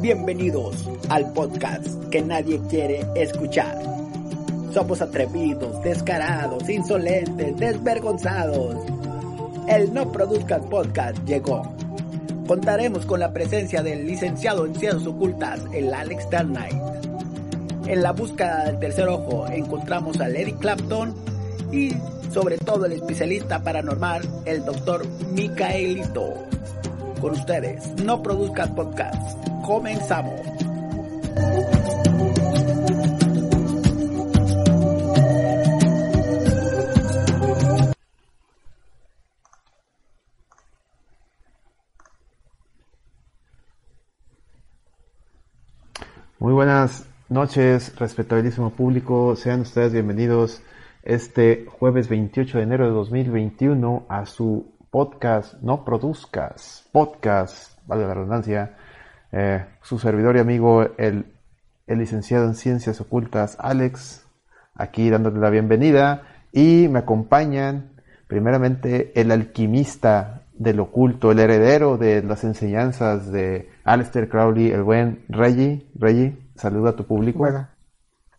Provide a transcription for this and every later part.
Bienvenidos al podcast que nadie quiere escuchar. Somos atrevidos, descarados, insolentes, desvergonzados. El No Produzcas Podcast llegó. Contaremos con la presencia del licenciado en Ciencias Ocultas, el Alex Knight. En la búsqueda del tercer ojo encontramos a Eric Clapton y sobre todo el especialista paranormal, el doctor Micaelito. Con ustedes, No Produzcas Podcast. Comenzamos. Muy buenas noches, respetabilísimo público. Sean ustedes bienvenidos este jueves 28 de enero de 2021 a su podcast No Produzcas, podcast, vale la redundancia, eh, su servidor y amigo, el, el licenciado en Ciencias Ocultas, Alex, aquí dándole la bienvenida y me acompañan primeramente el alquimista del oculto, el heredero de las enseñanzas de Aleister Crowley, el buen Reggie. Reggie, saluda a tu público. Bueno,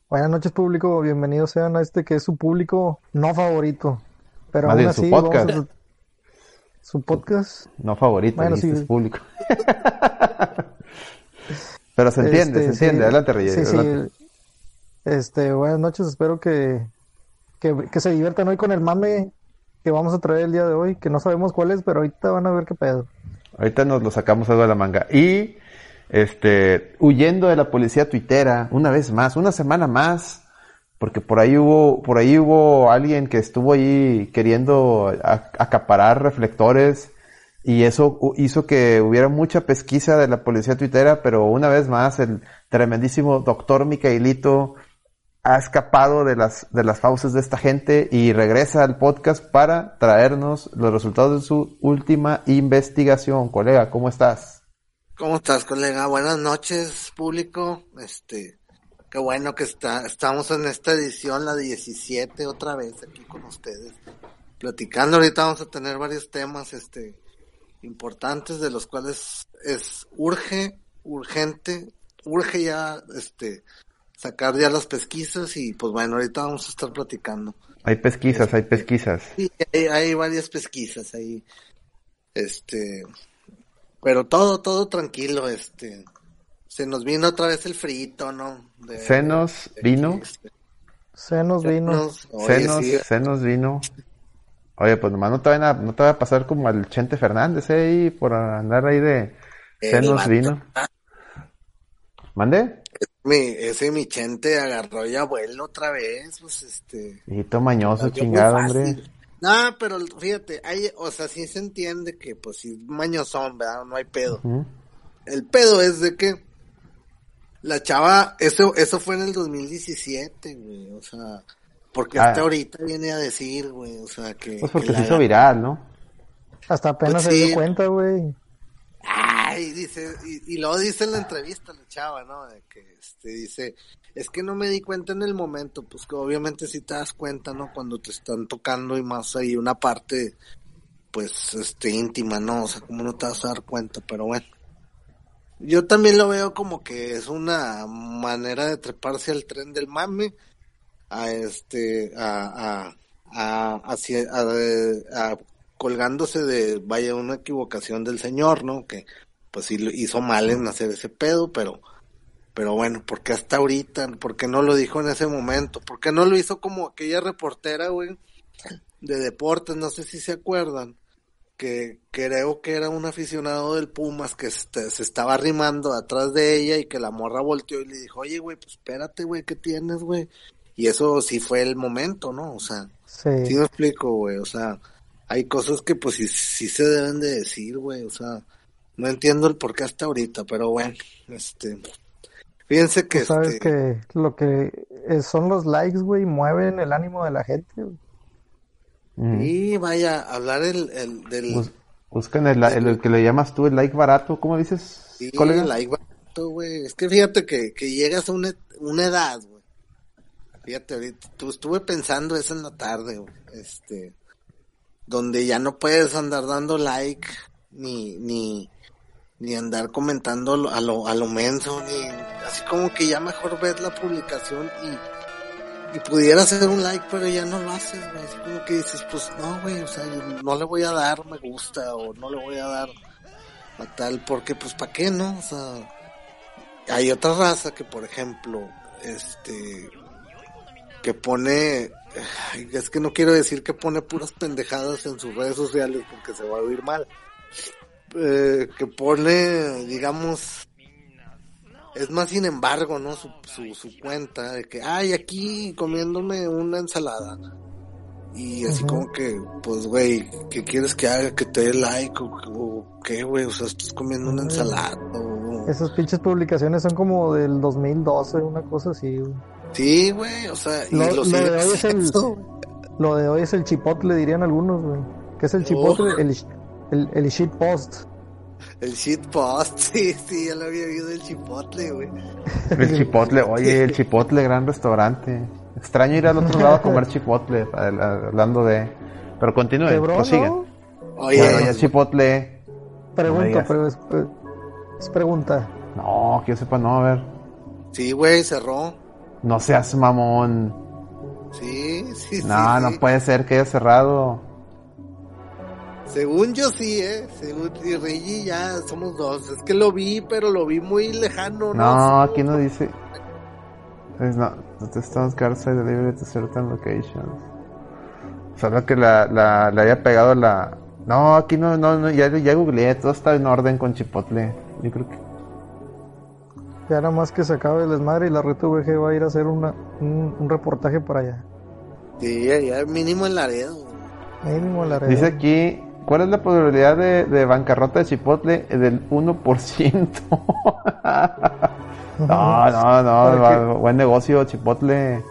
buenas noches público, bienvenidos sean a este que es su público no favorito, pero Más aún así su podcast. vamos a- su podcast. No favorito, Bueno, sí. es público. Pero se entiende, Este, se entiende. sí, Adelante, sí. adelante. Este, buenas noches, espero que, que, que se diviertan hoy con el mame que vamos a traer el día de hoy, que no sabemos cuál es, pero ahorita van a ver qué pedo. Ahorita nos lo sacamos algo de la manga. Y, este, huyendo de la policía tuitera, una vez más, una semana más, porque por ahí hubo, por ahí hubo alguien que estuvo ahí queriendo acaparar reflectores y eso hizo que hubiera mucha pesquisa de la policía tuitera, pero una vez más el tremendísimo doctor Micaelito ha escapado de las, de las fauces de esta gente y regresa al podcast para traernos los resultados de su última investigación. Colega, ¿cómo estás? ¿Cómo estás, colega? Buenas noches, público. Este, qué bueno que está, estamos en esta edición, la 17, otra vez aquí con ustedes. Platicando, ahorita vamos a tener varios temas, este, importantes de los cuales es urge, urgente, urge ya, este, sacar ya las pesquisas y pues bueno, ahorita vamos a estar platicando. Hay pesquisas, hay pesquisas. Sí, hay, hay varias pesquisas ahí. Este, pero todo, todo tranquilo, este. Se nos vino otra vez el frito, ¿no? De- Senos, de- vino, Este, Se nos vino. Senos, oye, senos, sí, senos vino. Oye, pues nomás no te, van a, no te va a pasar como al Chente Fernández, eh, ahí, por andar ahí de el senos vato- vino. ¿Mande? Mi, ese mi chente agarró y abuelo otra vez, pues este. Hijito mañoso, chingado, hombre. No, pero fíjate, hay, o sea, sí se entiende que pues si mañosón, ¿verdad? No hay pedo. El pedo es de que la chava, eso, eso fue en el 2017, güey, o sea, porque Ah. hasta ahorita viene a decir, güey, o sea, que... Pues que porque se hizo viral, ¿no? Hasta apenas Pues se sí. dio cuenta, güey. Ay, dice, y, y luego dice en la entrevista la chava, ¿no? De que, este, dice, es que no me di cuenta en el momento, pues que obviamente sí te das cuenta, ¿no? Cuando te están tocando y más ahí una parte, pues, este, íntima, ¿no? O sea, como no te vas a dar cuenta, pero bueno. Yo también lo veo como que es una manera de treparse al tren del mame, a este, a, a- a- colgándose de, vaya, una equivocación del señor, ¿no? Que, pues sí lo hizo mal en hacer ese pedo, pero, pero bueno, ¿por qué hasta ahorita? ¿Por qué no lo dijo en ese momento? ¿Por qué no lo hizo como aquella reportera, güey, de deportes? No sé si se acuerdan, que creo que era un aficionado del Pumas que este, se estaba arrimando atrás de ella y que la morra volteó y le dijo, oye, güey, pues espérate, güey, ¿qué tienes, güey? Y eso sí fue el momento, ¿no? O sea, Sí. Sí me explico, güey, o sea, hay cosas que pues sí, sí se deben de decir, güey, o sea, no entiendo el por qué hasta ahorita, pero bueno, este, fíjense que sabes este, que lo que son los likes, güey, mueven el ánimo de la gente. güey. Ujú. y vaya, hablar el, el del, Bus- buscan el, el- el que le llamas tú el like barato, ¿cómo dices, sí, colega? el like barato, güey, es que fíjate que, que llegas a una, una edad, güey, fíjate ahorita, tú estuve pensando eso en la tarde, güey, este, donde ya no puedes andar dando like, ni, ni, ni andar comentando a lo, a lo menso, ni así como que ya mejor ver la publicación y, y pudiera hacer un like, pero ya no lo haces, güey. Así como que dices, pues no, güey, o sea, no le voy a dar me gusta o no le voy a dar a tal, porque pues para qué, ¿no? O sea, hay otra raza que, por ejemplo, este, que pone, es que no quiero decir que pone puras pendejadas en sus redes sociales porque se va a oír mal eh, que pone, digamos, es más sin embargo, ¿no? Su, su, su cuenta de que, ay, aquí comiéndome una ensalada. Y así como que, pues, güey, ¿qué quieres que haga? ¿Que te dé like? ¿O, o qué, güey? O sea, estás comiendo una ensalada. O... Esas pinches publicaciones son como del 2012, una cosa así, güey. Sí, güey, o sea, y Lo, lo de hoy es el, lo de hoy es el chipotle, dirían algunos, güey. ¿Qué es el chipotle? Oh. El, el, el shit post. El shitpost, sí, sí, ya lo había oído el chipotle, güey. El chipotle, oye, el chipotle, gran restaurante. Extraño ir al otro lado a comer chipotle, hablando de... Pero continúen, Quebró, prosigan. ¿no? Oye, Bueno, ya chipotle... Pregunta, pero es, es pregunta. No, que yo sepa, no, a ver. sí, güey, cerró. No seas mamón. Sí, sí, sí. No, no sí. puede ser que haya cerrado. Según yo sí, ¿eh? Según y Reggie ya somos dos. Es que lo vi, pero lo vi muy lejano, ¿no? No, aquí no dice. Es no, no te estamos Garza delivery to certain locations. Solo que la, la, le haya pegado la. No, aquí no, no, no, ya, ya googleé, todo está en orden con Chipotle. Yo creo que. Ya nada más que se acabe el desmadre y la red VG va a ir a hacer una, un, un reportaje para allá. Sí, ya mínimo en Laredo. Mínimo la red. Dice aquí, ¿cuál es la probabilidad de, de bancarrota de Chipotle? Del 1%. no, no, no, buen negocio Chipotle.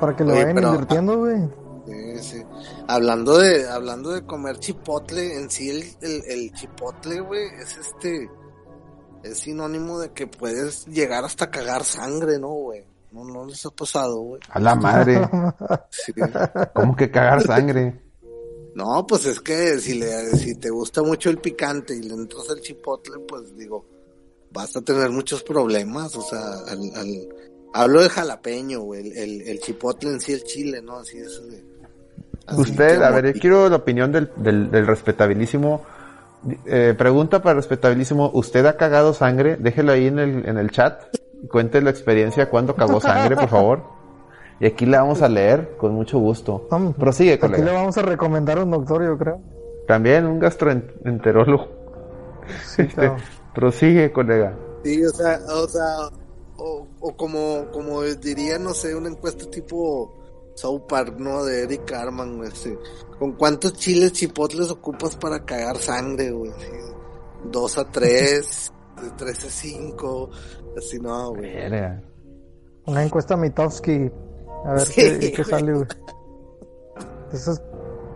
Para que Oye, vayan pero- invirtiendo, güey. Sí, sí. Hablando de, hablando de comer chipotle, en sí el, el, el chipotle, güey, es este, es sinónimo de que puedes llegar hasta cagar sangre, ¿no, güey? No, no les ha pasado, güey. A la madre. Sí. ¿Cómo que cagar sangre? No, pues es que si le, si te gusta mucho el picante y le entras al chipotle, pues digo, vas a tener muchos problemas, o sea, al, al- hablo de jalapeño, güey, el, el, el chipotle en sí, el chile, ¿no? Así es. de- así Usted, a ver, yo quiero la opinión del, del, del respetabilísimo. Eh, pregunta para el respetabilísimo. ¿Usted ha cagado sangre? Déjelo ahí en el, en el chat. Cuente la experiencia cuando cagó sangre, por favor. Y aquí la vamos a leer con mucho gusto. Vamos. Prosigue, Aquí le colega. vamos a recomendar un doctor, yo creo. También un gastroenterólogo. Sí, Este, claro. prosigue, colega. Sí, o sea, o sea, o, o como, como diría, no sé, una encuesta tipo South Park, ¿no? De Eric Carman, güey, sí. ¿Con cuántos chiles chipotles ocupas para cagar sangre, güey? Sí. Dos a tres, de tres a cinco, así no, güey. Una encuesta Mitofsky. A ver Sí, qué, qué sale, güey. De esas,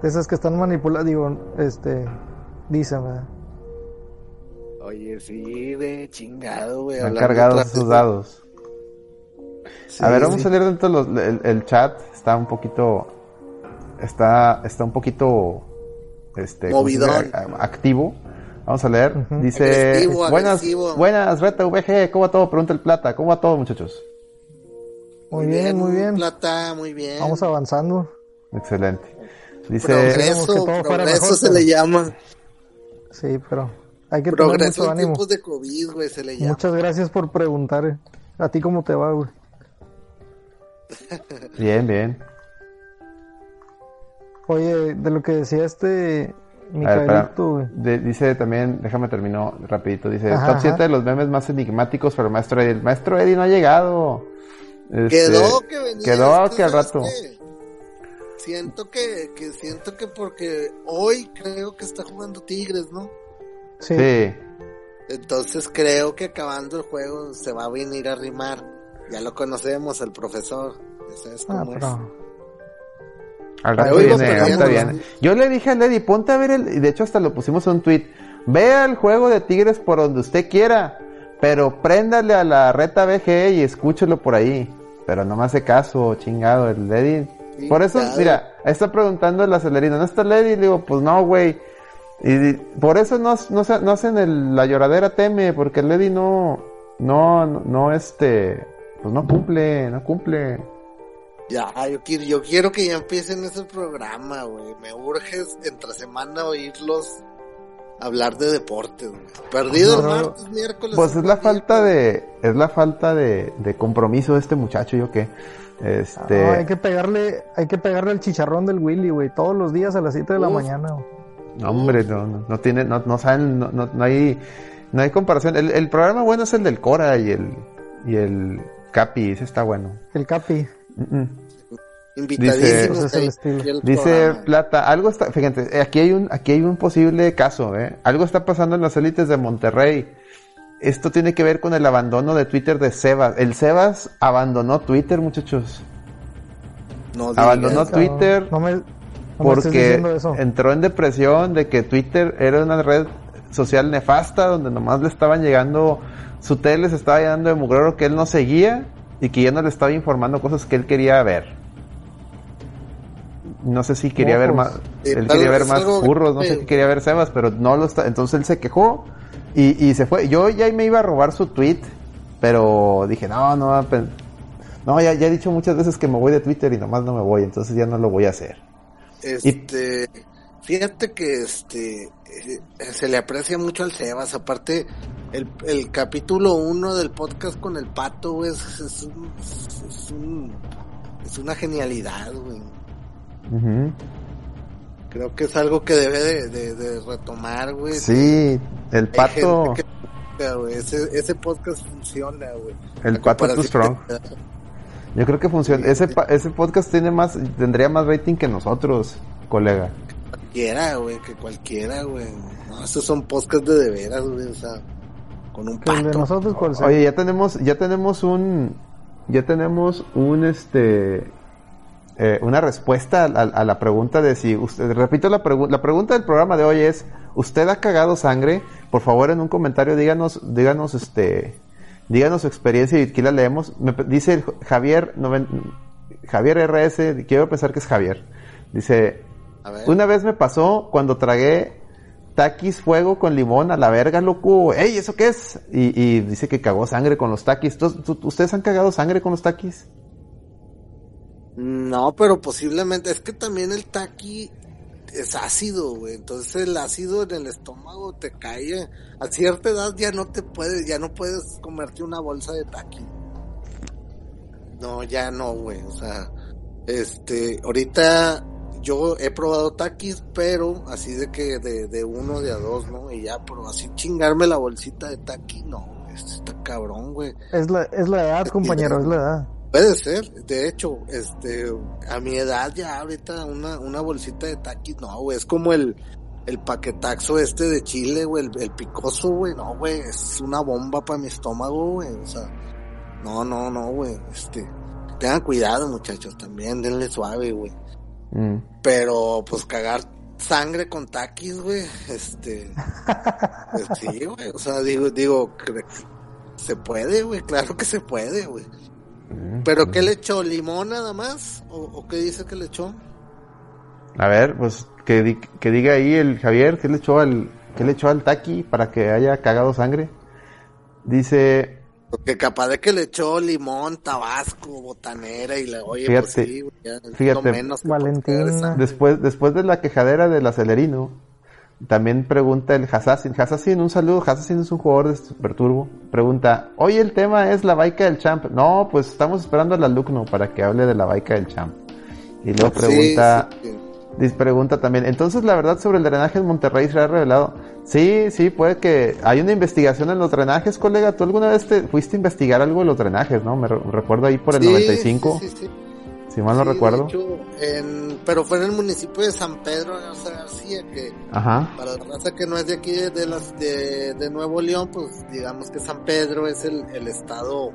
de esas que están manipuladas, digo, este, dicen, ¿verdad? Oye, sí, güey, chingado, güey. Han cargado vez sus de- dados. Sí, a ver, vamos sí. a leer dentro de los- el, el chat. Está un poquito. Está, está un poquito. Este, ¿cómo se dice? Movidón. Activo. Vamos a leer. Ujú. Dice. Agresivo, buenas, agresivo. buenas, Reta VG. ¿Cómo va todo? Pregunta el plata. ¿Cómo va todo, muchachos? Muy bien, muy bien. Plata, muy bien. Vamos avanzando. Excelente. Dice. Progreso, que todo fuera mejor, se pero- le llama. Sí, pero hay que tener Progreso mucho en ánimo. tiempos de COVID, güey, se le llama. Muchas gracias por preguntar. eh. ¿A ti cómo te va, güey? Bien, bien. Oye, de lo que decía este. Micaelito. De- dice también, déjame termino rapidito, dice, Ajá, top ajá. 7 de los memes más enigmáticos para el maestro Eddie. El maestro Eddie no ha llegado. Este, Quedó que venía. Quedó que al ¿sabes rato. Siento que, que siento que porque hoy creo que está jugando Tigres, ¿no? Sí. Sí. Entonces creo que acabando el juego se va a venir a rimar. Ya lo conocemos, el profesor. Ya sabes Ah, cómo es. pero Al rato viene. Yo le dije a Lady, ponte a ver el, y de hecho hasta lo pusimos en un tweet, vea el juego de Tigres por donde usted quiera, pero préndale a la reta BG y escúchelo por ahí. Pero no me hace caso, chingado, el Lady. Sí, Por eso, claro. mira, ahí está preguntando el acelerino, ¿no está Lady? Le digo, pues no, güey. Y por eso no, no, no hacen el, la lloradera teme, porque el Eddie no, no, no, no, este, pues no cumple, no cumple. Ya, yo quiero, yo quiero que ya empiecen ese programa, güey. Me urges entre semana oírlos hablar de deportes, güey. Perdido el martes, miércoles. Pues es la falta de, es la falta de, de compromiso de este muchacho, yo qué. Este... hay que pegarle, hay que pegarle el chicharrón del Willy, güey, todos los días a las 7 de la mañana. No, hombre, no, no, no tiene, no, no saben, no, no, no hay, no hay comparación. El, el, programa bueno es el del Cora y el, y el Capi, ese está bueno. El Capi. Mm -mm. Invitadísimo. Dice, dice Plata, algo está, fíjate, aquí hay un, aquí hay un posible caso, ¿eh? Algo está pasando en las élites de Monterrey. Esto tiene que ver con el abandono de Twitter de Sebas. El Sebas abandonó Twitter, muchachos. No abandonó Twitter no me, no porque entró en depresión de que Twitter era una red social nefasta donde nomás le estaban llegando, su tele se estaba llenando de mugrero que él no seguía y que ya no le estaba informando cosas que él quería ver. No sé si quería ver más, Eh, él tal quería ver más burros, no sé qué quería ver Sebas, pero no lo está, entonces él se quejó y, y se fue. Yo ya me iba a robar su tweet, pero dije, no, no, pe- no, ya, ya he dicho muchas veces que me voy de Twitter y nomás no me voy, entonces ya no lo voy a hacer. Este, fíjate que este eh, se le aprecia mucho al Sebas, aparte el, el capítulo 1 del podcast con el pato, güey, es, es, un- es un- es una genialidad, güey. Creo que es algo que debe de, de- de retomar, güey. Sí, el pato, que- ese, ese podcast funciona, güey. el pato too comparación strong. Yo creo que funciona. Ese, pa- ese podcast tiene más, tendría más rating que nosotros, colega. Cualquiera, güey, que cualquiera, güey. No, esos son podcasts de de veras, güey, o sea, con un de pato. nosotros, ¿cuál sea? Oye, ya tenemos, ya tenemos un, ya tenemos un, este, eh, una respuesta a, a- a la pregunta de si usted, repito la pregunta, la pregunta del programa de hoy es, ¿usted ha cagado sangre? Por favor, en un comentario díganos, díganos, este, díganos su experiencia y aquí la leemos. Me dice Javier, noven- Javier RS, quiero pensar que es Javier. Dice, una vez me pasó cuando tragué taquis fuego con limón a la verga, loco. ¡Ey, eso qué es! Y, y dice que cagó sangre con los taquis. ¿Tú- tú- ¿Ustedes han cagado sangre con los taquis? No, pero posiblemente, es que también el taqui es ácido, güey. Entonces el ácido en el estómago te cae. A cierta edad ya no te puedes, ya no puedes comerte una bolsa de taqui. No, ya no, güey. O sea, este, ahorita yo he probado taquis, pero así de que de, de uno, de a dos, ¿no? Y ya, pero así chingarme la bolsita de taqui, no, güey. Esto está cabrón, güey. Es la, es la edad, compañero, es la edad. Puede ser, de hecho, este, a mi edad ya ahorita una, una bolsita de taquis, no, güey, es como el, el paquetaxo este de Chile, güey, el, el picoso, güey, no, güey, es una bomba para mi estómago, güey, o sea, no, no, no, güey, este, tengan cuidado, muchachos, también, denle suave, güey, Mm. pero, pues, cagar sangre con taquis, güey, este, pues, sí, güey, o sea, digo, digo, se puede, güey, claro que se puede, güey. ¿Pero qué le echó? ¿Limón nada más? ¿O, o qué dice que le echó? A ver, pues que, di- que diga ahí el Javier qué le echó al, qué le echó al taqui para que haya cagado sangre. Dice, Porque capaz de que le echó limón, tabasco, botanera y le, oye, Fíjate, pues sí, güey, ya fíjate. lo menos esa- Después, después de la quejadera del acelerino, también pregunta el Hassassin. Hassassin, un saludo. Hassassin es un jugador de Super Turbo. Pregunta, hoy el tema es la baica del champ. No, pues estamos esperando al alumno para que hable de la baica del champ. Y luego pregunta, sí, pregunta también, entonces la verdad sobre el drenaje en Monterrey se ha revelado. Sí, sí, puede que hay una investigación en los drenajes, colega. ¿Tú alguna vez te fuiste a investigar algo de los drenajes, no? Me re- recuerdo ahí por el Sí, 95, sí, sí, sí. Si mal no Sí, de recuerdo. hecho, en- pero fue en el municipio de San Pedro Garza García, que Ajá. para la raza que no es de aquí, de, de las, de, de Nuevo León, pues digamos que San Pedro es el, el estado,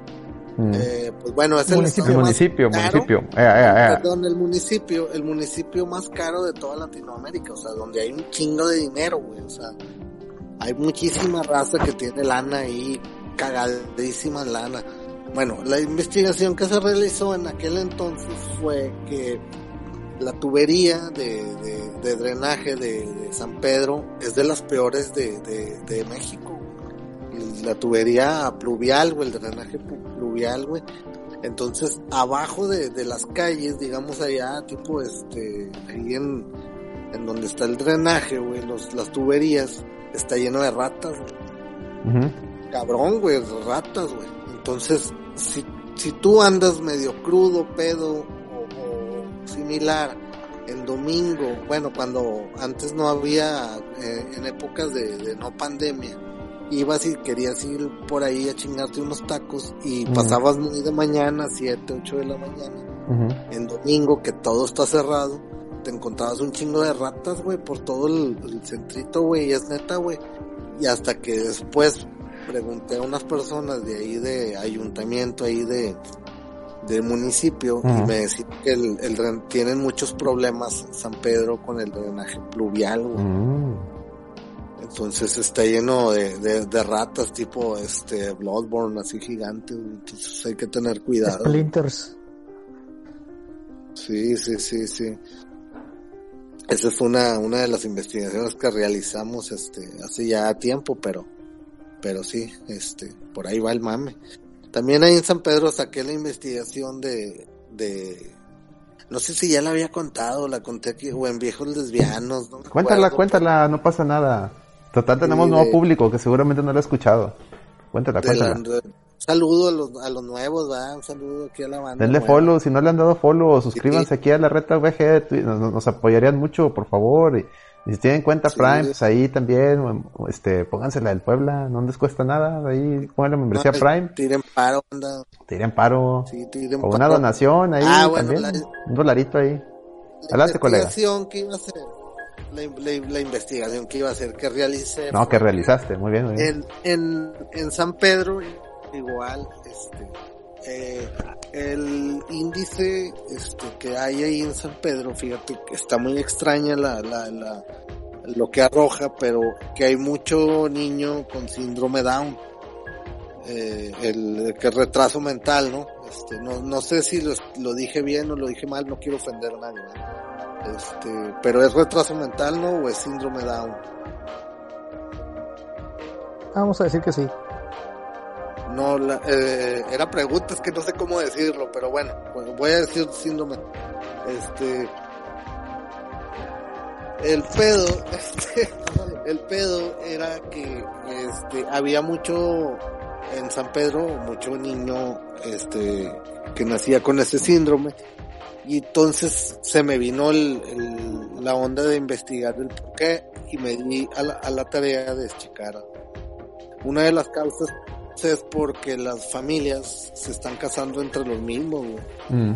Mm. eh, pues bueno, es el Municipio. El municipio, caro. municipio. Eh, eh, eh. Perdón, el municipio, el municipio más caro de toda Latinoamérica, o sea, donde hay un chingo de dinero, güey, o sea, hay muchísima raza que tiene lana ahí, cagadísima lana. Bueno, la investigación que se realizó en aquel entonces fue que la tubería de, de, de drenaje de, de, San Pedro es de las peores de, México. La tubería pluvial, güey, el drenaje pluvial, güey. Entonces, abajo de, de las calles, digamos allá, tipo, este, ahí en, en donde está el drenaje, güey, los, las tuberías, está lleno de ratas, güey. Cabrón, güey, ratas, güey. Entonces, si, si tú andas medio crudo, pedo, similar en domingo, bueno, cuando antes no había, eh, en épocas de, no pandemia, ibas y querías ir por ahí a chingarte unos tacos y pasabas muy de mañana, 7, 8 de la mañana, en domingo que todo está cerrado, te encontrabas un chingo de ratas, güey, por todo el, el centrito, güey, y es neta, güey. Y hasta que después pregunté a unas personas de ahí de ayuntamiento, ahí de, del municipio y me decían que el, el, tienen muchos problemas San Pedro con el drenaje pluvial, mm. Entonces está lleno de, de, ratas tipo este Bloodborne así gigantes, entonces hay que tener cuidado. Splinters. Sí, sí, sí, sí. Esa fue una, una de las investigaciones que realizamos este hace ya tiempo, pero pero sí, este, por ahí va el mame. También ahí en San Pedro saqué la investigación de, de, no sé si ya la había contado, la conté aquí, o en Viejos Lesbianos. No cuéntala, cuéntala, no pasa nada. Total, tenemos nuevo público que seguramente no lo ha escuchado. Cuéntala, cuéntala. un saludo a los, a los nuevos, ¿verdad? Un saludo aquí a la banda. Denle follow, si no le han dado follow, suscríbanse aquí a la reta VG, nos, nos, apoyarían mucho, por favor. Y y si tienen cuenta Prime, pues ahí también, este, póngansela del Puebla, no les cuesta nada, ahí pongan la membresía Prime. Tiren paro, anda. Tiren paro. o una donación ahí ah, también, un dolarito ahí. Adelante, colega. Que iba a hacer, la, investigación que iba a hacer, que realicé. No, que realizaste, muy bien, muy bien. En, en, en San Pedro, igual, este, eh, el índice este, que hay ahí en San Pedro, fíjate que está muy extraña la, la, la, lo que arroja, pero que hay mucho niño con síndrome Down, eh, el que retraso mental, ¿no? Este, no, no sé si lo, lo, dije bien o lo dije mal, no quiero ofender a nadie, Este, pero es retraso mental, ¿no? O es síndrome Down. Vamos a decir que sí. No, la, eh, era preguntas que no sé cómo decirlo, pero bueno, voy a decir síndrome. Este, el pedo, este, el pedo era que, este, había mucho en San Pedro, mucho niño, este, que nacía con ese síndrome. Y entonces se me vino el, la onda de investigar el por qué y me di a la, a la tarea de checar una de las causas es porque las familias se están casando entre los mismos, mm.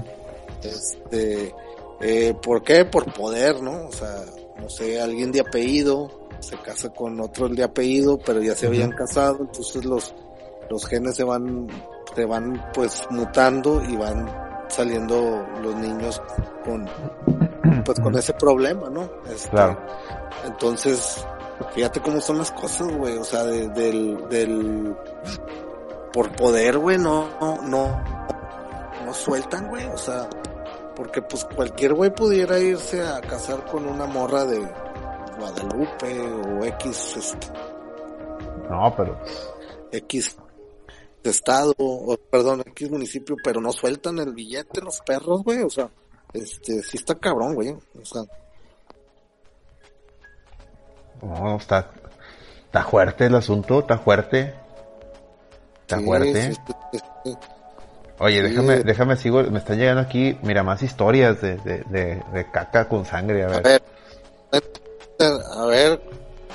Este, eh, ¿por qué? Por poder, ¿no? O sea, no sé, alguien de apellido se casa con otro de apellido, pero ya se habían casado, entonces los, los genes se van, se van pues mutando y van saliendo los niños con, pues con ese problema, ¿no? Este, claro. Entonces, Fíjate cómo son las cosas, güey. O sea, del, del, por poder, güey, no, no, no, no sueltan, güey. O sea, porque pues cualquier güey pudiera irse a casar con una morra de Guadalupe o X, este, No, pero. X estado, o perdón, X municipio, pero no sueltan el billete los perros, güey. O sea, este, sí está cabrón, güey. O sea, no, está, está fuerte el asunto, está fuerte. Está fuerte. Oye, déjame, déjame sigo, me están llegando aquí, mira, más historias de, de, de, caca con sangre, a ver. A ver,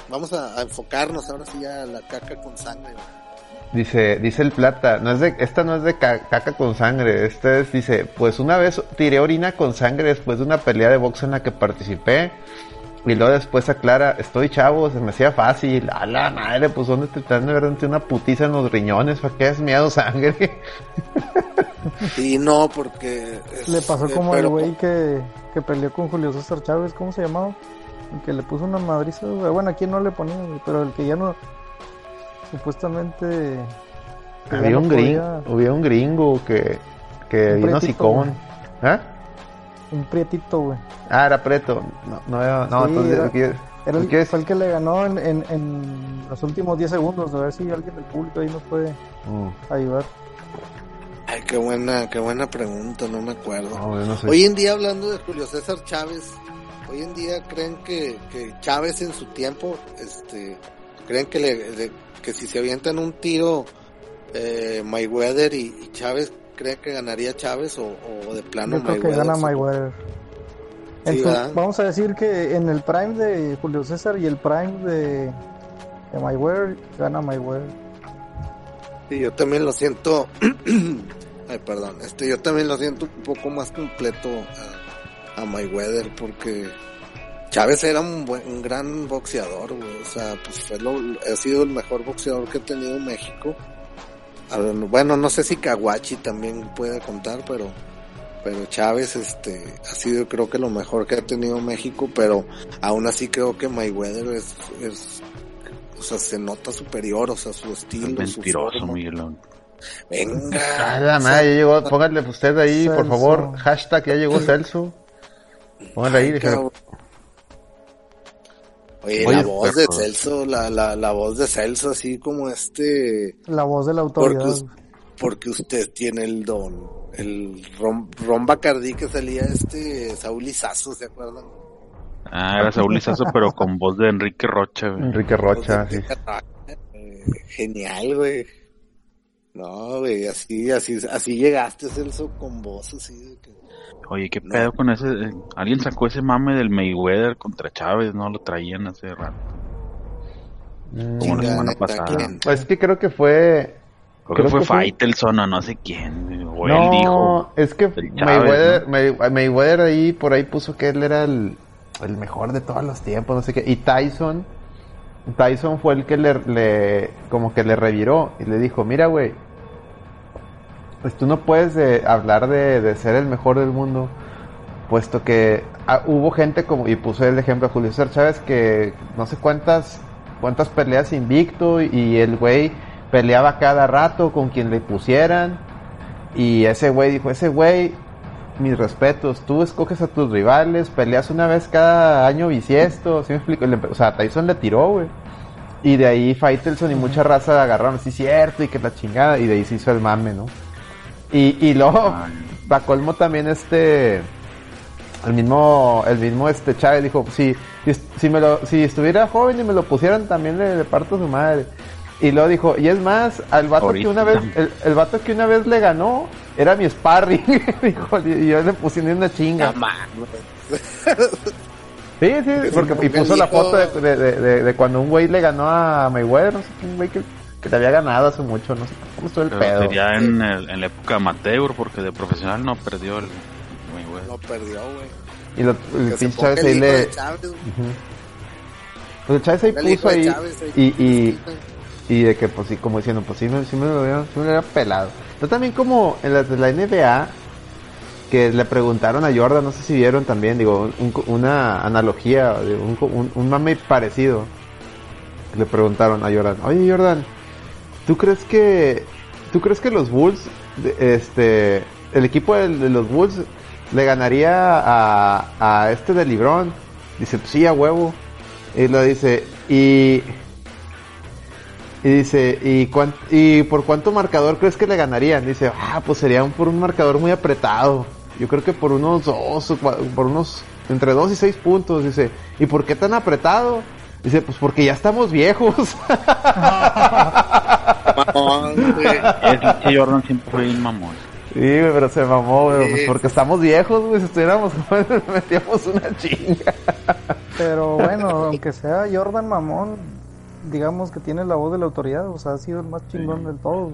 vamos a, enfocarnos ahora sí ya la caca con sangre. Dice, dice el plata, no es de, esta no es de caca con sangre, esta es, dice, pues una vez tiré orina con sangre después de una pelea de box en la que participé y luego después aclara, estoy chavo, se me hacía fácil. A la madre, pues ¿dónde te están de verdad una putiza en los riñones? ¿Para qué has miedo sangre? Y no, porque... le pasó como el güey que, que peleó con Julio César Chávez, ¿cómo se llamaba? El que le puso una madriza, bueno, aquí no le ponía, pero el que ya no... Supuestamente... Había un, gringo, había un gringo que, que vino sicón. ¿Ah? Un prietito, güey. Ah, era Preto. No, no, era- no Sí, entonces, era- ¿qué- Era el, es? fue el que le ganó en, en, en los últimos 10 segundos. A ver si alguien del público ahí nos puede Mm, ayudar. Ay, qué buena, qué buena pregunta, no me acuerdo. no, no sé. Hoy en día, hablando de Julio César Chávez, hoy en día creen que, que Chávez en su tiempo, este, creen que le, le- que si se avientan un tiro, eh, Mayweather y, y Chávez, creen que ganaría Chávez o, o de plano Yo creo que Mayweather. gana sí? Mayweather. En Sí, su- ¿verdad? vamos a decir que en el prime de Julio César y el prime de, de Mayweather, gana Mayweather. Sí, yo también lo siento, ay, perdón, este, yo también lo siento un poco más completo a, a Mayweather porque Chávez era un, buen, un gran boxeador, güey, o sea, pues fue lo, ha sido el mejor boxeador que ha tenido México. Bueno, no sé si Caguachi también puede contar, pero, pero Chávez, este, ha sido creo que lo mejor que ha tenido México, pero aún así creo que Mayweather es, es o sea, se nota superior, o sea, su estilo, su Mentiroso, forma. Miguelón. Venga. La madre, ya llegó. Pónganle usted ahí, por favor. Hashtag, ya llegó Celso. Pónganle ahí. Ay. Oye, Oye, la voz de. Celso, la, la, la voz de Celso, así como este, La voz de la autoridad. porque, us- porque usted tiene el don. El Ron, Ron Bacardí que salía este Saúl Lizazo, ¿se acuerdan? Ah, era Saúl Lizazo, pero con voz de Enrique Rocha, güey. Enrique Rocha, sí. Eh, Genial, güey. No, güey, así, así, así llegaste, Celso, con voz así de que... Oye, ¿qué pedo con ese? eh, Alguien sacó ese mame del Mayweather contra Chávez, ¿no? Lo traían hace rato. Mm, Como la semana neta, pasada. ¿quién? Pues es que creo que fue. Creo, Creo que fue que fue- Faitelson o no sé quién. O él no, dijo. es que Chávez, Mayweather, May- Mayweather ahí por ahí puso que él era el, el mejor de todos los tiempos, no sé qué. Y Tyson, Tyson fue el que le, le como que le reviró y le dijo, mira, güey, pues tú no puedes eh, hablar de, ser el mejor del mundo, puesto que ah, hubo gente como, y puse el ejemplo de Julio César Chávez, que no sé cuántas, cuántas peleas invicto y el güey peleaba cada rato con quien le pusieran. Y ese güey dijo, ese güey, mis respetos, tú escoges a tus rivales, peleas una vez cada año bisiesto, ¿sí me explico? O sea, Tyson le tiró, güey. Y de ahí Faitelson y mucha raza agarraron, sí cierto, y que la chingada, y de ahí se hizo el mame, ¿no? Y, y luego, para colmo también este, el mismo, el mismo este Chávez dijo, si, si, si me lo, si estuviera joven y me lo pusieran también le, le parto su madre. Y luego dijo, y es más, al vato que una vez, el, el vato que una vez le ganó, era mi sparring, dijo, y yo le puse ni una chinga. No. Sí, sí, porque y puso la foto de, de, de, de- de cuando un güey le ganó a Mayweather, no sé qué, un güey que, que le había ganado hace mucho, no sé cómo estuvo el Pero pedo. sería en, el- en la época amateur, porque de profesional no perdió el Mayweather. Lo perdió, güey. Y lo, el pinche Chávez ahí le... Chávez. Pues el Chávez ahí El puso ahí, Chávez, y, y, y de que pues sí, como diciendo, pues sí me, sí me lo hubiera, sí me lo hubiera pelado. Pero también como en las de la NBA, que le preguntaron a Jordan, no sé si vieron también, digo, un- una analogía, digo, un, un, un mame parecido. Le preguntaron a Jordan, oye Jordan, ¿tú crees que, tú crees que los Bulls, este, el equipo de, los Bulls le ganaría a, a este de LeBron? Dice, pues sí, a huevo. Y lo dice, y, y dice, ¿y, cuán- ¿y por cuánto marcador crees que le ganarían? Dice, ah, pues sería por un marcador muy apretado. Yo creo que por unos dos, por unos, entre dos y seis puntos. Dice, ¿y por qué tan apretado? Dice, pues porque ya estamos viejos. Mamón, güey. Es que Jordan siempre fue un mamón. sí, güey, pero se mamó, güey, pues porque estamos viejos, güey. Si estuviéramos jóvenes, metíamos una chinga. Pero bueno, aunque sea Jordan Mamón, digamos que tiene la voz de la autoridad, o sea, ha sido el más chingón del todo.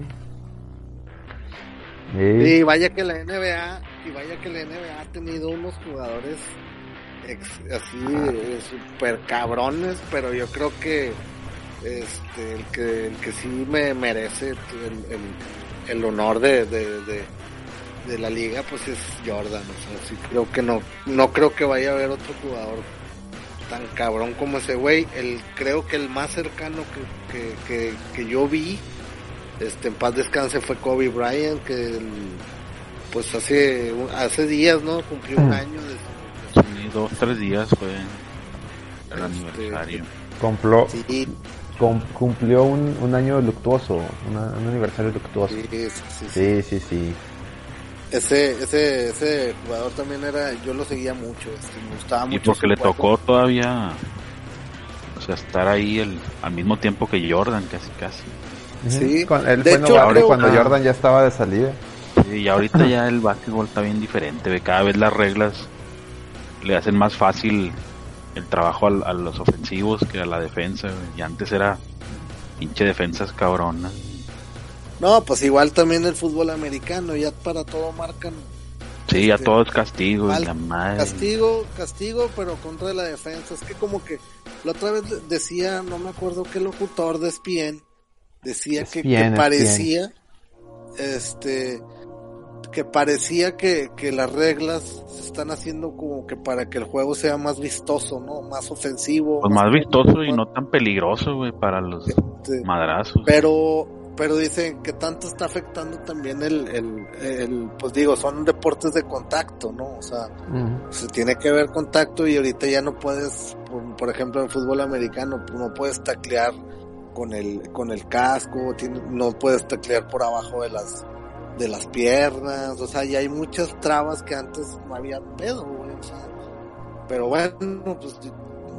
Sí. Y vaya que la NBA, y vaya que la NBA ha tenido unos jugadores ex- así eh, super cabrones, pero yo creo que este el que el que sí me merece el, el, el honor de, de, de, de la liga pues es Jordan, o sea, sí creo que no no creo que vaya a haber otro jugador tan cabrón como ese güey, el creo que el más cercano que, que, que, que yo vi este en paz descanse fue Kobe Bryant que el- pues hace, hace días, ¿no? Cumplió un Mm. año de Sí, dos, tres días fue el Este, aniversario. Compló- Sí, cumplió un, un año luctuoso, una- un aniversario luctuoso. sí, sí, sí, sí. Sí, sí, sí. Ese, ese, ese jugador también era, yo lo seguía mucho, este, me gustaba Y mucho. porque su le tocó todavía, o sea, estar ahí el, al mismo tiempo que Jordan, casi, casi. Sí. Con- él De fue hecho, novato creo- cuando Ah. Jordan ya estaba de salida. Sí, y ahorita ya el básquetbol está bien diferente, ve, cada vez las reglas le hacen más fácil el trabajo al- a, los ofensivos que a la defensa, y antes era pinche defensas cabrona. No, pues igual también el fútbol americano, ya para todo marcan Sí, ya Este, todo es castigo, y mal- la madre. castigo, castigo, pero contra la defensa. Es que como que la otra vez decía, no me acuerdo qué locutor de ESPN, decía que, que parecía, este, que parecía que, que las reglas se están haciendo como que para que el juego sea más vistoso, ¿no? Más ofensivo. Pues más vistoso y no tan peligroso, güey, para los Este, madrazos. pero pero dicen que tanto está afectando también el, el, el, pues digo, son deportes de contacto, ¿no? O sea, se tiene que ver contacto y ahorita ya no puedes, por, por ejemplo en fútbol americano, pues no puedes taclear con el, con el casco, tiene- no puedes taclear por abajo de las, de las piernas, o sea, ya hay muchas trabas que antes no había pedo, güey, o sea, pero bueno, pues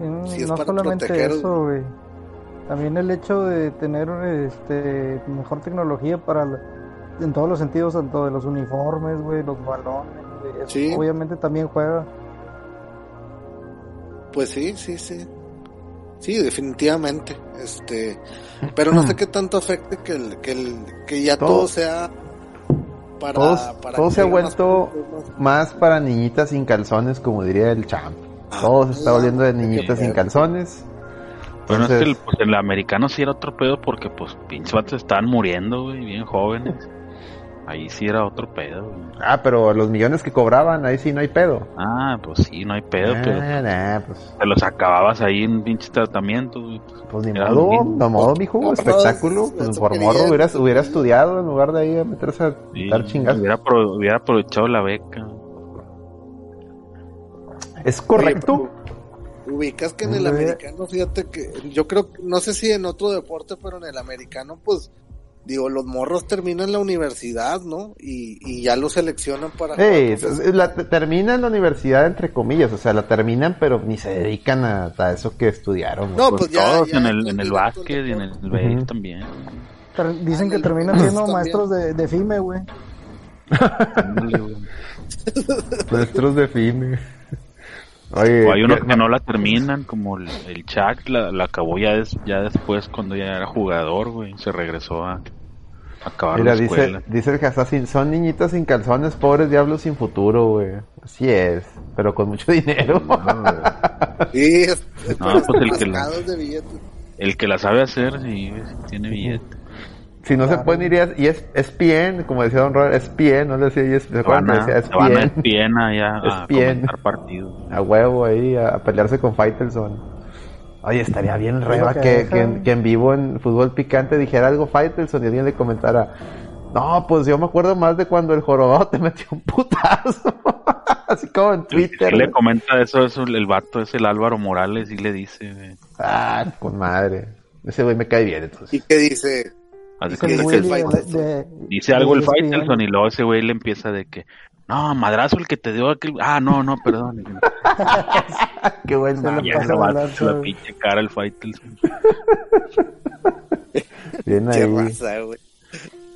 Mm, Si es no para solamente proteger- eso, güey. También el hecho de tener este mejor tecnología para la- en todos los sentidos, tanto de los uniformes, güey, los balones, güey, eso Sí. obviamente también juega. Pues sí, sí, sí. Sí, definitivamente. Este, pero no sé qué tanto afecte que el, que el, que ya Todo- todo, sea para, Todos- para todo se ha más vuelto Más para niñitas sin calzones, como diría el champ. Ah, Todo se está ah, volviendo de niñitas sin calzones. Bueno, es que el, pues, el americano sí era otro pedo porque, pues, pinches vatos estaban muriendo, güey, bien jóvenes. Ahí sí era otro pedo, güey. Ah, pero los millones que cobraban, ahí sí no hay pedo. Ah, pues sí, no hay pedo, pero Ah, nah, pues, te los acababas ahí en pinches tratamientos, güey. pues. pues ni Era modo, no modo, mijo, No, espectáculo. eso Pues por quería, morro hubieras, hubiera estudiado en lugar de ahí a meterse a Sí, dar chingas. hubiera, apro- hubiera aprovechado la beca. ¿Es correcto? Ubicas que en el americano, fíjate que yo creo, que- no sé si en otro deporte, pero en el americano, pues, digo, los morros terminan la universidad, ¿no? Y, y ya los seleccionan para... Ey, jugar es- la, terminan la universidad entre comillas, o sea, la terminan pero ni se dedican a, a eso que estudiaron. No, Pues, pues ya- todos ya en el, en el básquet y en el Ujú. también. Ter- Dicen que terminan siendo maestros de, de FIME, güey. Nuestros de FIME. Oye, O hay unos que- que no la terminan, como el, el Chuck la, la acabó ya, des- ya después cuando ya era jugador, güey. Se regresó a, a acabar Mira, la dice, escuela. dice el Assassin, son niñitas sin calzones, pobres diablos sin futuro, güey. Así es, pero con mucho dinero. Sí, es, es No, pues el que la-. El que la sabe hacer, sí, sí tiene billete. Si no se pueden ir, y es, y es, es bien, como decía Don Robert, es bien, no le decía, y es, ¿se acuerdan Van a, decía, es se van a bien? ESPN allá a ESPN. comentar partidos. A huevo ahí, a, a pelearse con Faitelson. Oye, estaría bien reba que que, en- que en vivo en fútbol picante dijera algo Faitelson y alguien le comentara, no, pues yo me acuerdo más de cuando el jorobado te metió un putazo. Así como en Twitter. sí le comenta eso, eso, el vato es el Álvaro Morales y le dice, güey. Ah, con madre. Ese güey me cae bien, ¿Y entonces. qué dice? Que de- dice algo el. Faitelson y luego ese güey le empieza de que, no, madrazo el que te dio aquel, ah, no, no, perdón. Qué buen Se le pasa lanza, la pinche cara el Faitelson. Bien Qué ahí.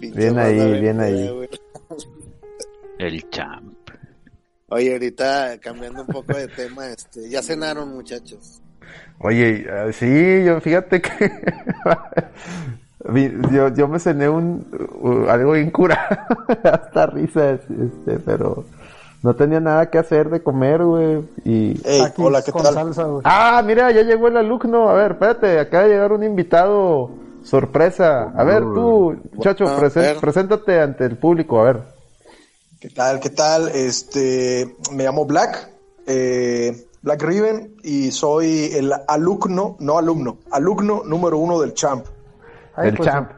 Pinche Bien ahí, bien ahí. El champ. Oye, ahorita cambiando un poco de tema, este, ya cenaron muchachos. Oye, eh, sí, yo fíjate que yo, yo me cené un uh, algo incurado, hasta risas, este, pero no tenía nada que hacer de comer, güey, y Ey, Aquí hola, ¿qué con tal? salsa, güey. ah, mira, ya llegó el alumno, a ver, espérate, acaba de llegar un invitado sorpresa, a ver tú, chacho, a presen- ver. preséntate ante el público, a ver. ¿Qué tal? ¿Qué tal? Este, me llamo Black, eh, Black Riven, y soy el alumno, no alumno, alumno número uno del Champ. Ay, del pues, champ,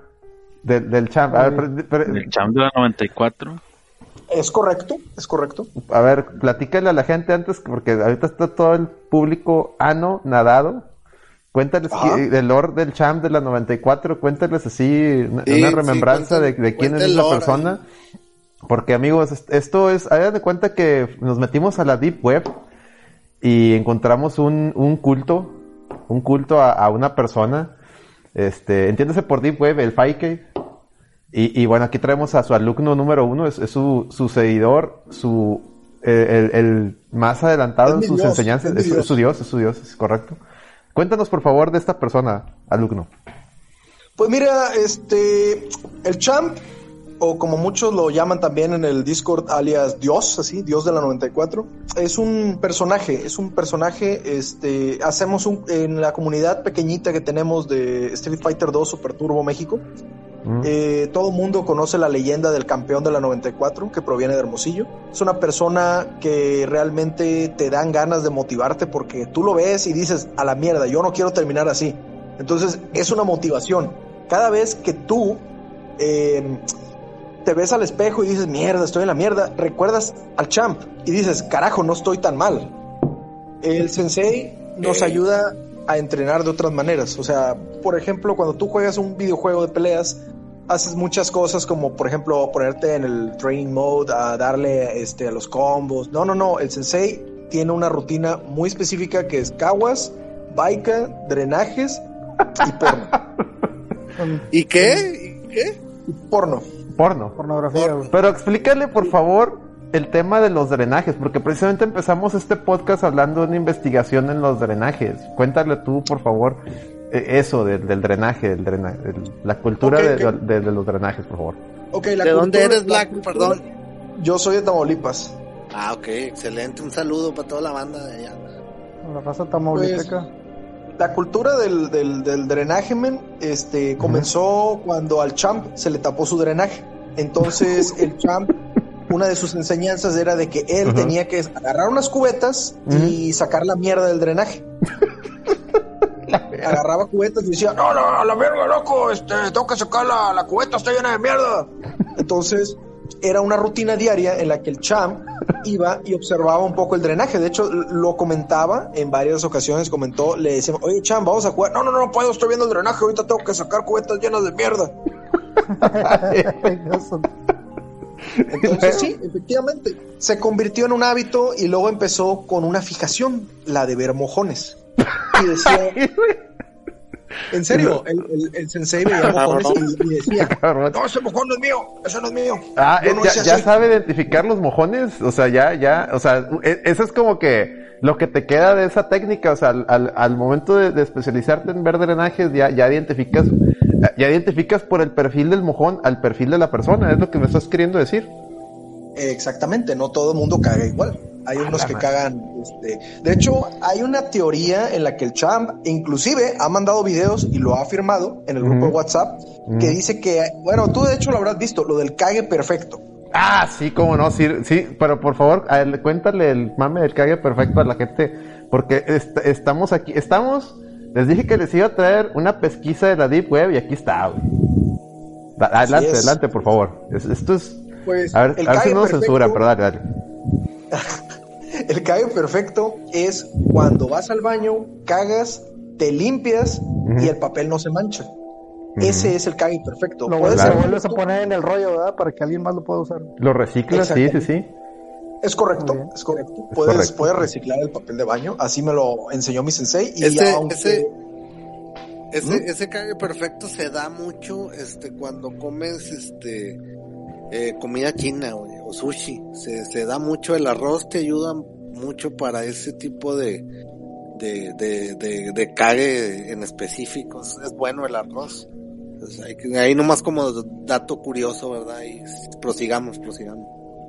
del, del champ, a ver, pre- pre- El champ de la 94. Es correcto, es correcto. A ver, platícale a la gente antes, porque ahorita está todo el público ano, nadado. Cuéntales Ajá. qui- del lore del champ de la 94, cuéntales así una, Sí, una sí, remembranza de, de quién es el esa persona. Porque amigos, est- esto es, hagan de cuenta que nos metimos a la Deep Web y encontramos un, un culto, un culto a, a una persona, este, entiéndase por Deep Web, el Faike. Y, y bueno, aquí traemos a su alumno número uno, es, es su, su seguidor, su, eh, el, el más adelantado en sus Dios, enseñanzas, es su Dios, es su Dios, es correcto. Cuéntanos por favor de esta persona, alumno. Pues mira, este, el champ, o como muchos lo llaman también en el Discord, alias Dios, así, Dios de la 94, es un personaje, es un personaje, este, hacemos un, en la comunidad pequeñita que tenemos de Street Fighter 2 Super Turbo México, Mm. eh, todo el mundo conoce la leyenda del campeón de la 94 que proviene de Hermosillo. Es una persona que realmente te dan ganas de motivarte porque tú lo ves y dices, a la mierda, yo no quiero terminar así. Entonces es una motivación. Cada vez que tú eh, te ves al espejo y dices, mierda, estoy en la mierda, recuerdas al champ y dices, carajo, no estoy tan mal. El sensei nos ayuda a entrenar de otras maneras. O sea, por ejemplo, cuando tú juegas un videojuego de peleas, haces muchas cosas como, por ejemplo, ponerte en el training mode, a darle este, a los combos. No, no, no. El sensei tiene una rutina muy específica que es caguas, baika, drenajes y porno. ¿Y qué? ¿Y qué? Y porno. Porno. pornografía. Pero explícale, por favor, el tema de los drenajes, porque precisamente empezamos este podcast hablando de una investigación en los drenajes. Cuéntale tú, por favor, eh, eso del, del drenaje, del drena- del- la cultura Ok, de, ok. de- de los drenajes, por favor. Ok, la ¿De dónde cultura- eres, la Black? Perdón. Yo soy de Tamaulipas. Ah, ok, excelente. Un saludo para toda la banda de allá. La raza tamaulipeca. La cultura del, del, del drenaje, men, este, comenzó cuando al champ se le tapó su drenaje. Entonces, el champ, una de sus enseñanzas era de que él tenía que agarrar unas cubetas y sacar la mierda del drenaje. Agarraba cubetas y decía, no, no, la verga, loco, este, tengo que sacar la, la cubeta, está llena de mierda. Entonces, era una rutina diaria en la que el champ iba y observaba un poco el drenaje. De hecho, lo comentaba en varias ocasiones, comentó, le decíamos, oye, champ, vamos a jugar. No, no, no puedo, estoy viendo el drenaje, ahorita tengo que sacar cubetas llenas de mierda. Entonces, sí, efectivamente, se convirtió en un hábito y luego empezó con una fijación, la de ver mojones. Y decía, en serio, el, el, el sensei veía mojones y, y decía, no, ese mojón no es mío, ese no es mío. Ah, no ya, sabe identificar los mojones, o sea, ya, ya, o sea, e- eso es como que lo que te queda de esa técnica, o sea, al, al, al momento de, de especializarte en ver drenajes, ya, ya identificas, ya identificas por el perfil del mojón al perfil de la persona, es lo que me estás queriendo decir. Exactamente, no todo el mundo caga igual. Hay unos que madre. cagan. Este... De hecho, hay una teoría en la que el champ, inclusive, ha mandado videos y lo ha afirmado en el grupo de WhatsApp, que dice que, bueno, tú de hecho lo habrás visto, lo del cague perfecto. Ah, sí, cómo no, sí, sí, pero por favor, a cuéntale el mame del cague perfecto a la gente, porque est- estamos aquí, estamos, les dije que les iba a traer una pesquisa de la Deep Web y aquí está, güey. Adelante, es. adelante, por favor. Es- esto es, Pues, a ver, el a ver si no nos perfecto- censuran, pero dale, dale. El cague perfecto es cuando vas al baño, cagas, te limpias y el papel no se mancha. Ese es el cague perfecto. Lo Puede vuelves, a poner en el rollo, ¿verdad? Para que alguien más lo pueda usar. Lo reciclas, sí, sí, sí. Es correcto, es correcto. Puedes, correcto. puedes reciclar el papel de baño. Así me lo enseñó mi sensei. Y Ese- aunque- ese- Ese, ¿Mm? ese cague perfecto se da mucho este cuando comes este eh, comida china o sushi. Se, se da mucho el arroz, te ayuda mucho para ese tipo de, de, de, de, de cague en específicos. Es bueno el arroz. Entonces, hay que- ahí nomás como dato curioso, ¿verdad? Y prosigamos, prosigamos.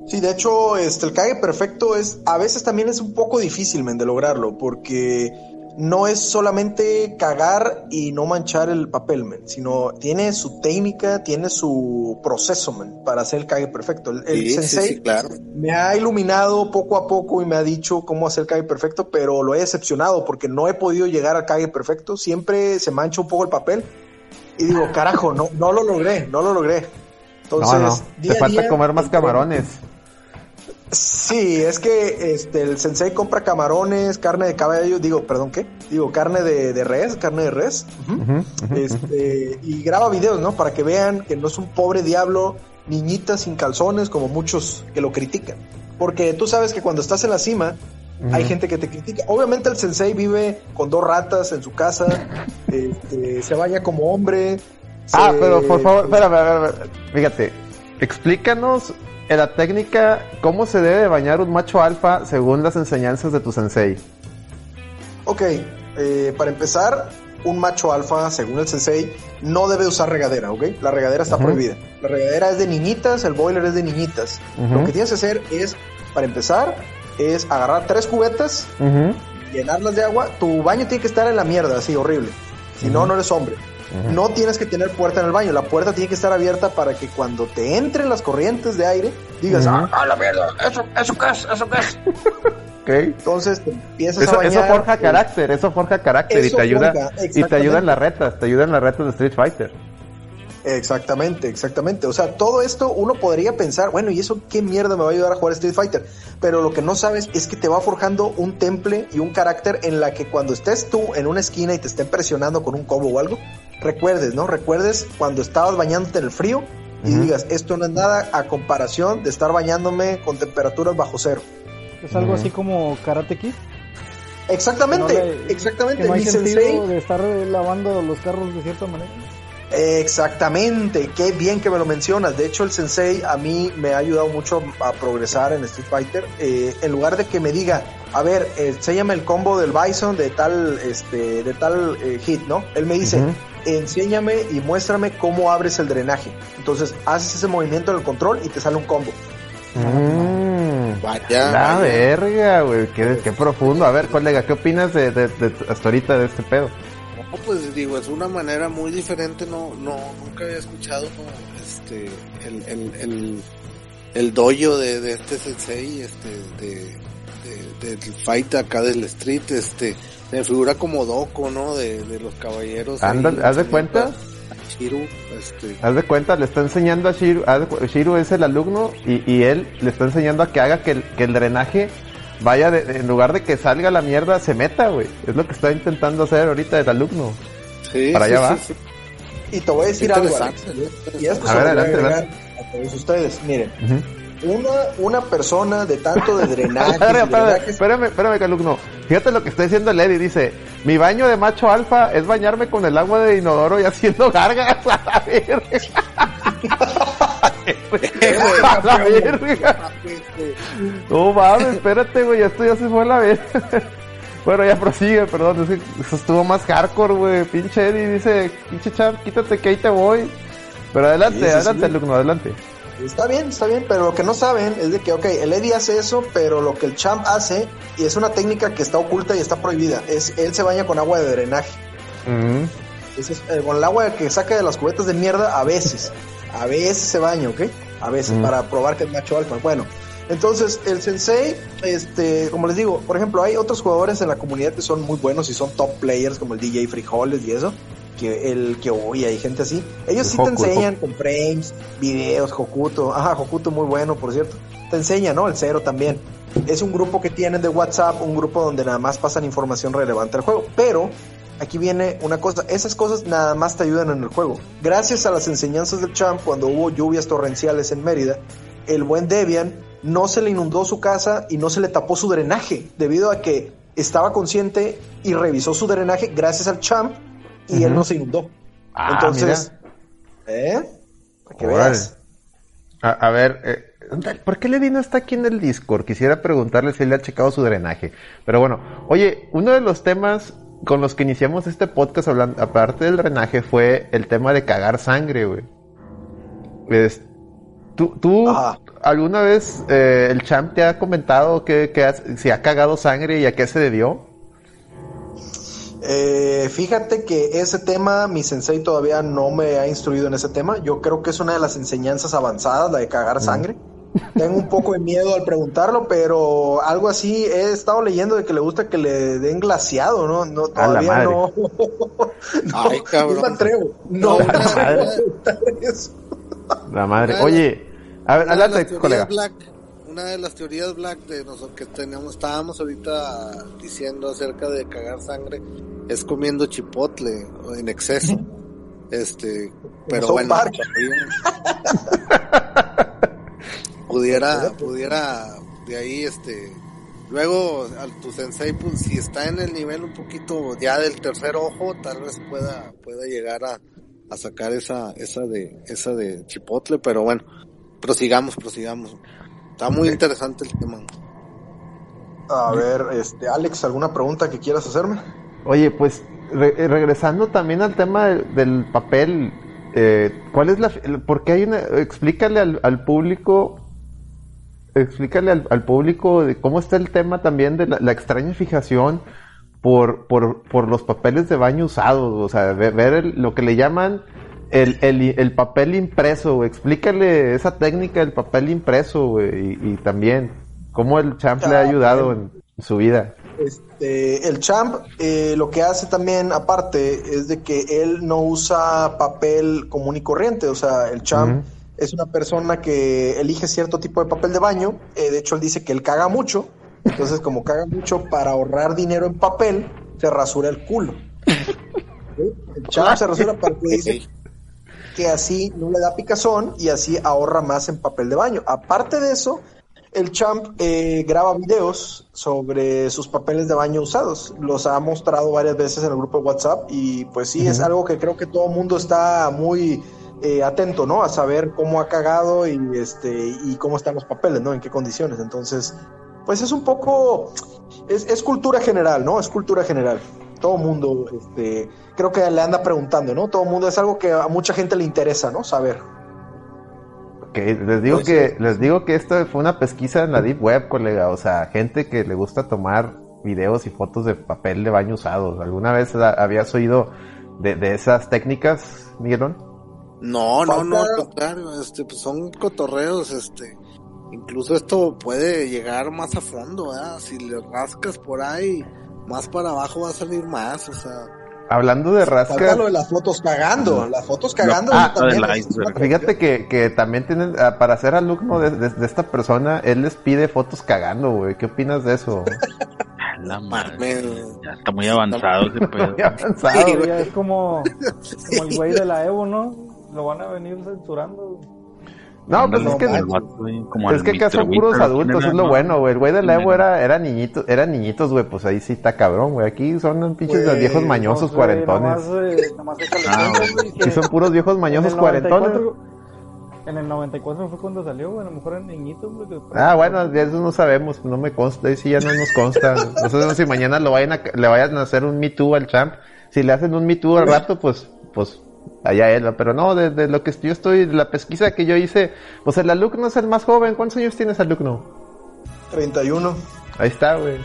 Sí, de hecho, este, el cague perfecto es, a veces también es un poco difícil, men, de lograrlo, porque no es solamente cagar y no manchar el papel, men, sino tiene su técnica, tiene su proceso, men, para hacer el cague perfecto. El, el Sí, sí, sensei sí, claro. me ha iluminado poco a poco y me ha dicho cómo hacer el cague perfecto, pero lo he decepcionado porque no he podido llegar al cague perfecto. Siempre se mancha un poco el papel y digo, carajo, no, no lo logré, no lo logré. Entonces, no, no, día te a falta día, comer más camarones. Sí, es que este, el sensei compra camarones, carne de caballo, digo, perdón, ¿qué? Digo, carne de, de res, carne de res. Este, y graba videos, ¿no? Para que vean que no es un pobre diablo, niñita sin calzones, como muchos que lo critican. Porque tú sabes que cuando estás en la cima, hay gente que te critica. Obviamente el sensei vive con dos ratas en su casa, este, se baña como hombre. Ah, se- pero por favor, espérame, ver, fíjate, explícanos en la técnica cómo se debe bañar un macho alfa según las enseñanzas de tu sensei. Ok, eh, para empezar, un macho alfa, según el sensei, no debe usar regadera, ¿ok? La regadera está prohibida. La regadera es de niñitas, el boiler es de niñitas. Lo que tienes que hacer es, para empezar, es agarrar tres cubetas, llenarlas de agua. Tu baño tiene que estar en la mierda, así horrible. Si no, no eres hombre. No tienes que tener puerta en el baño. La puerta tiene que estar abierta para que cuando te entren las corrientes de aire, digas, Ujú. ah, a la mierda, eso, eso qué es, eso qué es. Ok. Entonces te empiezas a Eso, bañar. eso forja eh, carácter, eso forja carácter y te ayuda forja, y te ayuda en las retas, te ayuda en las retas de Street Fighter. Exactamente, exactamente. O sea, todo esto uno podría pensar, bueno, ¿y eso qué mierda me va a ayudar a jugar Street Fighter? Pero lo que no sabes es que te va forjando un temple y un carácter en la que cuando estés tú en una esquina y te estén presionando con un combo o algo, recuerdes, ¿no? Recuerdes cuando estabas bañándote en el frío y digas, esto no es nada a comparación de estar bañándome con temperaturas bajo cero. Es algo así como Karate Kid. Exactamente, Que no le- exactamente. Que no hay Mi sentido sensei- de estar lavando los carros de cierta manera. Exactamente, qué bien que me lo mencionas. De hecho, el sensei a mí me ha ayudado mucho a progresar en Street Fighter. Eh, en lugar de que me diga, a ver, eh, enséñame el combo del Bison de tal, este, de tal eh, hit, ¿no? Él me dice. Enséñame y muéstrame cómo abres el drenaje. Entonces, haces ese movimiento en el control y te sale un combo. Mm. Vaya, La vaya. verga, güey, qué, qué profundo. A ver, colega, ¿qué opinas de, de- de- hasta ahorita de este pedo? No, pues digo, es una manera muy diferente, no, no, nunca había escuchado este, el, el, el, el dojo de, de este sensei, este, de, de, del fight acá del street, este, me figura como Doco, ¿no? De, de los caballeros. ahí, Ándale, ¿haz de cuenta? a Shiru, este, Haz de cuenta, le está enseñando a de cu- Shiro es el alumno y, y él le está enseñando a que haga que el, que el drenaje vaya, de- en lugar de que salga la mierda, se meta, güey. Es lo que está intentando hacer ahorita el alumno. sí, Para sí, allá sí, va. sí. Y te voy a decir algo. Y esto A se ver, adelante, agregar a todos ustedes. Miren, Ujú. Una, una persona de tanto de drenaje, Espérame, espérame, espérame, espérame, que alumno. Fíjate lo que está diciendo Lady. Dice, mi baño de macho alfa es bañarme con el agua de inodoro y haciendo gargas a la verga. a la verga. No mames, espérate, güey, esto ya se fue a la vez. bueno, ya prosigue, perdón, es que eso estuvo más hardcore, güey. Pinche Eddie dice, pinche champ, quítate que ahí te voy. Pero adelante, Sí, sí, adelante, sí. alumno, adelante. Está bien, está bien, pero lo que no saben es de que, ok, el Eddie hace eso, pero lo que el champ hace, y es una técnica que está oculta y está prohibida, es él se baña con agua de drenaje. Mm, eh, con el agua que saca de las cubetas de mierda, a veces, a veces se baña, ¿ok? A veces, Mm. para probar que es macho alfa. Bueno, entonces el sensei, este, como les digo, por ejemplo, hay otros jugadores en la comunidad que son muy buenos y son top players, como el DJ Frijoles y eso, que el que hoy hay gente así. Ellos El sí Hoku, te enseñan con frames, videos, Hokuto, ajá, Hokuto muy bueno, por cierto. Te enseña, ¿no? El cero también. Es un grupo que tienen de WhatsApp, un grupo donde nada más pasan información relevante al juego, pero aquí viene una cosa, esas cosas nada más te ayudan en el juego. Gracias a las enseñanzas del champ, cuando hubo lluvias torrenciales en Mérida, el buen Debian no se le inundó su casa y no se le tapó su drenaje, debido a que estaba consciente y revisó su drenaje gracias al champ y él no se inundó. Ah, Entonces, ¿eh? Para que Órale. veas. A, a ver, eh, ¿por qué Levi no está aquí en el Discord? Quisiera preguntarle si le ha checado su drenaje. Pero bueno, oye, uno de los temas con los que iniciamos este podcast hablando, aparte del drenaje, fue el tema de cagar sangre, güey. Es- ¿Tú, tú alguna vez eh, el champ te ha comentado que, que has- si ha cagado sangre y a qué se debió? Eh, fíjate que ese tema, mi sensei todavía no me ha instruido en ese tema. Yo creo que es una de las enseñanzas avanzadas, la de cagar sangre. Tengo un poco de miedo al preguntarlo, pero algo así he estado leyendo de que le gusta que le den glaciado, ¿no? No, la todavía madre. no. Ay, No cabrón. me atrevo. No No, me atrevo madre. a preguntar eso. La madre. Oye, a ver, adelante, colega. Black, una de las teorías black de nosotros que tenemos, estábamos ahorita diciendo acerca de cagar sangre, es comiendo chipotle en exceso. Este, pero bueno, Park. pudiera, pudiera de ahí, este, luego al tu sensei, pues si está en el nivel un poquito ya del tercer ojo, tal vez pueda, pueda llegar a, a sacar esa, esa de, esa de chipotle, pero bueno, prosigamos, prosigamos. Está muy interesante el tema. A ver, este, Alex, ¿alguna pregunta que quieras hacerme? Oye, pues re- eh, regresando también al tema del, del papel, eh, ¿cuál es la, el- por qué hay una, explícale al, al público, explícale al, al público de cómo está el tema también de la, la extraña fijación por, por, por los papeles de baño usados, o sea, ve- ver, el- lo que le llaman el, el, el papel impreso, güey. explícale esa técnica del papel impreso, güey, y, y también cómo el champ le ha ayudado en su vida. Este, el champ eh, lo que hace también aparte es de que él no usa papel común y corriente, o sea, el champ es una persona que elige cierto tipo de papel de baño, eh, de hecho él dice que él caga mucho, entonces como caga mucho para ahorrar dinero en papel, se rasura el culo. ¿Sí? El champ se rasura para que dice que así no le da picazón y así ahorra más en papel de baño. Aparte de eso, el champ eh, graba videos sobre sus papeles de baño usados. Los ha mostrado varias veces en el grupo de WhatsApp y pues sí, es algo que creo que todo el mundo está muy eh, atento, ¿no? A saber cómo ha cagado y, este, y cómo están los papeles, ¿no? En qué condiciones. Entonces, pues es un poco, es, es cultura general, ¿no? Es cultura general. Todo el mundo, este, creo que le anda preguntando, ¿no? Todo el mundo es algo que a mucha gente le interesa, ¿no? Saber. Que les digo Pues que sí. les digo que esto fue una pesquisa en la deep web, colega, o sea, gente que le gusta tomar videos y fotos de papel de baño usados. ¿Alguna vez la- habías oído de, de esas técnicas, Miguelón? No, no, no, contrario, este, pues son cotorreos, este, incluso esto puede llegar más a fondo, ¿verdad? Si le rascas por ahí, más para abajo va a salir más, o sea, Hablando de Falta rasca, lo de las fotos cagando. Las fotos cagando ah, también. fíjate que, que también tienen, ah, para ser alumno de, de- de esta persona, él les pide fotos cagando, güey. ¿Qué opinas de eso? La madre. Ya está muy avanzado ese pedo. Muy avanzado, Sí, güey. Oye, es como, como el güey de la Evo, ¿no? Lo van a venir censurando. No, pues es que, vato, es que acá son puros Winter, adultos, ¿quién es lo no? bueno, güey. El güey de la ¿Quién Evo era? era, era niñitos, eran niñitos, güey, pues ahí sí está cabrón, güey. Aquí son pinches viejos mañosos No sé, cuarentones. Nomás, eh, nomás Ah, Sí, son puros viejos en mañosos el cuarentones. 94 En el 94 fue cuando salió, güey. A lo mejor eran niñitos, güey. Ah, bueno, de eso no sabemos, no me consta, ahí sí ya no nos consta. No sabemos si mañana lo vayan a, le vayan a hacer un Me Too al champ. Si le hacen un Me Too al rato, pues, pues, allá él, pero no, de, de lo que yo estoy, de la pesquisa que yo hice, pues el alumno es el más joven. ¿Cuántos años tienes alumno? 31. Ahí está, güey.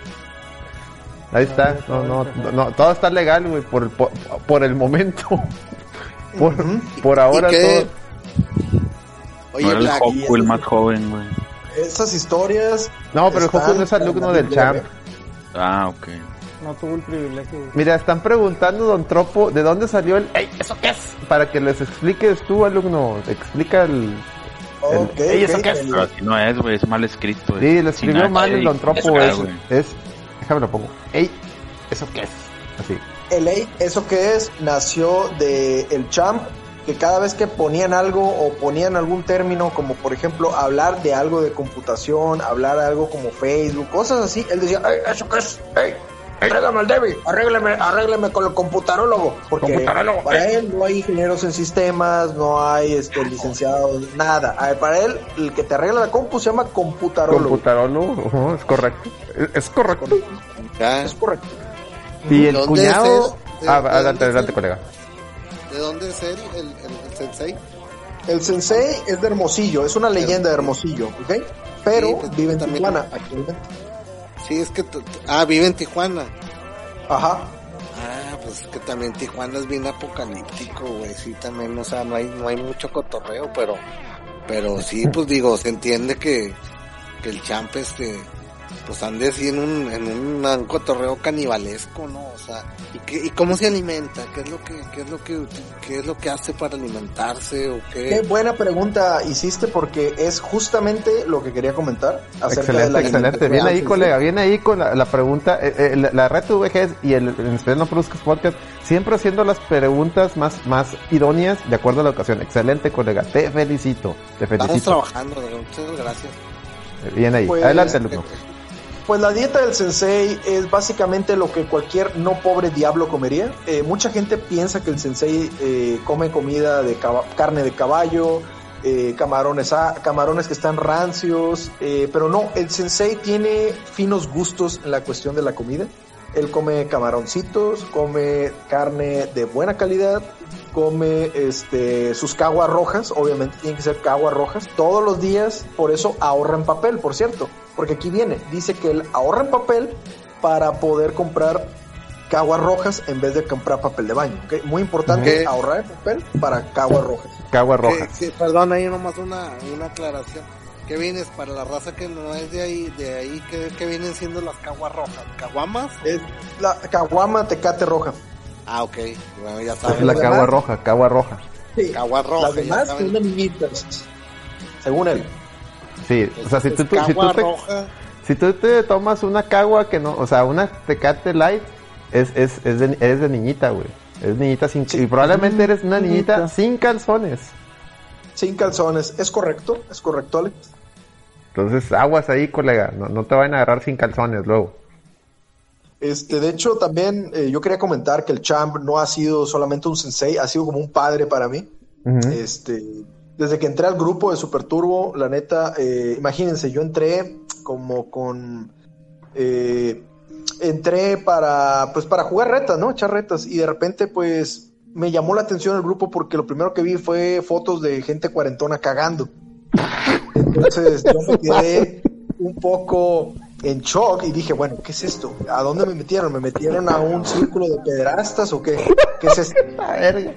Ahí está, no, no, no, no, todo está legal, güey, por, por, por el momento. Por, por ahora ¿Y qué? todo. Oye, No era el Goku el más joven, güey. Esas historias. No, pero el Joku no es alumno del champ. Ah, ok. No tuvo el privilegio. güey. Mira, están preguntando, don Tropo, ¿de dónde salió el... ¡Ey, eso qué es! Para que les expliques tú, alumno. Explica el... ¡Ey, eso qué es! el- Pero así no es, güey, es mal escrito. güey. Sí, lo escribió mal el ey, don Tropo, es, güey. es... Déjame lo pongo. ¡Ey, eso qué es! Así. El A, eso que es, nació de el champ, que cada vez que ponían algo o ponían algún término, como por ejemplo hablar de algo de computación, hablar de algo como Facebook, cosas así, él decía, "Ey, ¿eso qué es? Ey, Arréglame el Debbie, arréglame, arréglame con el computarólogo, porque Computarólogo, para él no hay ingenieros en sistemas, no hay este licenciados, nada. A ver, para él, el que te arregla la compu se llama computarólogo. Computarólogo, es correcto. Es, es correcto. ya, es correcto. Y el ¿Dónde cuñado... es él? ¿De- Ah, de adelante, adelante, colega. ¿de dónde es él, el, el, el sensei? El sensei es de Hermosillo, es una leyenda de Hermosillo, ¿ok? Pero Sí, pues, vive en Tijuana actualmente. Sí, es que, ah, vive en Tijuana. Ajá. Ah, pues es que también Tijuana es bien apocalíptico, güey, sí, también, o sea, no hay, no hay mucho cotorreo, pero, pero sí, pues digo, se entiende que, que el champ, este, pues ande así en un, en un, cotorreo canibalesco, ¿no? O sea, ¿y, qué, ¿y cómo se alimenta? ¿Qué es lo que, qué es lo que, qué es lo que hace para alimentarse o qué? Qué buena pregunta hiciste porque es justamente lo que quería comentar acerca de Excelente, la excelente. Viene ahí, colega, viene ahí con la, la pregunta. eh, eh, la, la red VGs y el, especial no produzcas podcast, siempre haciendo las preguntas más, más idóneas de acuerdo a la ocasión. Excelente, colega. Te felicito. Te Estamos felicito. trabajando, muchas gracias. Viene ahí. Pues, Adelante, alumno. Pues la dieta del sensei es básicamente lo que cualquier no pobre diablo comería. Eh, mucha gente piensa que el sensei eh, come comida de carne de caballo, eh, camarones, a- camarones que están rancios, eh, pero no, el sensei tiene finos gustos en la cuestión de la comida. Él come camaroncitos, come carne de buena calidad, come este sus caguas rojas, obviamente tienen que ser caguas rojas, todos los días, por eso ahorra en papel, por cierto, porque aquí viene, dice que él ahorra en papel para poder comprar caguas rojas en vez de comprar papel de baño, ¿ok? Muy importante ahorrar en papel para caguas rojas. Cagua Que- roja. que- perdón, ahí nomás una, una aclaración. ¿Qué vienes para la raza que no es de ahí? De ahí, ¿qué, qué vienen siendo las caguas rojas? ¿Caguamas? Es la caguama tecate roja. Ah, ok. Bueno, ya Es saben. la cagua roja, cagua roja. Sí. Caguas rojas. Las demás son niñitas, según él. Sí, o sea, si tú, tú- si tú te, roja. si tú te tomas una cagua que no, o sea, una tecate light, es, es, es de, eres de niñita, güey. Es niñita sin, y probablemente eres una niñita niñita. sin calzones. Sin calzones, es correcto, es correcto, Alex. Entonces, aguas ahí, colega. No, no te van a agarrar sin calzones luego. Este, de hecho, también eh, yo quería comentar que el champ no ha sido solamente un sensei, ha sido como un padre para mí. Ujú. Este, desde que entré al grupo de Super Turbo, la neta, eh, imagínense, yo entré como con, eh, entré para, pues para jugar retas, ¿no? Echar retas y de repente, pues, me llamó la atención el grupo porque lo primero que vi fue fotos de gente cuarentona cagando. Entonces yo me quedé un poco en shock y dije, bueno, ¿qué es esto? ¿A dónde me metieron? ¿Me metieron a un círculo de pederastas o qué? ¿Qué es esto? La verga.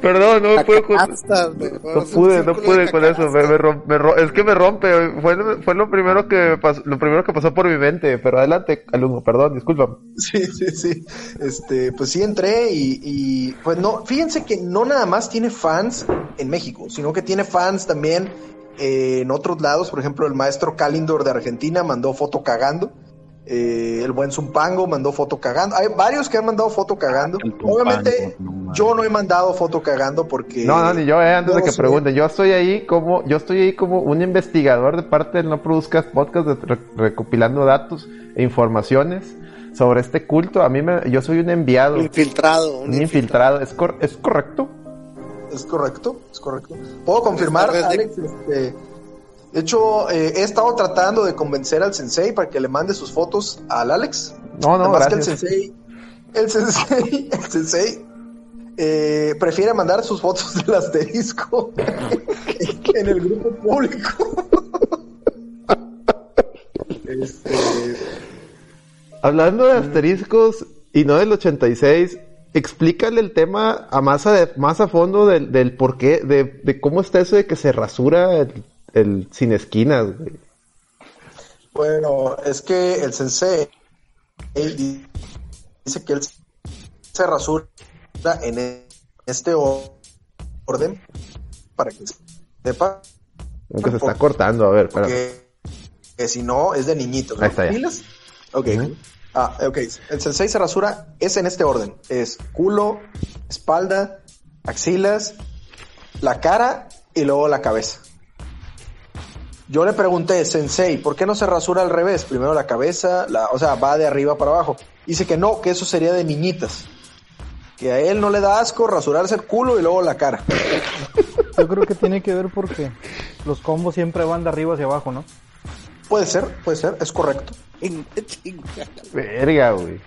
Perdón, no pude con, no pude, no pude de con eso. Me, me rom- me es que me rompe. Fue, fue lo primero que pasó, lo primero que pasó por mi mente. Pero adelante, alumno, perdón, disculpa. Sí, sí, sí. Este, pues sí entré y, y, pues no, fíjense que no nada más tiene fans en México, sino que tiene fans también eh, en otros lados. Por ejemplo, el maestro Calindor de Argentina mandó foto cagando. Eh, el buen Zumpango mandó foto cagando. Hay varios que han mandado foto cagando. El Zumpango, Obviamente, no yo no he mandado foto cagando porque. No, no, ni yo, eh, antes de que pregunten. Yo estoy ahí como, yo estoy ahí como un investigador de parte del No Produzcas Podcast, de- re- recopilando datos e informaciones sobre este culto. A mí me, yo soy un enviado, Infiltrado. un infiltrado. ¿Es, cor- ¿Es correcto? Es correcto, es correcto. Puedo confirmar, Alex. este, de hecho, eh, he estado tratando de convencer al sensei para que le mande sus fotos al Alex. No, no, Nada más que el gracias. sensei, el sensei, el sensei eh, prefiere mandar sus fotos del asterisco en el grupo público. Este, Hablando de asteriscos y no del 86, explícale el tema a más a, más a fondo del, del por qué, de, de cómo está eso de que se rasura el, el sin esquinas, güey. Bueno, es que el sensei él di- dice que él se rasura en este orden para que sepa Como que se está cortando, a ver, espera. que, si no es de niñitos. ¿no? Ahí está ya. Ok. Ah, ok. El sensei se rasura es en este orden. Es culo, espalda, axilas, la cara y luego la cabeza. Yo le pregunté, Sensei, ¿por qué no se rasura al revés? Primero la cabeza, la, o sea, va de arriba para abajo. Dice que no, que eso sería de niñitas. Que a él no le da asco rasurarse el culo y luego la cara. Yo creo que tiene que ver porque los combos siempre van de arriba hacia abajo, ¿no? Puede ser, puede ser, es correcto. Verga, güey.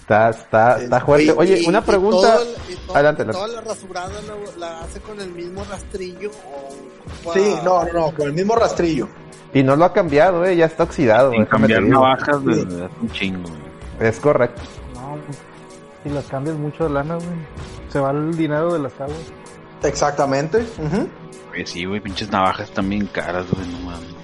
Está, está, está fuerte. Oye, Y- una y pregunta. todo el- y todo- Adelante, y adelante. Toda la rasurada la, la hace con el mismo rastrillo. o ocupa- Sí, no, no, no, con el mismo rastrillo. Y no lo ha cambiado, eh, ya está oxidado. Sin cambiar navajas desde hace un chingo. güey. Es correcto. No, si las cambias mucho de lana, güey, se va el dinero de las aguas. Exactamente. ujú. Oye, sí, güey, pinches navajas también caras, güey, no mames.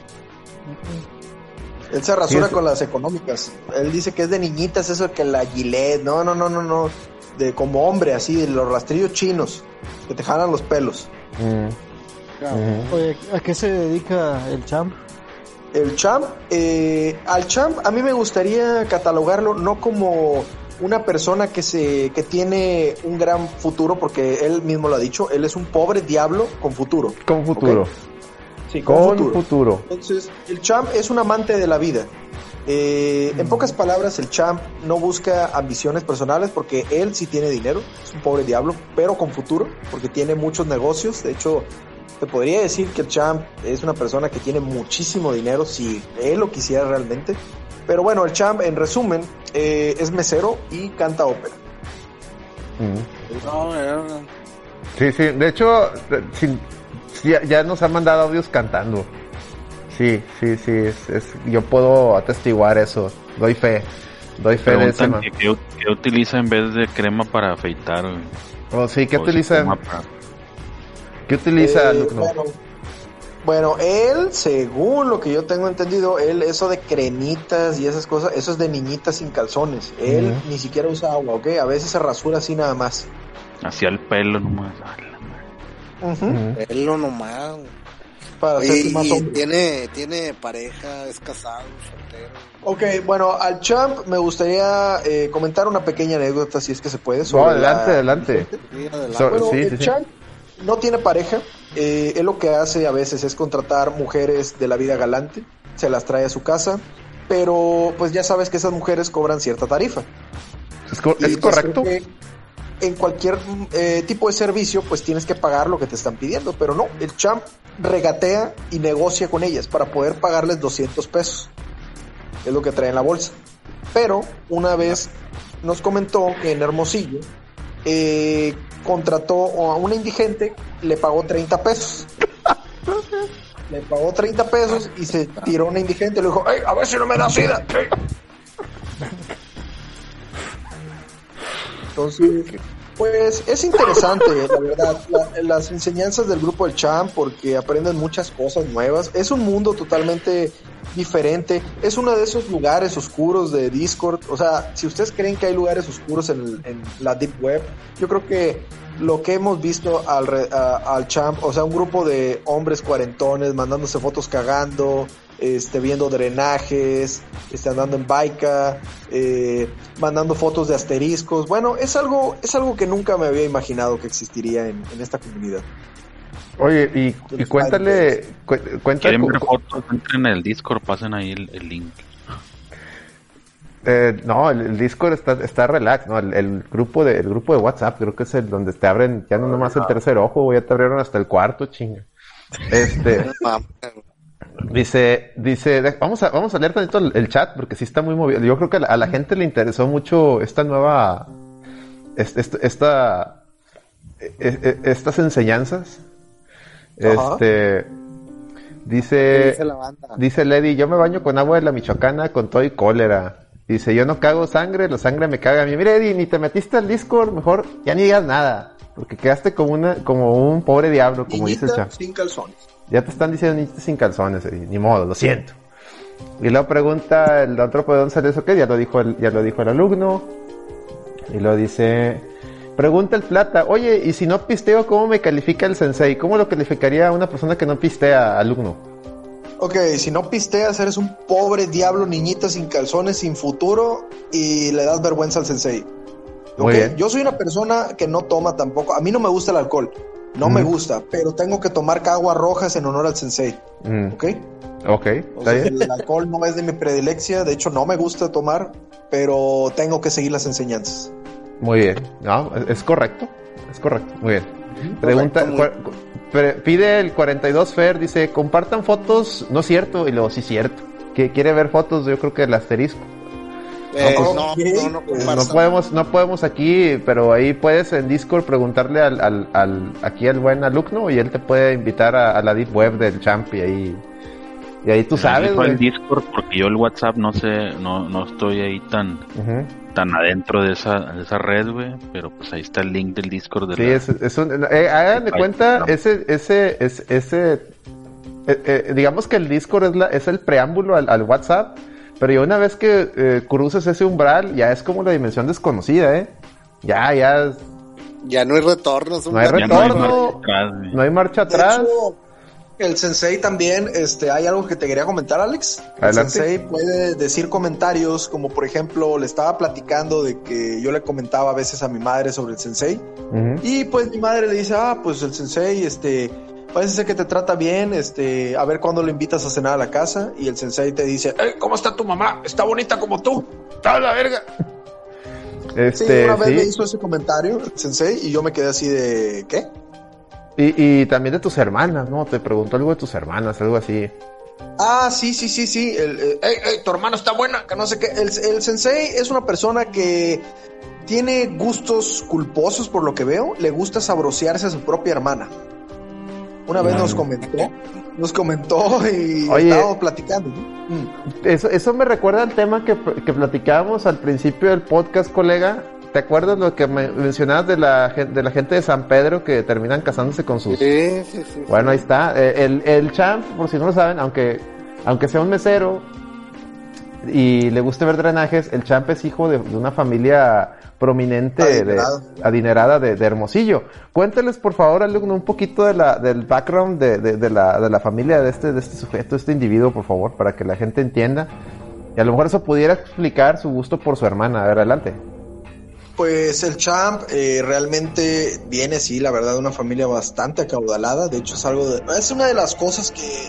Él se rasura con las económicas. Él dice que es de niñitas eso que la gilet. No, no, no, no, no. De como hombre, así, de los rastrillos chinos. Que te jalan los pelos. Mm. Oye, ¿a qué se dedica el champ? El champ, eh, al champ a mí me gustaría catalogarlo no como una persona que se que tiene un gran futuro porque él mismo lo ha dicho, él es un pobre diablo con futuro. Con futuro. Sí, Con futuro. Entonces, el champ es un amante de la vida. Eh, en pocas palabras, el champ no busca ambiciones personales porque él sí tiene dinero, es un pobre diablo, pero con futuro, porque tiene muchos negocios. De hecho, te podría decir que el champ es una persona que tiene muchísimo dinero si él lo quisiera realmente. Pero bueno, el champ, en resumen, eh, es mesero y canta ópera. Mm. No, Sí, sí. De hecho, sí, ya, ya nos han mandado audios cantando. Sí, sí, sí. Es, es- yo puedo atestiguar eso. Doy fe. Doy fe de que, qué, qué utiliza en vez de crema para afeitar. Oh, sí, ¿qué O utiliza? para- ¿Qué utiliza Eh? No. bueno, bueno, él, según lo que yo tengo entendido, él eso de cremitas y esas cosas, eso es de niñitas sin calzones. Él ni siquiera usa agua, ¿ok? A veces se rasura así nada más. Hacía el pelo nomás. Él lo nomás. Para más y tiene, tiene pareja, es casado, soltero. Ok, bueno, al champ me gustaría eh, comentar una pequeña anécdota, si es que se puede. sobre No, adelante, la- adelante. Sí, adelante. So- Bueno, sí, el sí, sí. champ no tiene pareja. eh, él lo que hace a veces es contratar mujeres de la vida galante, se las trae a su casa, pero pues ya sabes que esas mujeres cobran cierta tarifa. ¿Es, co- Y, es pues, correcto? En cualquier eh, tipo de servicio, pues tienes que pagar lo que te están pidiendo, pero no, el champ regatea y negocia con ellas para poder pagarles 200 pesos. Es lo que trae en la bolsa. Pero una vez nos comentó que en Hermosillo eh, contrató a una indigente, le pagó 30 pesos. Le pagó 30 pesos y se tiró una indigente y le dijo, "Ey, a ver si no me da sida. Ey". Entonces, pues es interesante, la verdad, la- las enseñanzas del grupo del Champ porque aprenden muchas cosas nuevas. Es un mundo totalmente diferente. Es uno de esos lugares oscuros de Discord. O sea, si ustedes creen que hay lugares oscuros en, el- en la Deep Web, yo creo que lo que hemos visto al, al Champ, o sea, un grupo de hombres cuarentones mandándose fotos cagando, este, viendo drenajes, este, andando en baica, eh, mandando fotos de asteriscos. Bueno, es algo, es algo que nunca me había imaginado que existiría en, en esta comunidad. Oye, y, y cuéntale, cu- cuéntale, Quieren ver fotos, entren en el Discord, pasen ahí el, el link. eh, no, el, el Discord está, está relax, no, el, el grupo de, el grupo de WhatsApp creo que es el donde te abren, ya no nomás el tercer ojo, ya te abrieron hasta el cuarto, chinga. Este. dice, dice, vamos a, vamos a leer tantito el, el chat porque sí está muy movido. Yo creo que a la, a la gente le interesó mucho esta nueva, es- est- esta, e- e- estas enseñanzas. Ajá. Este, ¿Qué dice, dice la banda? Dice Lady, yo me baño con agua de la Michoacana con todo y cólera. Dice, yo no cago sangre, la sangre me caga a mí. Mire, Eddie, ni te metiste al Discord, mejor ya ni digas nada. Porque quedaste como una, como un pobre diablo, como dice el chap. sin calzones. Ya te están diciendo niñitas sin calzones, ni modo, lo siento. Y luego pregunta el otro, ¿de dónde sale eso? ¿Qué? Ya lo dijo el, ya lo dijo el alumno. Y lo dice, pregunta el plata, oye, y si no pisteo, ¿cómo me califica el sensei? ¿Cómo lo calificaría una persona que no pistea, alumno? Ok, si no pisteas, eres un pobre diablo, niñita sin calzones, sin futuro y le das vergüenza al sensei. Muy Ok, bien. Yo soy una persona que no toma tampoco. A mí no me gusta el alcohol. No me gusta, pero tengo que tomar caguas rojas en honor al sensei. Mm, ¿Ok? ok, está sea, bien. el alcohol no es de mi predileccia. De hecho, no me gusta tomar, pero tengo que seguir las enseñanzas. Muy bien. No, es, correcto. Es correcto. Muy bien. Pregunta, muy- cu- pre- pide el 42 Fer, dice, compartan fotos, no es cierto, y luego sí es cierto. Que quiere ver fotos, yo creo que el asterisco. Eh, no, ok, no, no, pues, compartan. No podemos, no podemos aquí, pero ahí puedes en Discord preguntarle al, al, al- aquí al buen alumno y él te puede invitar a, a la deep web del champ y ahí, y ahí tú sabes, Dijo el. Discord porque yo el WhatsApp no sé, no, no estoy ahí tan, Ujú. tan adentro de esa, de esa red, güey. Pero pues ahí está el link del Discord de Sí, la- es, es un, eh, hagan de cuenta, no. ese, ese, es- ese, eh, eh, digamos que el Discord es, la, es el preámbulo al, al WhatsApp, pero ya una vez que eh, cruces ese umbral, ya es como la dimensión desconocida, ¿eh? Ya, ya, Ya no hay retorno. es un no hay Ya no hay retorno, marcha atrás, no hay marcha De atrás. hecho, el sensei también, este, hay algo que te quería comentar, Alex. El Adelante. sensei puede decir comentarios, como por ejemplo, le estaba platicando de que yo le comentaba a veces a mi madre sobre el sensei. Y pues mi madre le dice, ah, pues el sensei, este, parece ser que te trata bien, este, a ver cuándo lo invitas a cenar a la casa. Y el sensei te dice, "Ey, ¿cómo está tu mamá? Está bonita como tú. Está la verga. Sí, Este, una vez sí. me hizo ese comentario el sensei y yo me quedé así de, ¿qué? Y, y también de tus hermanas, ¿no? Te preguntó algo de tus hermanas, algo así. Ah, sí, sí, sí, sí. El, eh, ey, ey, tu hermano está buena, que no sé qué. El, el sensei es una persona que tiene gustos culposos por lo que veo. Le gusta sabrosearse a su propia hermana. Una vez nos comentó, nos comentó y Oye. estábamos platicando. ¿no? Mm. Eso, eso me recuerda al tema que, que platicábamos al principio del podcast, colega. ¿Te acuerdas lo que me- mencionabas de la, de la gente de San Pedro que terminan casándose con sus... Sí, sí, sí. Bueno, ahí está. Eh, El, el champ, por si no lo saben, aunque, aunque sea un mesero y le guste ver drenajes, el champ es hijo de, de una familia prominente, Adinerada. de, adinerada de, de Hermosillo. Cuénteles, por favor, alumno, un poquito de la, del background de, de, de la, de la familia de este, de este sujeto, este individuo, por favor, para que la gente entienda. Y a lo mejor eso pudiera explicar su gusto por su hermana. A ver, adelante. Pues el champ eh, realmente viene, sí, la verdad, de una familia bastante acaudalada. De hecho, es algo de, es una de las cosas que,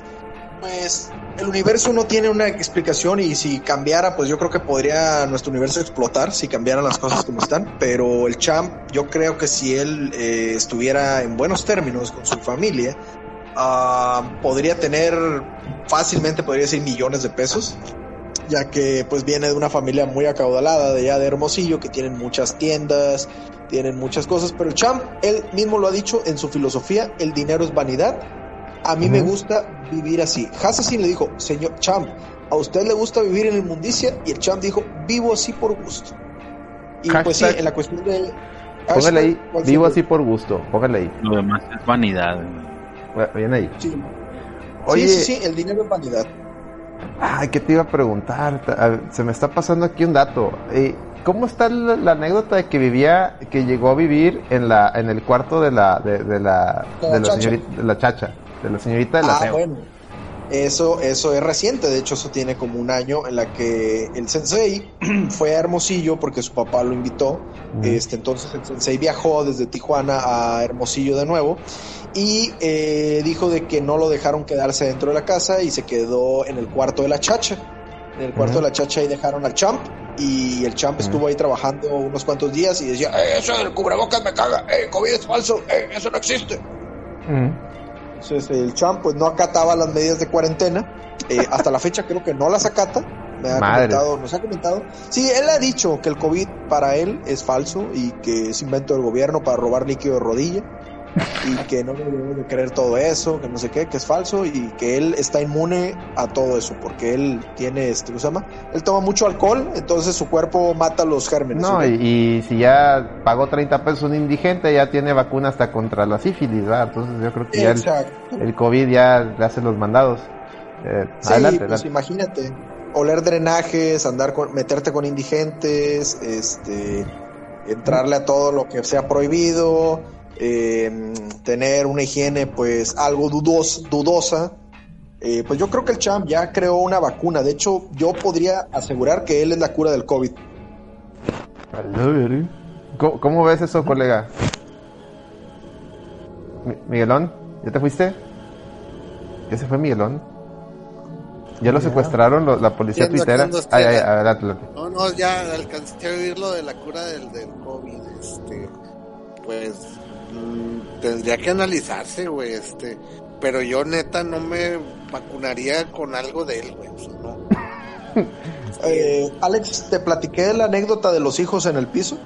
pues, el universo no tiene una explicación y si cambiara, pues yo creo que podría nuestro universo explotar si cambiaran las cosas como están. Pero el champ, yo creo que si él eh, estuviera en buenos términos con su familia, ah, podría tener fácilmente, podría decir, millones de pesos ya que pues viene de una familia muy acaudalada de allá de Hermosillo, que tienen muchas tiendas, tienen muchas cosas, pero el champ, él mismo lo ha dicho en su filosofía, el dinero es vanidad. A mí me gusta vivir así. Hassassin le dijo, señor champ, ¿a usted le gusta vivir en inmundicia? Y el champ dijo, vivo así por gusto. Y pues sí, en la cuestión de... Póngale ahí, ¿cuál vivo así por gusto. Póngale ahí. Lo demás es vanidad. Bueno, Bien ahí. Sí. Oye, sí, sí, sí, el dinero es vanidad. Ay, ¿qué te iba a preguntar? A ver, se me está pasando aquí un dato. Eh, ¿Cómo está la, la anécdota de que vivía, que llegó a vivir en la, en el cuarto de la, de, de la, De la de la chacha. señorita, de la chacha, de la señorita de la Ah, bueno. Eso, eso es reciente, de hecho eso tiene como un año en la que el sensei fue a Hermosillo porque su papá lo invitó. Este, entonces el sensei viajó desde Tijuana a Hermosillo de nuevo y eh, dijo de que no lo dejaron quedarse dentro de la casa y se quedó en el cuarto de la chacha. En el cuarto de la chacha ahí dejaron al champ y el champ estuvo ahí trabajando unos cuantos días y decía, "Eh, eso del cubrebocas me caga, eh, COVID es falso, eh, eso no existe. Entonces el champ pues no acataba las medidas de cuarentena. Eh, hasta la fecha creo que no las acata. Me ha Madre. comentado, nos ha comentado. Sí, él ha dicho que el COVID para él es falso y que es invento del gobierno para robar líquido de rodilla y que no debemos de creer todo eso, que no sé qué, que es falso y que él está inmune a todo eso porque él tiene, este, ¿cómo se llama? Él toma mucho alcohol, entonces su cuerpo mata los gérmenes. No, y, y si ya pagó 30 pesos un indigente, ya tiene vacuna hasta contra la sífilis, ¿verdad? Entonces yo creo que ya el, COVID ya le hace los mandados. Eh, Sí, adelante, pues adelante. imagínate, oler drenajes, andar con, meterte con indigentes, este, entrarle a todo lo que sea prohibido, eh, tener una higiene pues algo dudos, dudosa. Eh, pues yo creo que el champ ya creó una vacuna. De hecho, yo podría asegurar que él es la cura del COVID. ¿Cómo, cómo ves eso, colega? Mi- Miguelón, ¿ya te fuiste? ¿Ya se fue Miguelón? ¿Ya lo secuestraron lo- la policía tuitera? Ay, ay, adelante, adelante. No, no, ya alcancé a vivir lo de la cura del, del COVID, este, pues, tendría que analizarse, güey, este, pero yo neta no me vacunaría con algo de él, güey, o sea, no. Eh, Alex, te platiqué la anécdota de los hijos en el piso.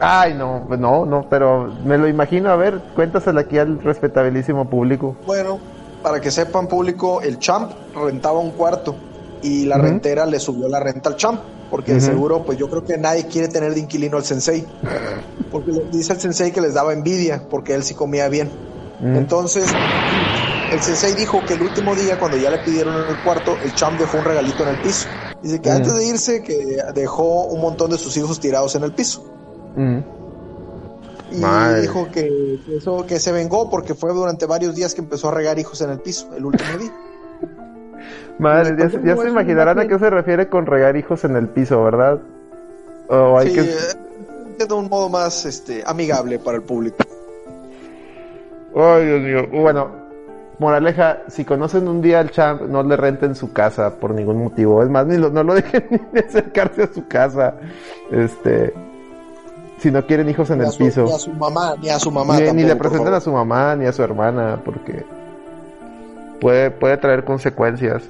Ay, no, pues no, no, pero me lo imagino. A ver, cuéntasela aquí al respetabilísimo público. Bueno, para que sepan público, el champ rentaba un cuarto y la Ujú. rentera le subió la renta al champ. Porque de seguro, pues yo creo que nadie quiere tener de inquilino al sensei. Porque le dice el sensei que les daba envidia, porque él sí comía bien. Entonces, el sensei dijo que el último día, cuando ya le pidieron en el cuarto, el champ dejó un regalito en el piso. Dice que antes de irse, que dejó un montón de sus hijos tirados en el piso. Y Madre. dijo que eso, que se vengó porque fue durante varios días que empezó a regar hijos en el piso, el último día. Madre, ya, se- ya se imaginarán a qué se refiere con regar hijos en el piso, ¿verdad? O hay Sí, que... eh, de un modo más este, amigable para el público. Ay, Dios mío. Bueno, moraleja, si conocen un día al champ, no le renten su casa por ningún motivo. Es más, ni lo- no lo dejen ni de acercarse a su casa. Este... Si no quieren hijos en Ni el su- piso. Ni a su mamá, ni a su mamá. Ni, ni tampoco, le por presenten a su mamá ni a su hermana porque puede, puede traer consecuencias.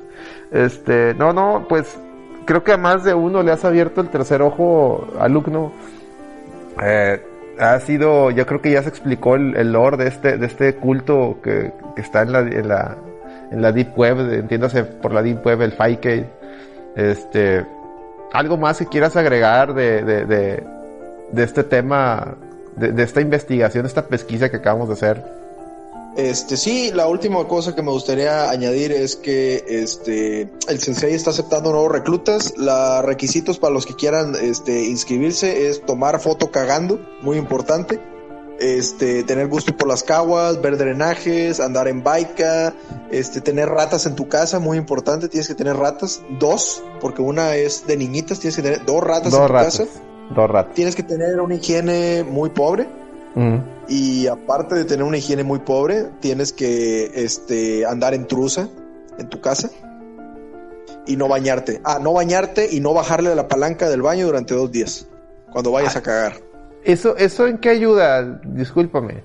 Este, no, no, pues creo que a más de uno le has abierto el tercer ojo, alumno. Eh, ha sido, yo creo que ya se explicó el, el lore de este, de este culto que, que está en la, en la, en la deep web, entiéndase por la deep web, el Faike. Este, algo más que quieras agregar de, de, de, de este tema, de, de esta investigación, esta pesquisa que acabamos de hacer. Este, sí, la última cosa que me gustaría añadir es que este, el sensei está aceptando nuevos reclutas. Los requisitos para los que quieran este, inscribirse es tomar foto cagando, muy importante. Este, tener gusto por las caguas, ver drenajes, andar en baica, este, tener ratas en tu casa, muy importante, tienes que tener ratas, dos, porque una es de niñitas, tienes que tener dos ratas en Dos tu ratos. casa. Dos ratos. Tienes que tener una higiene muy pobre. Mm. Y aparte de tener una higiene muy pobre, tienes que este, andar en truza en tu casa y no bañarte. Ah, no bañarte y no bajarle la palanca del baño durante dos días cuando vayas a cagar. ¿Eso, ¿Eso en qué ayuda? Discúlpame.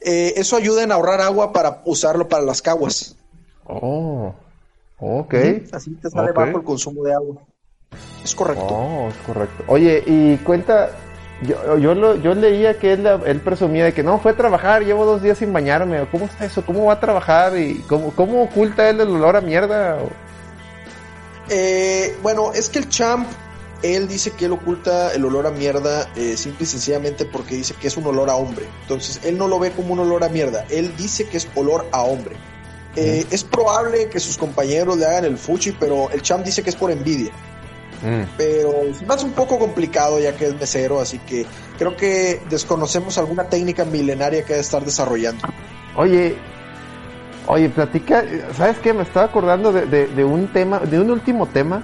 Eh, eso ayuda en ahorrar agua para usarlo para las caguas. Oh, ok. Así te sale bajo el consumo de agua. Es correcto. Oh, es correcto. Oye, y cuenta, yo, yo, lo, yo leía que él, él presumía de que no, fue a trabajar, llevo dos días sin bañarme. ¿Cómo está eso? ¿Cómo va a trabajar? ¿Y cómo, cómo oculta él el olor a mierda? Eh, bueno, es que el champ, él dice que él oculta el olor a mierda eh, simple y sencillamente porque dice que es un olor a hombre. Entonces, él no lo ve como un olor a mierda, él dice que es olor a hombre. Eh, Es probable que sus compañeros le hagan el fuchi, pero el champ dice que es por envidia. Mm. Pero me hace un poco complicado ya que es mesero, así que creo que desconocemos alguna técnica milenaria que debe estar desarrollando. Oye, oye, platica, ¿sabes qué? Me estaba acordando de, de- de un tema, de un último tema,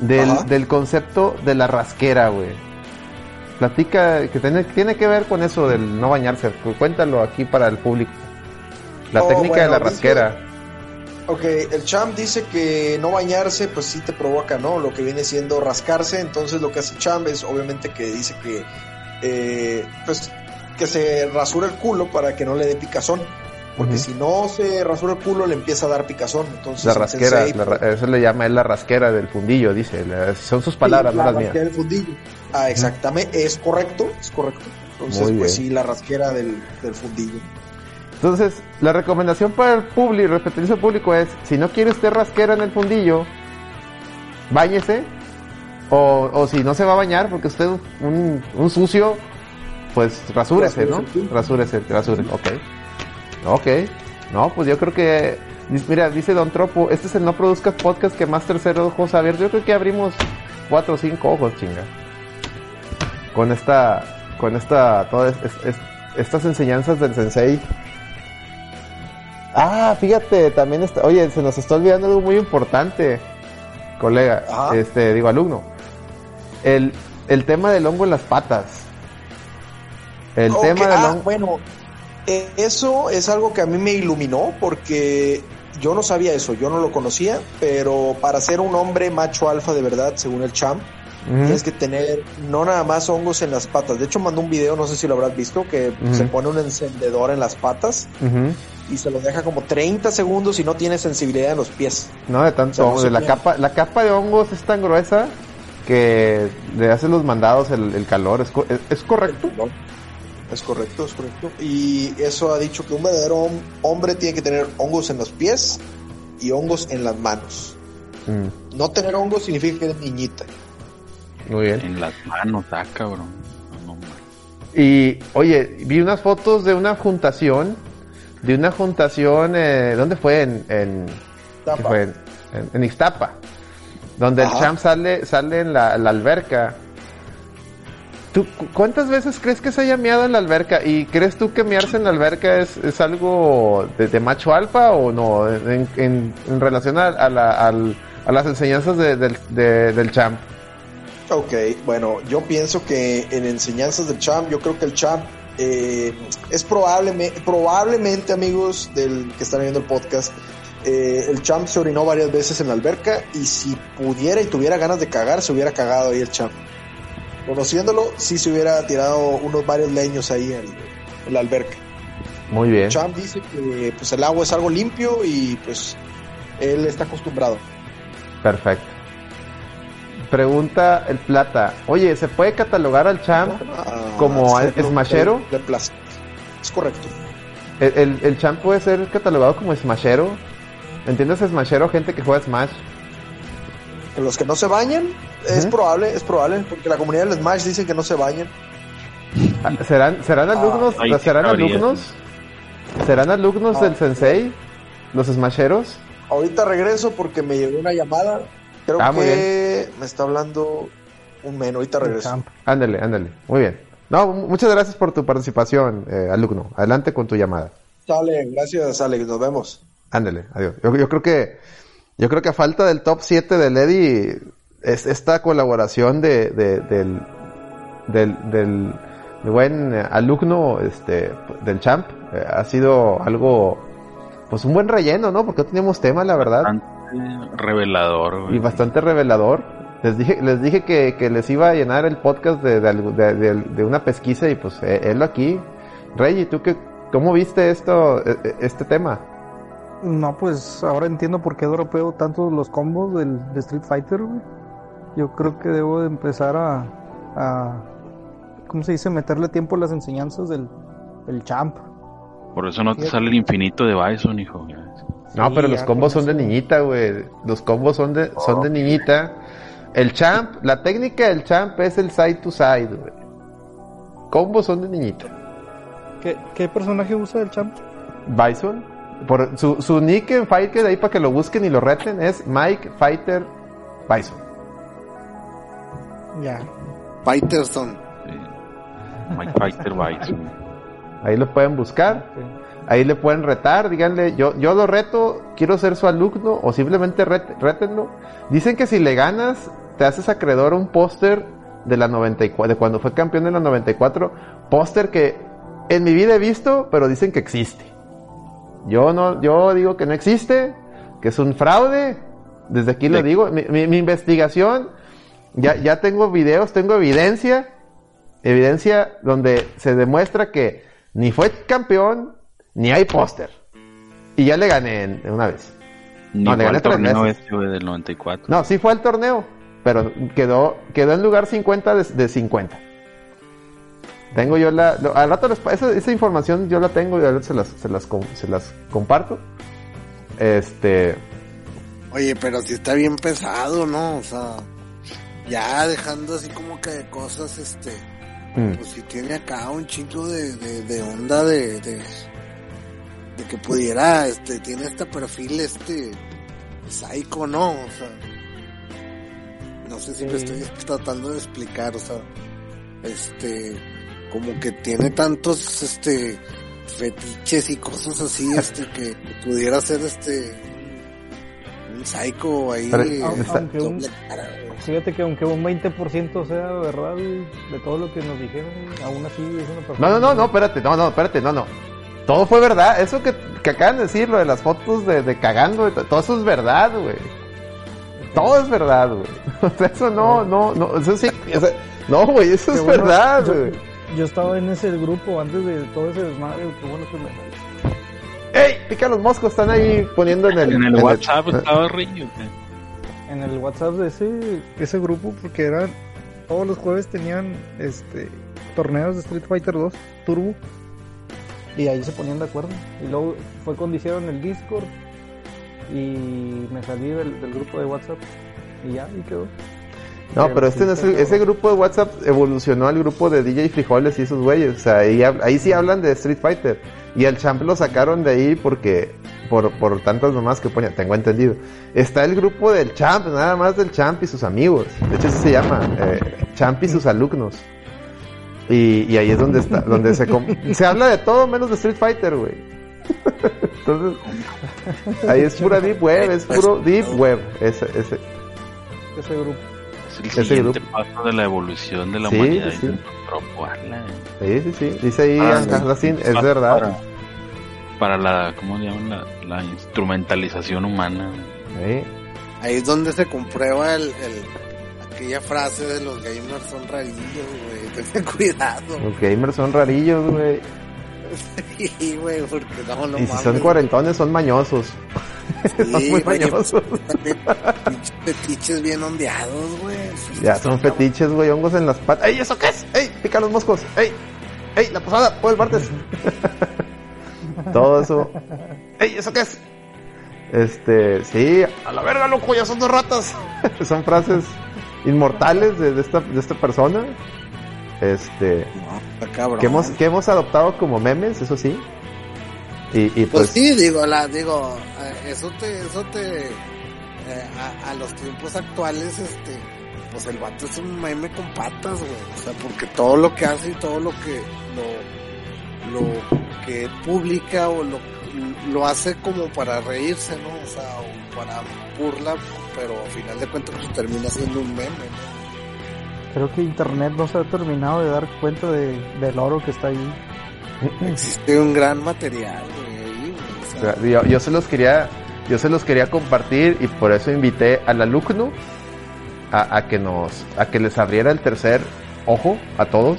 del, del concepto de la rasquera, güey. Platica, que tiene, tiene que ver con eso del no bañarse. Cu- Cuéntalo aquí para el público. La Oh, técnica de la rasquera. Ok, el champ dice que no bañarse, pues sí te provoca, ¿no? Lo que viene siendo rascarse. Entonces lo que hace champ es obviamente que dice que, eh, pues, que se rasura el culo para que no le dé picazón. Porque si no se rasura el culo, le empieza a dar picazón. Entonces, La rasquera, sensei, la eso le llama él la rasquera del fundillo, dice. La- son sus palabras, no la las mías. rasquera del fundillo. Ah, exactamente, es correcto, es correcto. Entonces, pues sí, la rasquera del, del fundillo. Entonces, la recomendación para el público, respetuoso público es, si no quiere usted rasquera en el fundillo, báñese, o, o si no se va a bañar, porque usted es un, un sucio, pues rasúrese, ¿no? Rasúrese. Rasúrese, ok. Ok, no, pues yo creo que, mira, dice Don Tropo, este es el No Produzcas Podcast que más terceros ojos abiertos, yo creo que abrimos cuatro o cinco ojos, chinga. Con esta, con esta, todas es- es- estas enseñanzas del sensei. Ah, fíjate, también está, oye, se nos está olvidando algo muy importante, colega, Ajá. este, digo alumno. El, el tema del hongo en las patas. El tema del ah, hongo. bueno, eh, eso es algo que a mí me iluminó porque yo no sabía eso, yo no lo conocía, pero para ser un hombre macho alfa de verdad, según el champ, Tienes que tener no nada más hongos en las patas. De hecho, mandó un video, no sé si lo habrás visto, que se pone un encendedor en las patas y se lo deja como 30 segundos y no tiene sensibilidad en los pies. No, de tanto O sea, no hongo, se de la capa, la capa de hongos es tan gruesa que le hace los mandados el, el calor, es, co- es- es correcto. ¿no? Es correcto, es correcto. Y eso ha dicho que un verdadero hom- hombre tiene que tener hongos en los pies y hongos en las manos. Mm, No tener hongos significa que eres niñita. Muy bien. En las manos, ah, cabrón. No, no, man. Y, oye, vi unas fotos de una juntación de una juntación, eh, ¿dónde fue? En, en, ¿qué Tapa. fue? En, en- en Ixtapa. Donde el champ sale, sale en la, la alberca. ¿Tú, cu- ¿Cuántas veces crees que se haya meado en la alberca? ¿Y crees tú que mearse en la alberca es, es algo de, de macho alfa o no? En, en- en relación a, a la- al- a las enseñanzas de- del, de- del champ. Ok, bueno, yo pienso que en enseñanzas del champ, yo creo que el champ eh, es probablemente, probablemente amigos del que están viendo el podcast, eh, el champ se orinó varias veces en la alberca y si pudiera y tuviera ganas de cagar, se hubiera cagado ahí el champ. Conociéndolo, sí se hubiera tirado unos varios leños ahí en, en la alberca. Muy bien. El champ dice que pues el agua es algo limpio y pues él está acostumbrado. Perfecto. Pregunta el plata. Oye, ¿se puede catalogar al champ? Ah, ¿Como hacerlo smashero? De, de plástico. Es correcto. ¿El, el, el champ puede ser catalogado como smashero? ¿Entiendes smashero? Gente que juega Smash. Los que no se bañan, es Ujú. probable, es probable, porque la comunidad del Smash dice que no se bañan. Ah, ¿Serán, serán alumnos? ahí sí ¿Serán alumnos? ¿Serán alumnos Ah, del sensei? ¿Los smasheros? Ahorita regreso porque me llegó una llamada. Creo Ah, que me está hablando un men. Ahorita regreso. Ándale, ándale. Muy bien. No, mu- muchas gracias por tu participación, eh, alumno. Adelante con tu llamada. Sale, gracias Alex, nos vemos. Ándale, adiós. Yo, yo creo que yo creo que a falta del top 7 del Eddie es esta colaboración de, de- del, del, del buen alumno este del champ eh, ha sido algo pues un buen relleno, ¿no? Porque no teníamos tema, la verdad, Bastante revelador, güey. y bastante revelador. Les dije les dije que, que les iba a llenar el podcast de, de, algo- de- de- de una pesquisa y pues eh, él aquí. Reggie, ¿tú qué, cómo viste esto eh, eh, este tema? No, pues ahora entiendo por qué dropeo tanto los combos del de Street Fighter, güey. Yo creo que debo de empezar a, a ¿cómo se dice? Meterle tiempo a las enseñanzas del, del champ. Por eso no te sale el infinito de Bison, hijo. No, Sí, pero los combos son de niñita, güey. Los combos son de, son de niñita. El champ, la técnica del champ es el side to side, güey. Combos son de niñita. ¿Qué, qué personaje usa el champ? Bison, por su, su nick en Fighter, ahí para que lo busquen y lo reten, es Mike Fighter Bison. Ya. Fighterson. Sí. Mike Fighter Bison. Ahí lo pueden buscar. Ahí le pueden retar, díganle, yo, yo lo reto, quiero ser su alumno, o simplemente rétenlo. Dicen que si le ganas, te haces acreedor a un póster de la 94, de cuando fue campeón en la 94, póster que en mi vida he visto, pero dicen que existe. Yo no, yo digo que no existe, que es un fraude. Desde aquí lo De- digo, mi, mi- mi investigación, ya, ya tengo videos, tengo evidencia, evidencia donde se demuestra que ni fue campeón, ni hay póster. Y ya le gané en- en una vez. Ni No, le gané tres torneo veces. este, güey, del 94. No, sí fue al torneo, pero quedó, quedó en lugar 50 de, de 50. Tengo yo la... lo- al rato les esa, esa información yo la tengo y al rato se las, se las, com- se las comparto. Este... Oye, pero sí está bien pesado, ¿no? O sea, ya dejando así como que de cosas, este, mm, pues si tiene acá un chingo de, de, de onda de, de, de que pudiera, este, tiene este perfil, este, psycho, ¿no? O sea, no sé si me estoy tratando de explicar, o sea, este, como que tiene tantos, este, fetiches y cosas así, este, que pudiera ser, este, un psycho ahí, Pero- eh, aunque un- cara. Fíjate que aunque un 20% sea verdad, de todo lo que nos dijeron, aún así es una persona. No, no, no, no, espérate, no, no, espérate, no, no. Todo fue verdad. Eso que, que acaban de decir, lo de las fotos de, de cagando, todo eso es verdad, güey. Todo es verdad, güey. O sea, eso no, no, no, eso sí, o sea, no, güey, eso Qué es bueno, verdad, yo- güey. Yo estaba en ese grupo antes de todo ese desmadre, güey, qué bueno que me... ¡Ey! Pica los moscos, están ahí poniendo en el... En el en WhatsApp estaba Rillo. güey. en el WhatsApp de ese, ese grupo porque eran todos los jueves tenían este torneos de Street Fighter 2 Turbo y ahí se ponían de acuerdo y luego fue cuando hicieron el Discord y me salí del, del grupo de WhatsApp y ya y quedó No, pero este no es el- ese grupo de WhatsApp evolucionó al grupo de DJ Frijoles y esos güeyes. O sea, ahí, ahí sí hablan de Street Fighter. Y al champ lo sacaron de ahí porque, por, por tantas nomás que ponía, tengo entendido. Está el grupo del champ, nada más del champ y sus amigos. De hecho, así se llama, eh, champ y sus alumnos. Y, y ahí es donde está, donde se, com- se habla de todo menos de Street Fighter, güey. Entonces, ahí es pura deep web, es puro deep web. Ese, ese, Ese grupo. Es el Ese siguiente grupo. paso de la evolución de la Sí, humanidad. sí. Pero, ala, sí, sí, sí. Dice ahí, Ah, es para- verdad. Para, para la, ¿cómo le llaman? La, la instrumentalización humana. Sí. Ahí es donde se comprueba el, el- aquella frase de los gamers son rarillos, güey. Ten cuidado. Los gamers son rarillos, güey. Sí, güey, porque no, no Y si mames. son cuarentones, son mañosos. son Sí, muy güey, mañosos. fetiches bien ondeados, güey. Ya son fetiches, güey, hongos en las patas. ¡Ey, eso qué es! ¡Ey, pica los moscos! ¡Ey! ¡Ey, la posada! ¡Oh, el martes! Todo eso. ¡Ey, eso qué es! Este, sí, a la verga, loco, ya son dos ratas. son frases inmortales de, de esta, de esta persona. Este, No, está cabrón. que hemos, que hemos adoptado como memes, eso sí. Y, y Pues, pues, sí, digo, la, digo, eh, eso te, eso te, eh, a, a los tiempos actuales, este, pues el vato es un meme con patas, güey. O sea, porque todo lo que hace y todo lo que, lo, lo que publica o lo, lo hace como para reírse, ¿no? O sea, o para burla, pero al final de cuentas pues termina siendo un meme, ¿no? Creo que internet no se ha terminado de dar cuenta de, del oro que está ahí. Existe un gran material, güey, ahí. O sea, yo, yo se los quería, yo se los quería compartir y por eso invité al alumno a, a que nos, a que les abriera el tercer ojo a todos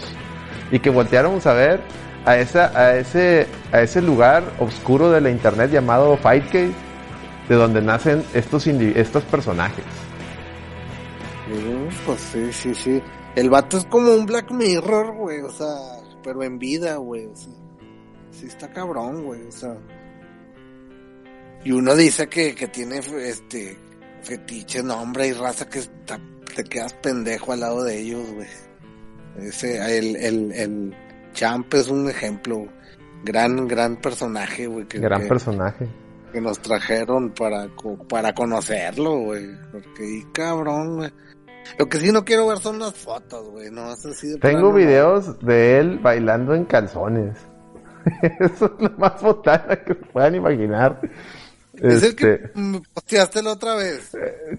y que volteáramos a ver a esa, a ese, a ese lugar oscuro de la internet llamado Fightcade, de donde nacen estos estos personajes. Sí, pues sí, sí, sí. El vato es como un Black Mirror, güey, o sea, pero en vida, güey, o sea. Sí está cabrón, güey, o sea. Y uno dice que, que tiene, este, fetiche, nombre y raza que está, te quedas pendejo al lado de ellos, güey. Ese, el, el, el Champ es un ejemplo. Gran, gran personaje, güey, que, Gran que- personaje. Que nos trajeron para, para conocerlo, güey. Porque, y cabrón, güey. Lo que sí no quiero ver son las fotos, güey. No, así de Tengo plano, no. videos de él bailando en calzones. Eso es lo más botana que puedan imaginar. Es el Este, que me posteaste la otra vez.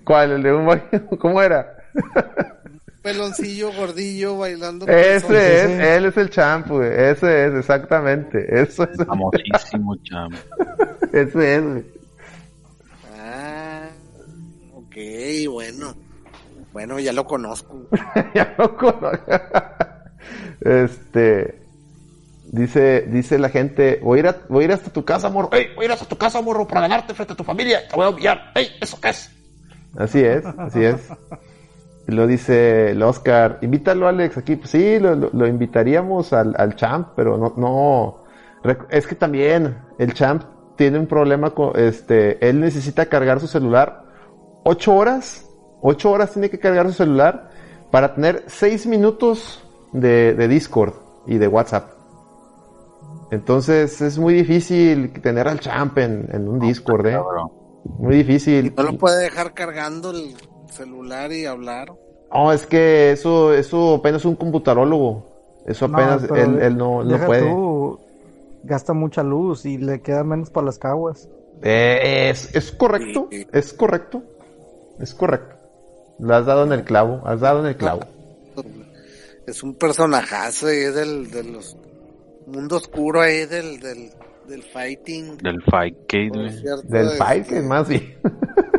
¿Cuál? ¿El de un? ¿Cómo era? Peloncillo, gordillo, bailando. con Ese es, él es el champ, güey. Ese es, exactamente. Eso es, Famosísimo, chamo. ese es, güey. Ah, ok, bueno. Bueno, ya lo conozco. ya lo conozco. Este, dice, dice la gente, voy a ir, a- voy a ir hasta tu casa, morro. Ey, voy a ir hasta tu casa, morro, para ganarte frente a tu familia. Te voy a humillar. Ey, ¿eso qué es? Así es, así es. Y lo dice el Oscar, invítalo Alex aquí. Pues sí, lo, lo- lo invitaríamos al, al champ, pero no, no. Es que también el champ tiene un problema con, este, él necesita cargar su celular ocho horas, ocho horas tiene que cargar su celular para tener seis minutos de, de Discord y de WhatsApp. Entonces es muy difícil tener al champ en, en un Discord, eh. Cabrón. Muy difícil. No lo puede dejar cargando el celular y hablar. No, es que eso, eso apenas es un computarólogo. Eso apenas él, él no, no puede. tú, gasta mucha luz y le queda menos para las caguas. Eh, es, es correcto, Sí. es correcto, es correcto. Lo has dado en el clavo, has dado en el clavo. Es un personajazo ahí del, de los mundo oscuro ahí del, del, del fighting. Del güey. cierto, Del fight, que es más bien.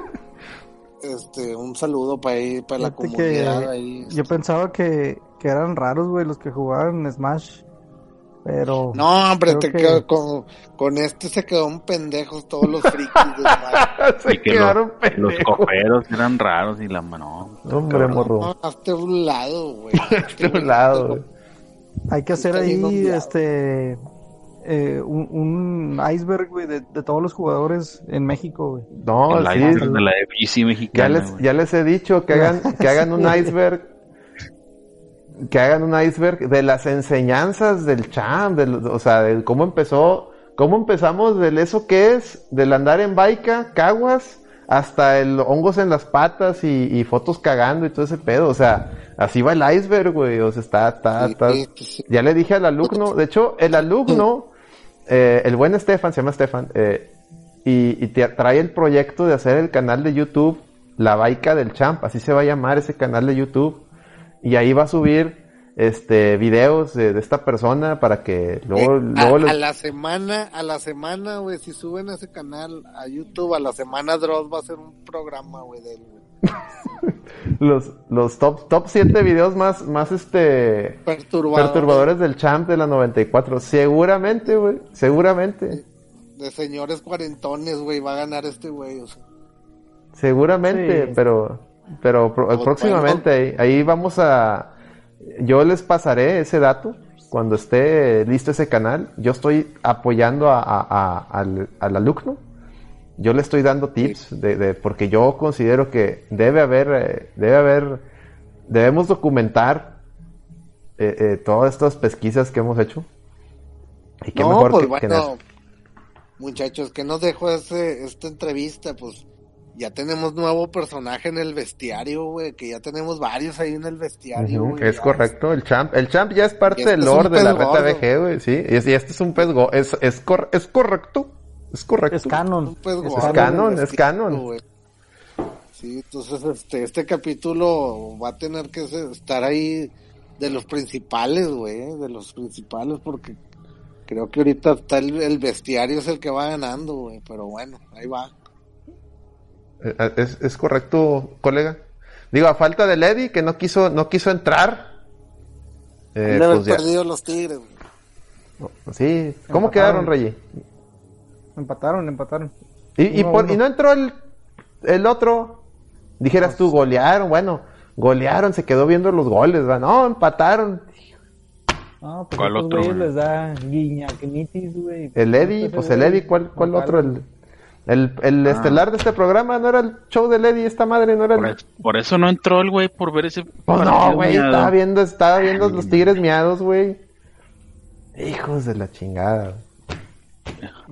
Este, un saludo para ahí, para la comunidad que ahí. Yo pensaba que, que eran raros, güey, los que jugaban en Smash. Pero. No, hombre, te que- quedo con, con este se quedaron pendejos todos los frikis de Smash. Se Y que quedaron los, los pendejos. coperos eran raros y la mano. Hombre, morro. No, hazte a un lado, güey. De un lado. güey. Hay que hacer ahí, este. Eh, un, un iceberg, güey, de, de todos los jugadores en México, güey. No, el sí. iceberg de la FC Ya les, ya les he dicho que hagan, que hagan un iceberg. Que hagan un iceberg de las enseñanzas del champ, del- o sea, de cómo empezó cómo empezamos del eso que es, del andar en baica, caguas, hasta el hongos en las patas y, y fotos cagando y todo ese pedo. O sea, así va el iceberg, güey. O sea, está, está, está. Ya le dije al alumno, de hecho, el alumno, eh, el buen Estefan, se llama Estefan, eh, y, y te trae el proyecto de hacer el canal de YouTube, La Baica del Champ, así se va a llamar ese canal de YouTube. Y ahí va a subir este videos de, de esta persona para que luego, Eh, luego a, la semana, a la semana, güey, si suben a ese canal a YouTube, a la semana Dross va a hacer un programa, güey, del los, los top, top 7 videos más, más este perturbador perturbadores del champ de la 94. Seguramente, güey. Seguramente. de señores cuarentones, güey, va a ganar este güey, o sea. Seguramente, Sí. pero, pero Pues próximamente ahí, ahí vamos a, yo les pasaré ese dato cuando esté listo ese canal. Yo estoy apoyando a, a- a- al, al alumno. Yo le estoy dando tips de, de- porque yo considero que debe haber, eh, debe haber, debemos documentar eh, eh, todas estas pesquisas que hemos hecho. Y qué no, mejor pues que- que en bueno, muchachos, que nos dejó ese, esta entrevista? Pues ya tenemos nuevo personaje en el bestiario, güey, que ya tenemos varios ahí en el bestiario, güey, es ya. correcto, el champ, el champ ya es parte Este del lore de la reta. BG, güey, sí, y, es- y este es un pez go, es, es, cor- es correcto, es correcto. Es canon. Es canon, es canon. Sí, entonces este, este capítulo va a tener que estar ahí de los principales, güey, de los principales, porque creo que ahorita está el, el bestiario es el que va ganando, güey, pero bueno, ahí va. Eh, eh, Es, es correcto, colega. Digo, a falta de Lady, que no quiso, no quiso entrar. Eh, haber pues perdido los tigres, güey. no, sí, ¿cómo Empataron. quedaron, Rey? Empataron, empataron. Y, y, Uno por- uno. y no entró el, el otro. Dijeras tú, golearon, bueno, golearon, se quedó viendo los goles, ¿va? No, empataron. No, pues ¿Cuál otro, güey? les da guiñaquinitis, güey. El Eddie, pues el Eddie, ¿cuál, cuál otro? El, el, el Ah. estelar de este programa, ¿no era el show del Eddie? Esta madre, ¿no era Por, el...? es- por eso no entró el güey por ver ese. Pues no, güey, estaba viendo, estaba viendo los tigres miados, güey. Hijos de la chingada.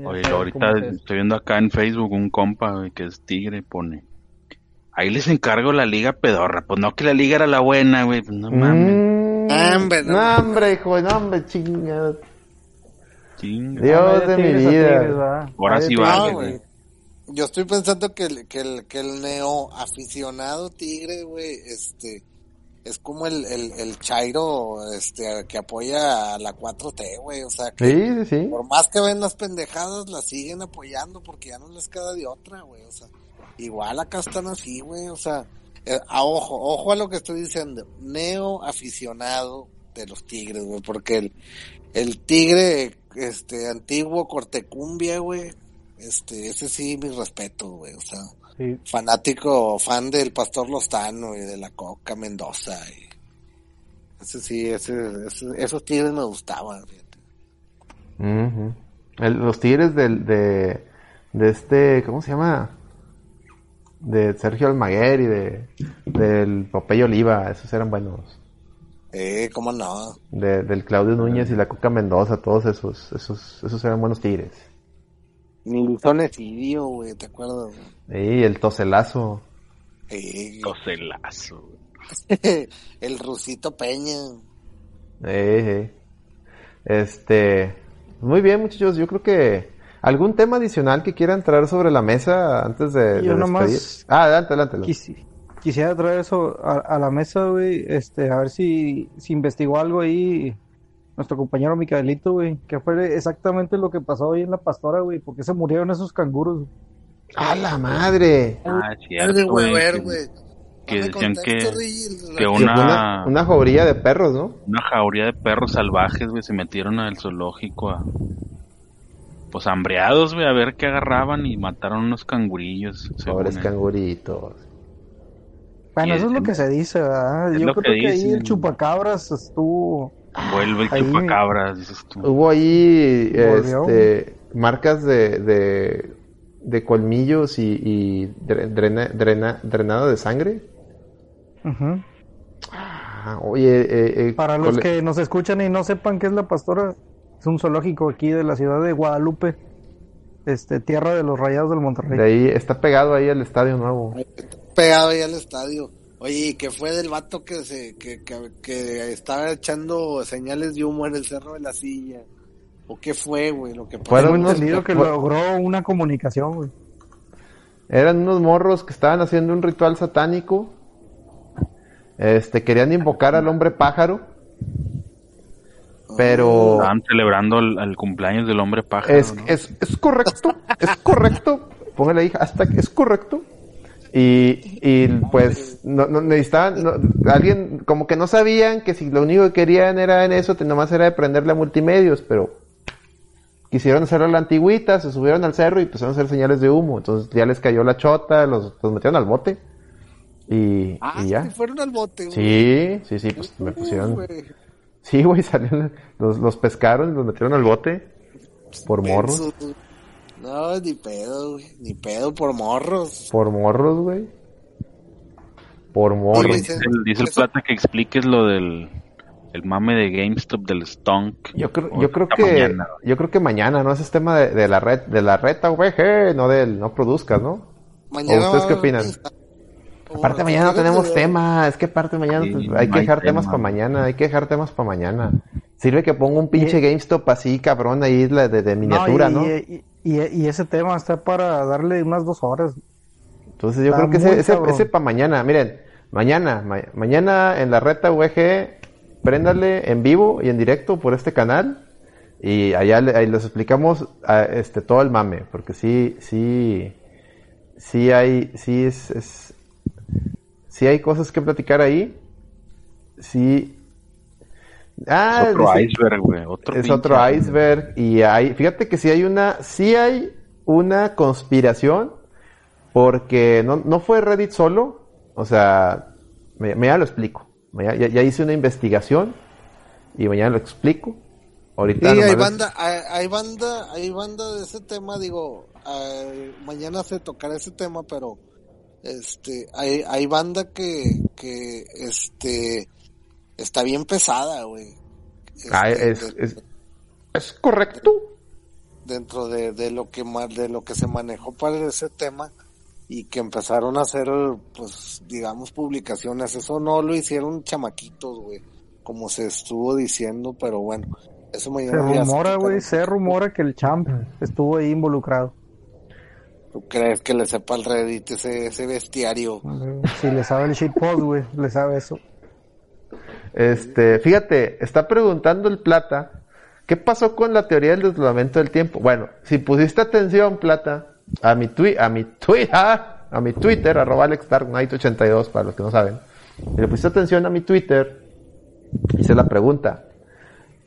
Oye, ahorita es estoy viendo acá en Facebook un compa güey, que es tigre, pone. Ahí les encargo la liga pedorra. Pues no que la liga era la buena, güey. Pues no mames. Mm, Hombre, no. no, hombre, hijo, no, hombre, chingada. Chinga. Dios Ah, de mi vida. Ahora de sí No, güey. Yo estoy pensando que el, que el, que el neo aficionado tigre, güey, este, es como el, el, el Chairo, este, que apoya a la 4T, güey, o sea, que Sí, sí, sí. por más que ven las pendejadas, las siguen apoyando porque ya no les queda de otra, güey, o sea, igual acá están así, güey, o sea, eh, a ojo, ojo a lo que estoy diciendo, neo aficionado de los tigres, güey, porque el, el tigre, este, antiguo cortecumbia, güey, este, ese sí, mi respeto, güey, o sea, Sí. fanático, fan del Pastor Lostano y de la Coca Mendoza, y ese sí, ese, ese- esos tigres me gustaban, fíjate. Ujú. El- los tigres del, de, de este, ¿cómo se llama? De Sergio Almaguer y de, del Popeye Oliva, esos eran buenos. Eh, cómo no. De- del Claudio Núñez y la Coca Mendoza, todos esos, esos, esos eran buenos tigres. Nilson Esidio, güey, ¿te acuerdas? güey? Y el Toselazo. Coselazo, güey. el Rusito Peña. Eh, eh. Este, muy bien muchachos, yo creo que algún tema adicional que quieran traer sobre la mesa antes de, Yo de nomás? Ah, adelante, adelante. adelante. Quisi- quisiera traer eso a, a la mesa, güey, este, a ver si, si investigó algo ahí nuestro compañero Micaelito, güey, que fue exactamente lo que pasó hoy en la pastora, güey, porque se murieron esos canguros. ¡A la madre! Ah, cierto, güey, que- decían que- que una- una, jauría de perros, ¿no? Una jauría de perros salvajes, güey, se metieron al zoológico a... Pues hambreados, güey, a ver qué agarraban y mataron unos cangurillos. Pobres canguritos. Bueno, eso es lo que se dice, ¿verdad? Yo creo que que, ahí el chupacabras estuvo... Vuelve el chupacabras, dices tú. Hubo ahí este, marcas de, de, de colmillos y, y dre- drena- drena- drenado de sangre. Ah, oye, eh, eh, Para los que nos escuchan y no sepan qué es la pastora, Es un zoológico aquí de la ciudad de Guadalupe, este, tierra de los Rayados del Monterrey. De ahí está pegado ahí al estadio nuevo. Pegado ahí al estadio. Oye, ¿y qué fue del vato que se que, que, que estaba echando señales de humo en el cerro de la silla? ¿O qué fue, güey? Lo que? Fueron unos- entendido que fue- logró una comunicación, güey. Eran unos morros que estaban haciendo un ritual satánico. Este, querían invocar al hombre pájaro. Pero Estaban celebrando el, el cumpleaños del hombre pájaro. es, ¿no? es, es correcto, es correcto. Póngale ahí, hasta que es correcto. Y, y pues no, no necesitaban, no- alguien como que no sabían que si lo único que querían era en eso, nomás era de prenderle a multimedios, pero quisieron hacerlo a la antigüita, se subieron al cerro y empezaron a hacer señales de humo. Entonces ya les cayó la chota, los, los metieron al bote. Y, Ah, y ya. sí, fueron al bote, güey. Sí, sí, sí, pues me pusieron. güey. Sí, güey, salieron, los, los pescaron y los metieron al bote. Por morros. Güey. No, ni pedo, güey. Ni pedo por morros. Por morros, güey. Por morros. Oye, Dice el, dice el plata que expliques lo del el mame de GameStop del Stonk. Yo creo, yo creo que, mañana. yo creo que mañana, ¿no? Ese es tema de, de la red, de la reta VG, no del, no produzcas, ¿no? Mañana ustedes qué opinan? Aparte mañana no tenemos güey. tema, es que aparte mañana Sí, pues, no hay que hay dejar temas tema. para mañana, hay que dejar temas para mañana. Sirve que ponga un pinche GameStop así, cabrón, ahí la de, de miniatura, ¿no? y, y- y- y ese tema está para darle unas dos horas. Entonces yo Está creo que ese, ese, ese para mañana, miren, mañana, ma- mañana en la reta VG, préndale en vivo y en directo por este canal y allá le- ahí les explicamos a, este todo el mame, porque sí, sí, sí hay, sí es, es sí hay cosas que platicar ahí, sí. Ah, Es otro dice- iceberg, güey. Otro es pinche otro iceberg y hay, fíjate que sí hay una, sí hay una conspiración porque no, no fue Reddit solo, o sea, me, me ya lo explico, Me- ya, ya- ya hice una investigación y mañana lo explico. Ahorita Sí, hay banda, hay, hay banda, hay banda de ese tema, digo, eh, mañana se tocará ese tema, pero este, hay, hay banda que, que, este, está bien pesada, güey. Ah, Este, es, de- es, es correcto. dentro de, de lo que de lo que se manejó para ese tema y que empezaron a hacer, pues, digamos, publicaciones. Eso no lo hicieron chamaquitos, güey, como se estuvo diciendo, pero bueno, eso Se mañana ya rumora, güey, se rumora que el champ estuvo ahí involucrado. ¿Tú crees que le sepa el Reddit ese, ese bestiario? Si le sabe el shitpost, güey, le sabe eso. Este, fíjate, está preguntando el Plata, ¿qué pasó con la teoría del desdoblamiento del tiempo? Bueno, si pusiste atención, Plata, a mi tweet, a mi Twitter, a mi Twitter, arroba AlexDarkKnight82, para los que no saben, le pusiste atención a mi Twitter, hice la pregunta,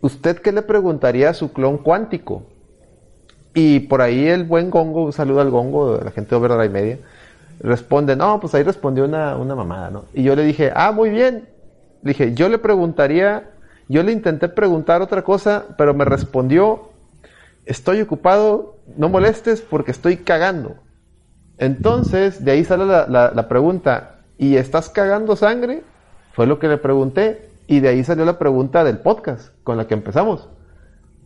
¿usted qué le preguntaría a su clon cuántico? Y por ahí el buen Gongo, un saludo al Gongo, de la gente de Overdrive Media, responde, no, pues ahí respondió una, una mamada, ¿no? Y yo le dije, ah, muy bien. Dije, yo le preguntaría, yo le intenté preguntar otra cosa, pero me respondió, estoy ocupado, no molestes porque estoy cagando. Entonces, de ahí sale la, la- la pregunta, ¿y estás cagando sangre? Fue lo que le pregunté, y de ahí salió la pregunta del podcast con la que empezamos.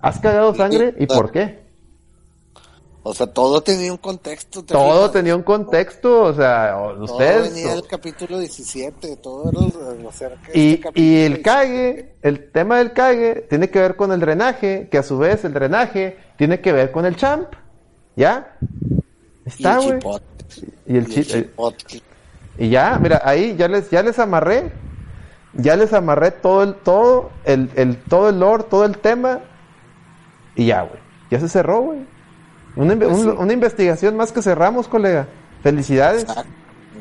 ¿Has cagado sangre y por qué? O sea, todo tenía un contexto. ¿te Todo tenía un contexto, o sea, o- Todo ustedes... venía del capítulo 17, todo era acerca de Y, este y el 17. cague, el tema del cague, tiene que ver con el drenaje, que a su vez el drenaje tiene que ver con el champ. ¿Ya? Y Está, el güey. Y el Y chi- el eh, y ya, mira, ahí ya les, ya les amarré, ya les amarré todo el, todo, el, el, todo el lore, todo el tema, y ya, güey. Ya se cerró, güey. Una, Pues un- sí. una investigación más que cerramos, colega. Felicidades.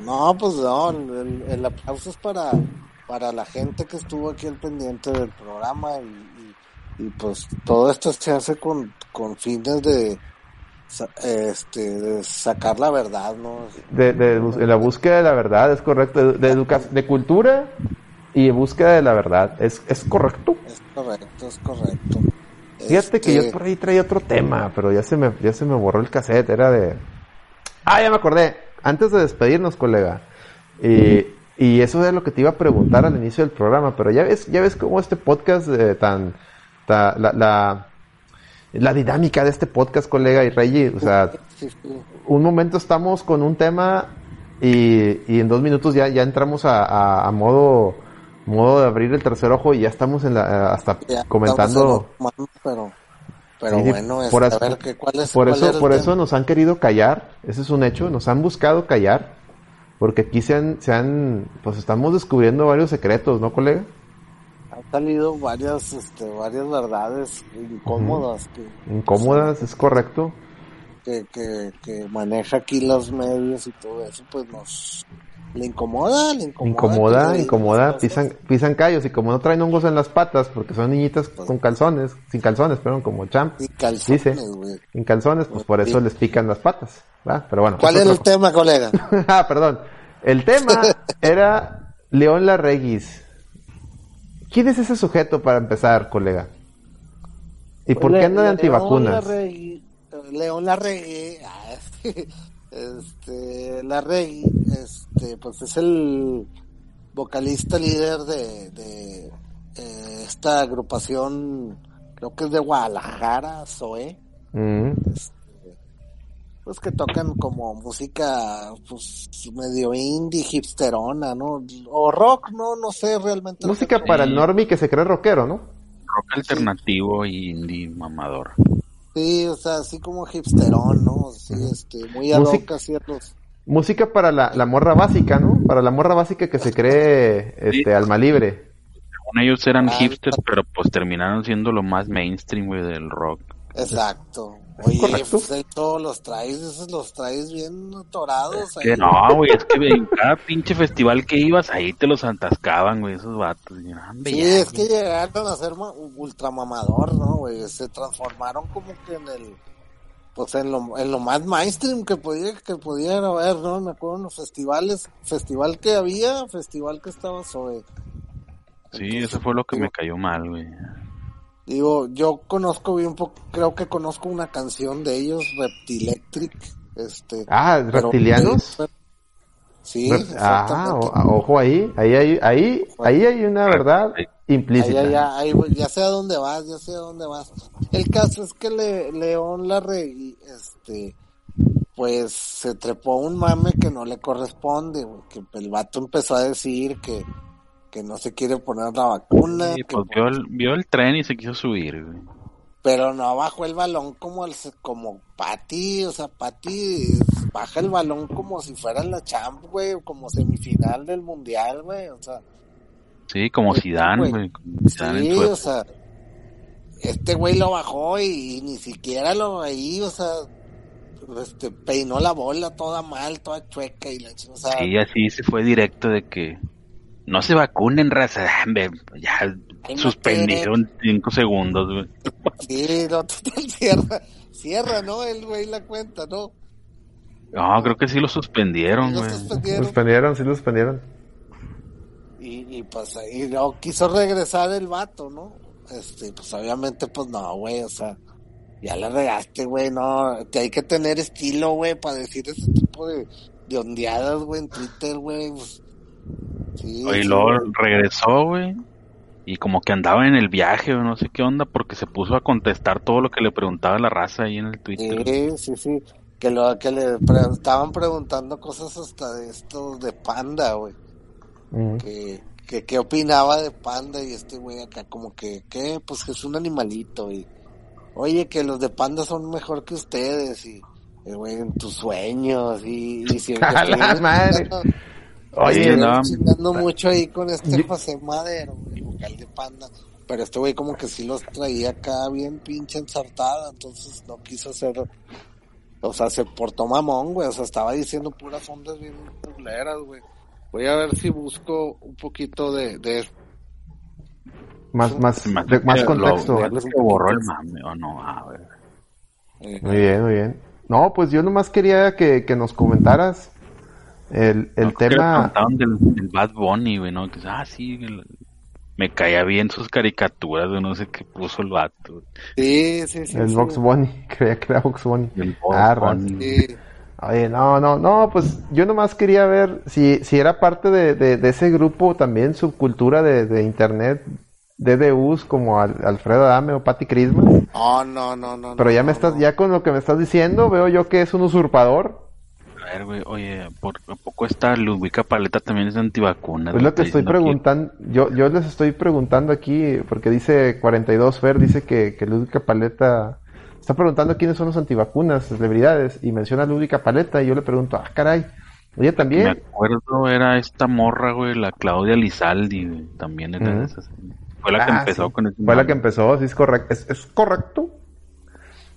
No, pues no, el, el aplauso es para, para la gente que estuvo aquí al pendiente del programa y, y- y, pues todo esto se hace con, con fines de, este, de sacar la verdad, ¿no? de, de la búsqueda de la verdad, es correcto, de, de, educa- de cultura y búsqueda de la verdad, es, es correcto. Es correcto, es correcto. Fíjate que Este, yo por ahí traía otro tema, pero ya se me, ya se me borró el cassette, era de... Ah, ya me acordé, antes de despedirnos, colega, y, y eso es lo que te iba a preguntar al inicio del programa, pero ya ves, ya ves cómo este podcast eh, tan, ta- la, la, la dinámica de este podcast, colega y Reggie. O sea, un momento estamos con un tema y, y en dos minutos ya, ya entramos a, a- a modo, modo de abrir el tercer ojo y ya estamos en la, hasta Ya comentando. pero, pero Sí, bueno, por este, eso- a ver, ¿qué- ¿cuál es Por cuál eso, por tema? eso nos han querido callar, ese es un hecho, nos han buscado callar, porque aquí se han, se han, pues estamos descubriendo varios secretos, ¿no, colega? Han salido varias, este, varias verdades incómodas que, Incómodas, es correcto. que, que, que maneja aquí los medios y todo eso, pues nos le incomoda, le incomoda. Incomoda, incomoda, pisan, pisan callos y como no traen hongos en las patas, porque son niñitas con calzones, sin calzones, perdón, como champ, Y calzones, dice, sin calzones, pues por eso les pican las patas, ¿va? Pero bueno. ¿Cuál es el tema, colega? ah, perdón. El tema era León Larreguis. ¿Quién es ese sujeto para empezar, colega? ¿Y por Pues qué anda de antivacunas? León Larregui, León Larregui, este, Larregui, este, pues es el vocalista líder de, de eh, esta agrupación, creo que es de Guadalajara, Zoe, Mm, pues que tocan como música, pues medio indie, hipsterona, ¿no? O rock, no, no sé realmente. Música para el normie que se cree rockero, ¿no? Rock alternativo y indie mamador. Sí, o sea, así como hipsterón, ¿no? Sí, este, muy Música- los- Música para la, la morra básica, ¿no? Para la morra básica que se cree este alma libre. Según ellos eran Ah, hipsters, pero pues terminaron siendo lo más mainstream, güey, del rock. Exacto. Oye, correcto. pues todos los traes, esos los traes bien atorados. Que ahí. no, güey, es que en cada pinche festival que ibas, ahí te los atascaban, güey, esos vatos. Y, hombre, Sí, ya, es que llegaron a ser ma- ultramamador, ¿no, güey? Se transformaron como que en el, pues en lo, en lo más mainstream que podía, que podía haber, ¿no? Me acuerdo en los festivales, festival que había, festival que estaba sobre. Sí, eso fue lo que me cayó mal, güey. Digo, yo conozco bien poco, creo que conozco una canción de ellos, Reptilectric, este. Ah, pero- reptilianos. Sí, ah, o- ojo ahí, ahí hay, ahí, ahí hay una verdad Ahí, implícita. ya, ahí, voy, ya sé a dónde vas, ya sé a dónde vas. El caso es que le, León Larregui, este, pues se trepó un mame que no le corresponde, que el vato empezó a decir que, que no se quiere poner la vacuna, Sí, que pues vio el, vio el tren y se quiso subir, güey. pero no bajó el balón como el, como Pati, o sea, Pati baja el balón como si fuera la champ, güey, como semifinal del mundial, güey, o sea, Sí, como Sí, Zidane, güey. Sí, o sea, este güey lo bajó y, y ni siquiera lo ahí, o sea, este, peinó la bola toda mal, toda chueca y la o sea, Sí, así se fue directo de que no se vacunen, raza. Ya suspendieron cinco segundos, güey. sí, no, total, cierra, cierra, ¿no? El güey la cuenta, ¿no? No, creo que sí lo suspendieron, Lo güey. suspendieron Suspendieron, sí lo suspendieron. y, y pues ahí no quiso regresar el vato, ¿no? Este, pues obviamente, pues no, güey, o sea, ya la regaste, güey, no, te hay que tener estilo, güey, para decir ese tipo de, de ondeadas, güey, en Twitter, güey, pues, sí, Y sí, luego güey. regresó, güey. Y como que andaba en el viaje, o no sé qué onda, porque se puso a contestar todo lo que le preguntaba la raza ahí en el Twitter. Sí, sí, sí, que lo que le pre- estaban preguntando cosas hasta de estos de Panda, güey. Que, que qué opinaba de Panda y este güey acá como que, ¿qué? Pues que es un animalito y, oye, que los de Panda son mejor que ustedes y, eh, güey, en tus sueños y, y siempre... ¡A la madre! Oye, no. chingando mucho ahí con este Yo- José Madero, el vocal de Panda, pero este güey como que sí los traía acá bien pinche ensartada, entonces no quiso hacer... O sea, se portó mamón, güey. O sea, estaba diciendo puras ondas bien culeras, güey. Voy a ver si busco un poquito de, de Más, más, Más, de- más lo- contexto. se borró el mame, o no, a ver. eh, Muy bien, muy bien. No, pues yo nomás quería que, que nos comentaras el, el No, tema. del, del Bad Bunny, güey, ¿no? Que, ah, sí, el- me caía bien sus caricaturas, güey, no sé qué puso el vato. Sí, sí, sí. El sí. Box Bunny, creía que era Box Bunny. El Ah, Bunny. Sí. Oye, no, no, no, pues yo nomás quería ver si, si era parte de, de, de ese grupo también, subcultura de, de internet, DDUs como Al- Alfredo Adame o Patty Christmas. No, no, no, no. Pero no, ya me no, estás, no. ya con lo que me estás diciendo, veo yo que es un usurpador. A ver, güey, oye, ¿por ¿a poco esta Ludwika Paleta también es antivacuna? Es lo que estoy preguntando. Yo, yo les estoy preguntando aquí, porque dice 42 Fer, dice que, que Lúdica Paleta está preguntando quiénes son los antivacunas, celebridades, y menciona a Lúdica Paleta, y yo le pregunto, ah, caray, oye, Me también. acuerdo, era esta morra, güey, la Claudia Lizaldi, güey, también era Ujú. de esas. Fue la que Ah, empezó sí. con ese Fue la que empezó, sí, es correcto. Es, es correcto.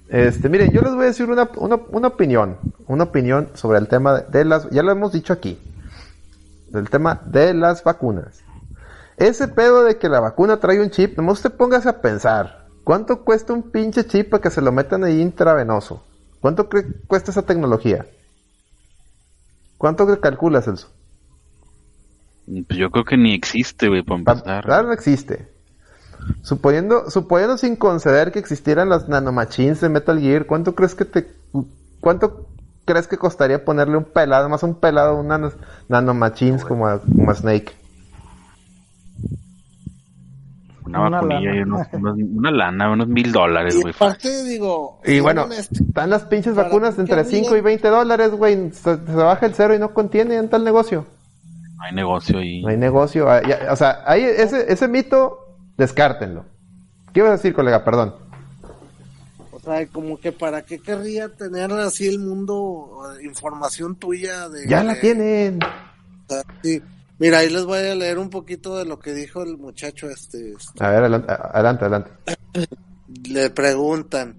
Este, miren, yo les voy a decir una, una, una opinión, una opinión sobre el tema de, las, ya lo hemos dicho aquí, del tema de las vacunas. Ese pedo de que la vacuna trae un chip, nomás usted póngase a pensar, ¿cuánto cuesta un pinche chip para que se lo metan ahí intravenoso? ¿Cuánto cuesta esa tecnología? ¿Cuánto calculas, Celso? Pues yo creo que ni existe, güey, para Pa- empezar. Claro, no existe. Suponiendo, suponiendo sin conceder que existieran las nanomachines de Metal Gear, ¿cuánto crees que te, cuánto crees que costaría ponerle un pelado, más un pelado, un nano, nanomachines como a, como a Snake? Una, Una vacunilla lana. y unos, unos- una lana, unos mil dólares, güey. aparte, digo. Y bueno, honesto, están las pinches ¿Para vacunas entre querrían? 5 y 20 dólares, güey. Se, se baja el cero y no contiene en tal negocio. No hay negocio ahí. No hay negocio. Ah, ya- o sea, ahí ese, ese mito, descártenlo. ¿Qué ibas a decir, colega? Perdón. O sea, como que para qué querría tener así el mundo eh, información tuya de. Ya la de- tienen. sí. Mira, ahí les voy a leer un poquito de lo que dijo el muchacho este. este. A ver, adelante, adelante. adelante. Le preguntan,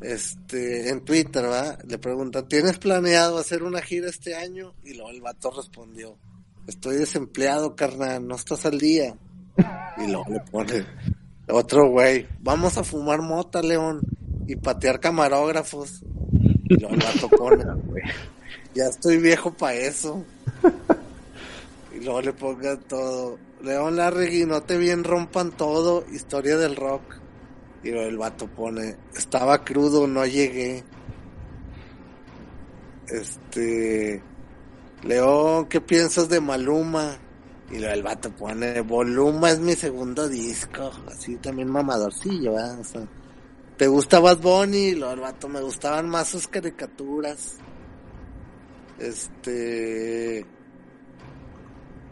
este, en Twitter, ¿va? Le preguntan, ¿tienes planeado hacer una gira este año? Y luego el vato respondió, estoy desempleado, carnal, no estás al día. Y luego le pone otro güey, vamos a fumar mota, León, y patear camarógrafos. Y luego el vato pone, ya estoy viejo para eso. Y luego le pongan todo, León Larregui, no te bien rompan todo, historia del rock. Y luego el vato pone, estaba crudo, no llegué. Este, León, ¿qué piensas de Maluma? Y luego el vato pone, Voluma es mi segundo disco. Así también mamadorcillo, ¿verdad? O sea, ¿te gusta Bad Bunny? Y luego el vato, me gustaban más sus caricaturas. Este,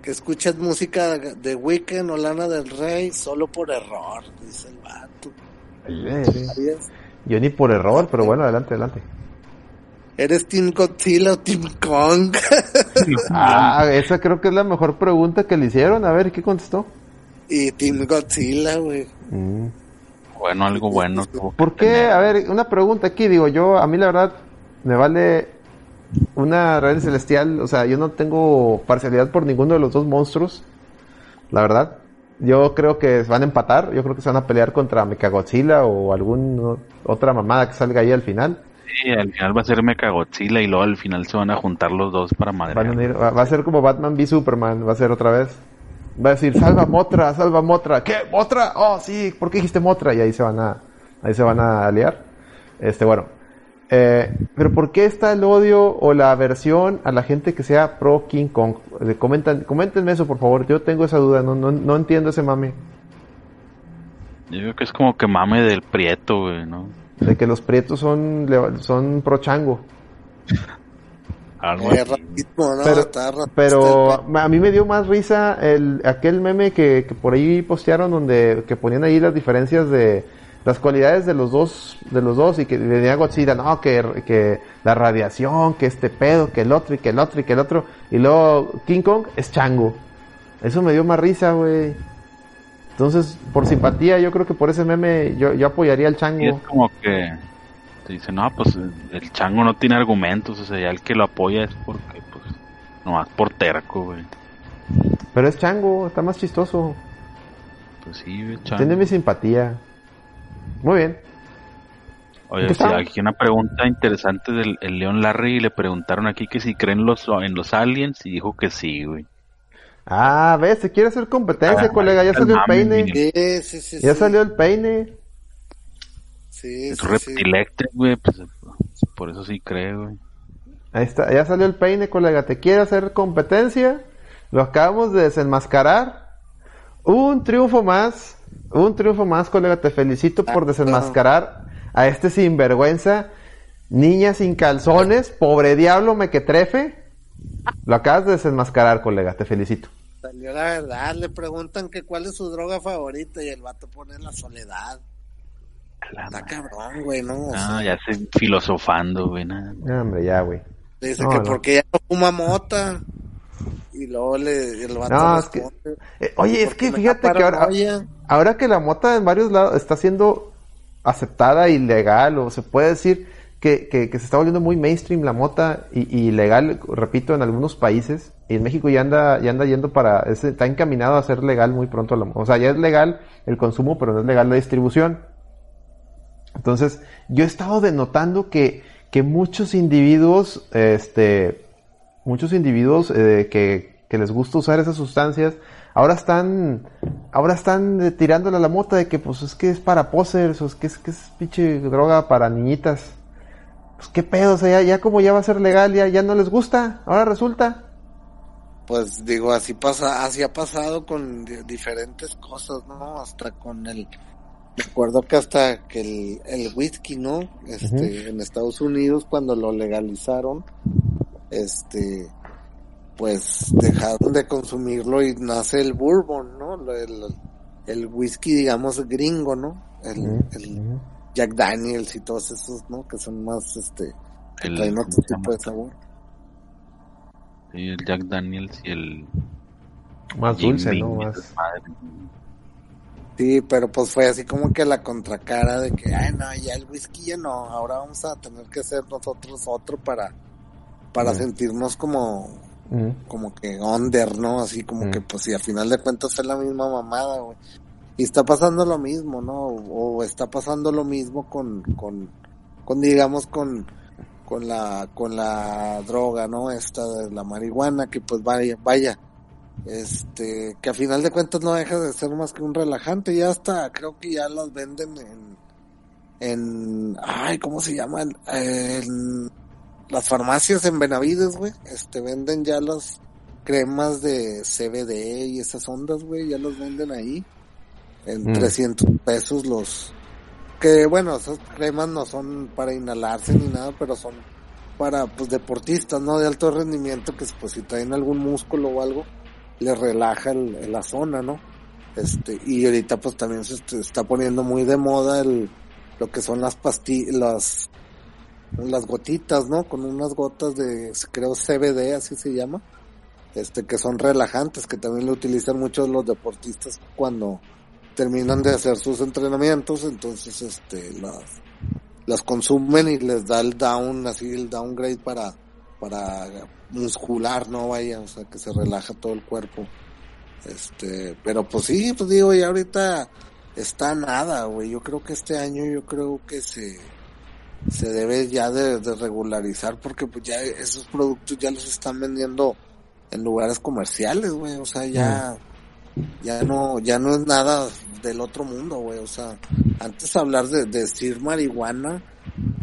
que escuchas música de Weekend o Lana del Rey solo por error, dice el vato. Yo ni por error, pero bueno, adelante, adelante. ¿Eres Team Godzilla o Team Kong? Ah, esa creo que es la mejor pregunta que le hicieron. A ver, ¿qué contestó? y Team Godzilla, güey. Mm. Bueno, algo bueno. ¿Por qué? tener. A ver, una pregunta aquí. Digo, yo, a mí la verdad, me vale una reina celestial. O sea, yo no tengo parcialidad por ninguno de los dos monstruos. La verdad. Yo creo que se van a empatar. Yo creo que se van a pelear contra Mechagodzilla o algún otra mamada que salga ahí al final. Sí, al final va a ser Mechagodzilla y luego al final se van a juntar los dos para unir- va, va a ser como Batman v Superman, va a ser otra vez. Va a decir, salva Motra, salva Motra. ¿Qué? ¿Motra? Oh, sí, ¿por qué dijiste Motra? Y ahí se van a, ahí se van a aliar. Este, bueno. Eh, pero ¿por qué está el odio o la aversión a la gente que sea pro King Kong? Eh, comentan, coméntenme eso, por favor. Yo tengo esa duda, no, no, no entiendo ese mame. Yo creo que es como que mame del prieto, güey, ¿no? De que los prietos son, son pro chango. Algo Eh, así. racismo, ¿no? pero, pero a mí me dio más risa el aquel meme que, que por ahí postearon donde que ponían ahí las diferencias de las cualidades de los dos de los dos y que venía Godzilla no que, que la radiación que este pedo que el otro y que el otro y que el otro y luego King Kong es chango eso me dio más risa güey entonces por simpatía yo creo que por ese meme yo, yo apoyaría al chango Y es como que te dicen, no, pues el chango no tiene argumentos, o sea, ya el que lo apoya es porque, pues, nomás por terco, güey. pero es chango está más chistoso Pues sí, chango. tiene mi simpatía muy bien Oye, ¿Qué sí, aquí una pregunta interesante del el León Larry le preguntaron aquí que si creen los, en los aliens y dijo que sí, güey. Ah, ves, se quiere hacer competencia, Ah, colega. Ya salió el peine. Miguel. Sí, sí, sí. Ya salió el peine. Sí, Es. Reptilectric, güey, pues por eso sí creo, güey. Ahí está, ya salió el peine, colega. ¿Te quiere hacer competencia? Lo acabamos de desenmascarar. Un triunfo más Un triunfo más, colega. Te felicito por Ah, desenmascarar a este sinvergüenza. Niña sin calzones, pobre diablo mequetrefe. Lo acabas de desenmascarar, colega. Te felicito. Salió la verdad, le preguntan que cuál es su droga favorita y el vato pone la soledad. La Está madre. cabrón, güey, ¿no? O sea, ya se filosofando, güey. nada. No, hombre, ya, güey. dice no, que no. porque ya no fuma mota. Y luego le, el vato No, es que- responde, Eh, oye, es "Porque que fíjate que ahora, paranoia". ahora que la mota en varios lados está siendo aceptada y legal, o se puede decir que, que, se está volviendo muy mainstream la mota y, legal, repito, en algunos países, y en México ya anda, ya anda yendo para, es- está encaminado a ser legal muy pronto la. O sea, ya es legal el consumo, pero no es legal la distribución. Entonces, yo he estado denotando que, que muchos individuos, este, muchos individuos eh, que, que les gusta usar esas sustancias, ahora están, ahora están eh, tirándole a la mota de que pues es que es para posers, o es que es que es pinche droga para niñitas. Pues qué pedo, o sea, ya, ya como ya va a ser legal, ya, ya no les gusta, ahora resulta. Pues digo, así pasa, así ha pasado con di- diferentes cosas, ¿no? Hasta con el, me acuerdo que hasta que el, el whisky, ¿no? Este, en Estados Unidos cuando lo legalizaron, este, pues dejaron de consumirlo y nace el bourbon, ¿no? El, el whisky, digamos, gringo, ¿no? El. Jack Daniels y todos esos, ¿no? Que son más, este, que El- traen otro ¿cómo se tipo de sabor. Sí, el Jack Daniels y el Más Jim dulce, ¿no? Más... Sí, pero pues fue así como que la contracara de que, ay, no, ya el whisky ya no, ahora vamos a tener que hacer nosotros otro para, para Mm. sentirnos como, Ujú. como que under, ¿no? Así como Mm. que, pues, si a final de cuentas es la misma mamada, güey. Y está pasando lo mismo, ¿no? O, está pasando lo mismo con, con, con, digamos, con, con la, con la droga, ¿no? Esta de la marihuana, que pues vaya, vaya, este, que a final de cuentas no deja de ser más que un relajante, ya hasta, creo que ya las venden en, en, ay, ¿cómo se llaman? En las farmacias en Benavides, güey, este, venden ya las cremas de CBD y esas ondas, güey, ya los venden ahí, en Mm. 300 pesos los, que bueno, esas cremas no son para inhalarse ni nada, pero son para, pues, deportistas, ¿no? De alto rendimiento, que pues si traen algún músculo o algo, les relaja el- la zona, ¿no? Este, y ahorita pues también se est- está poniendo muy de moda el, lo que son las pastillas, las, las gotitas, ¿no? Con unas gotas de, creo CBD, así se llama, este, que son relajantes, que también lo utilizan muchos los deportistas cuando terminan de hacer sus entrenamientos, entonces, este, las, las consumen y les da el down, así el downgrade para, para muscular, no vaya, o sea, que se relaja todo el cuerpo. Este, pero pues sí, pues digo, ya ahorita está nada, güey. Yo creo que este año yo creo que se se debe ya de, de regularizar porque pues ya esos productos ya los están vendiendo en lugares comerciales, güey, o sea, ya ya no ya no es nada del otro mundo, güey, o sea, antes hablar de, de decir marihuana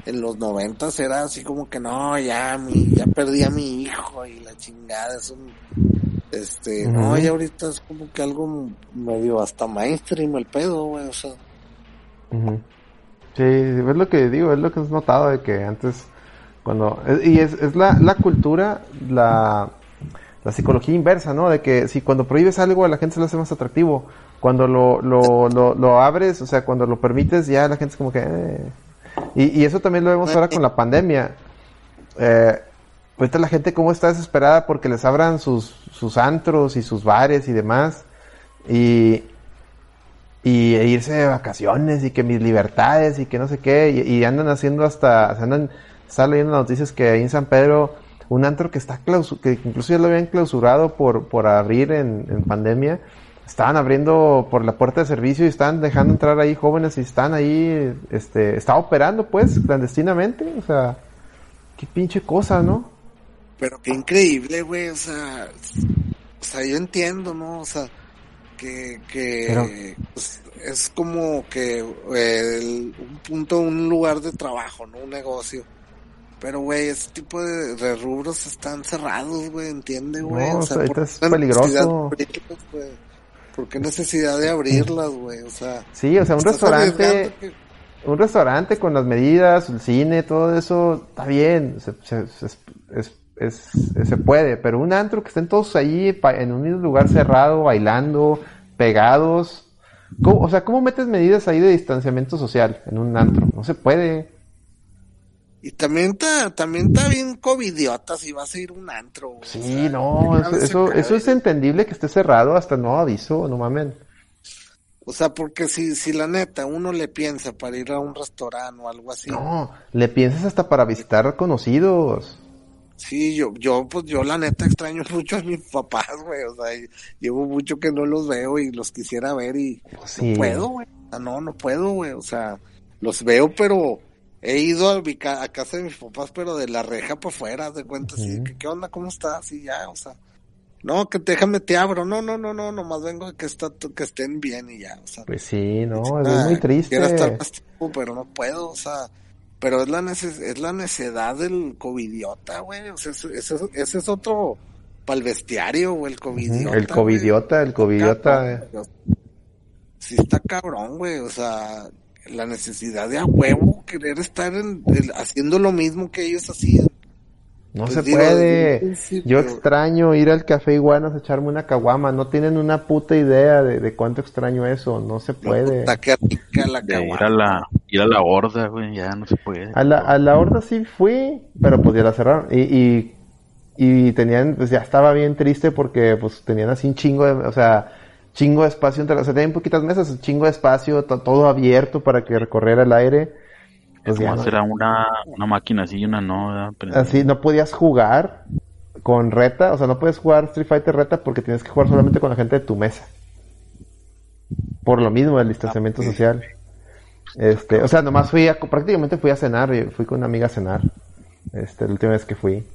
en los noventas era así como que no, ya mi, ya perdí a mi hijo y la chingada, es un, este, no, y ahorita es como que algo medio hasta mainstream el pedo, güey, o sea, Ujú. Sí, es lo que digo, es lo que has notado de que antes, cuando, y es, es la, la cultura, la, la psicología inversa, ¿no? De que si cuando prohíbes algo a la gente se lo hace más atractivo, cuando lo, lo, lo, lo abres, o sea, cuando lo permites, ya la gente es como que... eh. Y, y eso también lo vemos ahora con la pandemia. Eh, ahorita la gente como está desesperada porque les abran sus, sus antros y sus bares y demás. Y, y e irse de vacaciones y que mis libertades y que no sé qué y, y andan haciendo hasta se andan estaba leyendo noticias que ahí en San Pedro un antro que está clausu que incluso ya lo habían clausurado por por abrir en, en pandemia estaban abriendo por la puerta de servicio y estaban dejando entrar ahí jóvenes y están ahí este estaba operando pues clandestinamente o sea qué pinche cosa no pero qué increíble, güey, o sea, o sea, yo entiendo, ¿no? O sea, que, que Pero- pues, es como que eh, el- un punto, un lugar de trabajo, ¿no? Un negocio. Pero, güey, ese tipo de, de rubros están cerrados, güey, entiende, güey. No, o sea, ahorita es peligroso. ¿Por qué necesidad de abrirlas, güey? O sea, Sí, o sea, un restaurante, que- un restaurante con las medidas, el cine, todo eso, está bien, se, se, se- es- es- es- se puede, pero un antro que estén todos ahí en un mismo lugar cerrado, bailando, pegados, ¿cómo- o sea, ¿cómo metes medidas ahí de distanciamiento social en un antro? No se puede. Y también está, también está bien covidiota si vas a ir a un antro. O Sí, sea, no, eso, eso, eso es entendible que esté cerrado hasta nuevo aviso, no mamen. O sea, porque si, si la neta uno le piensa para ir a un restaurante o algo así. No, le piensas hasta para visitar conocidos. Sí, yo, yo, pues yo la neta extraño mucho a mis papás, güey. O sea, llevo mucho que no los veo y los quisiera ver y Sí. no puedo, güey. No, no puedo, güey. O sea, los veo, pero he ido a, mi ca- a casa de mis papás, pero de la reja para afuera, de cuenta, así, que, ¿qué onda? ¿Cómo estás? Y ya, o sea, no, que déjame te abro. No, no, no, no, nomás vengo que, está, que estén bien y ya, o sea. Pues sí, no, es muy triste. Quiero estar más tiempo, pero no puedo, o sea, pero es la neces es la necedad del covidiota, güey, o sea, ese es otro para el bestiario, güey, el covidiota. El güey. covidiota, el covidiota. Cabrón, güey. Sí está cabrón, güey, o sea, la necesidad de a huevo querer estar en, haciendo lo mismo que ellos hacían. No Pues se digo, puede. Yo extraño ir al café iguanas a echarme una caguama. No tienen una puta idea de, de cuánto extraño eso. No se puede. Qué rica la De ir caguama. a la, ir a la horda, güey, ya no se puede. A la, a la horda sí fui, pero pues ya la cerraron. Y, y, y tenían, pues ya estaba bien triste porque pues tenían así un chingo de, o sea, chingo de espacio entre, o sea, tenían poquitas mesas, chingo de espacio, to- todo abierto para que recorriera el aire. Pues ya será una, una máquina así y una no, Así no podías jugar con reta, o sea, no puedes jugar Street Fighter reta porque tienes que jugar solamente con la gente de tu mesa. Por lo mismo del distanciamiento Ah, social. Este, o sea, nomás fui a, prácticamente fui a cenar, yo fui con una amiga a cenar. Este, la última vez que fui.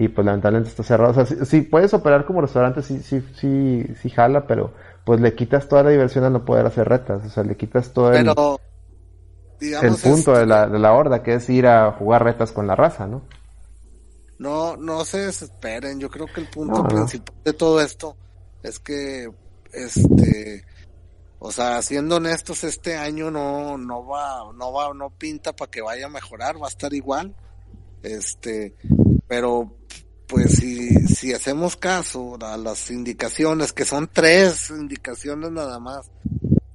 Y pues lamentablemente está cerrado. O sea, si, si puedes operar como restaurante, sí, sí, sí, sí jala, pero pues le quitas toda la diversión al no poder hacer retas. O sea, le quitas todo el, Pero, el punto este, de la, de la horda, que es ir a jugar retas con la raza, ¿no? No, no se desesperen. Yo creo que el punto No, no. principal de todo esto es que, este, o sea, siendo honestos, este año no, no va, no va, no pinta para que vaya a mejorar, va a estar igual. Este, pero, pues si, si hacemos caso a las indicaciones, que son tres indicaciones nada más,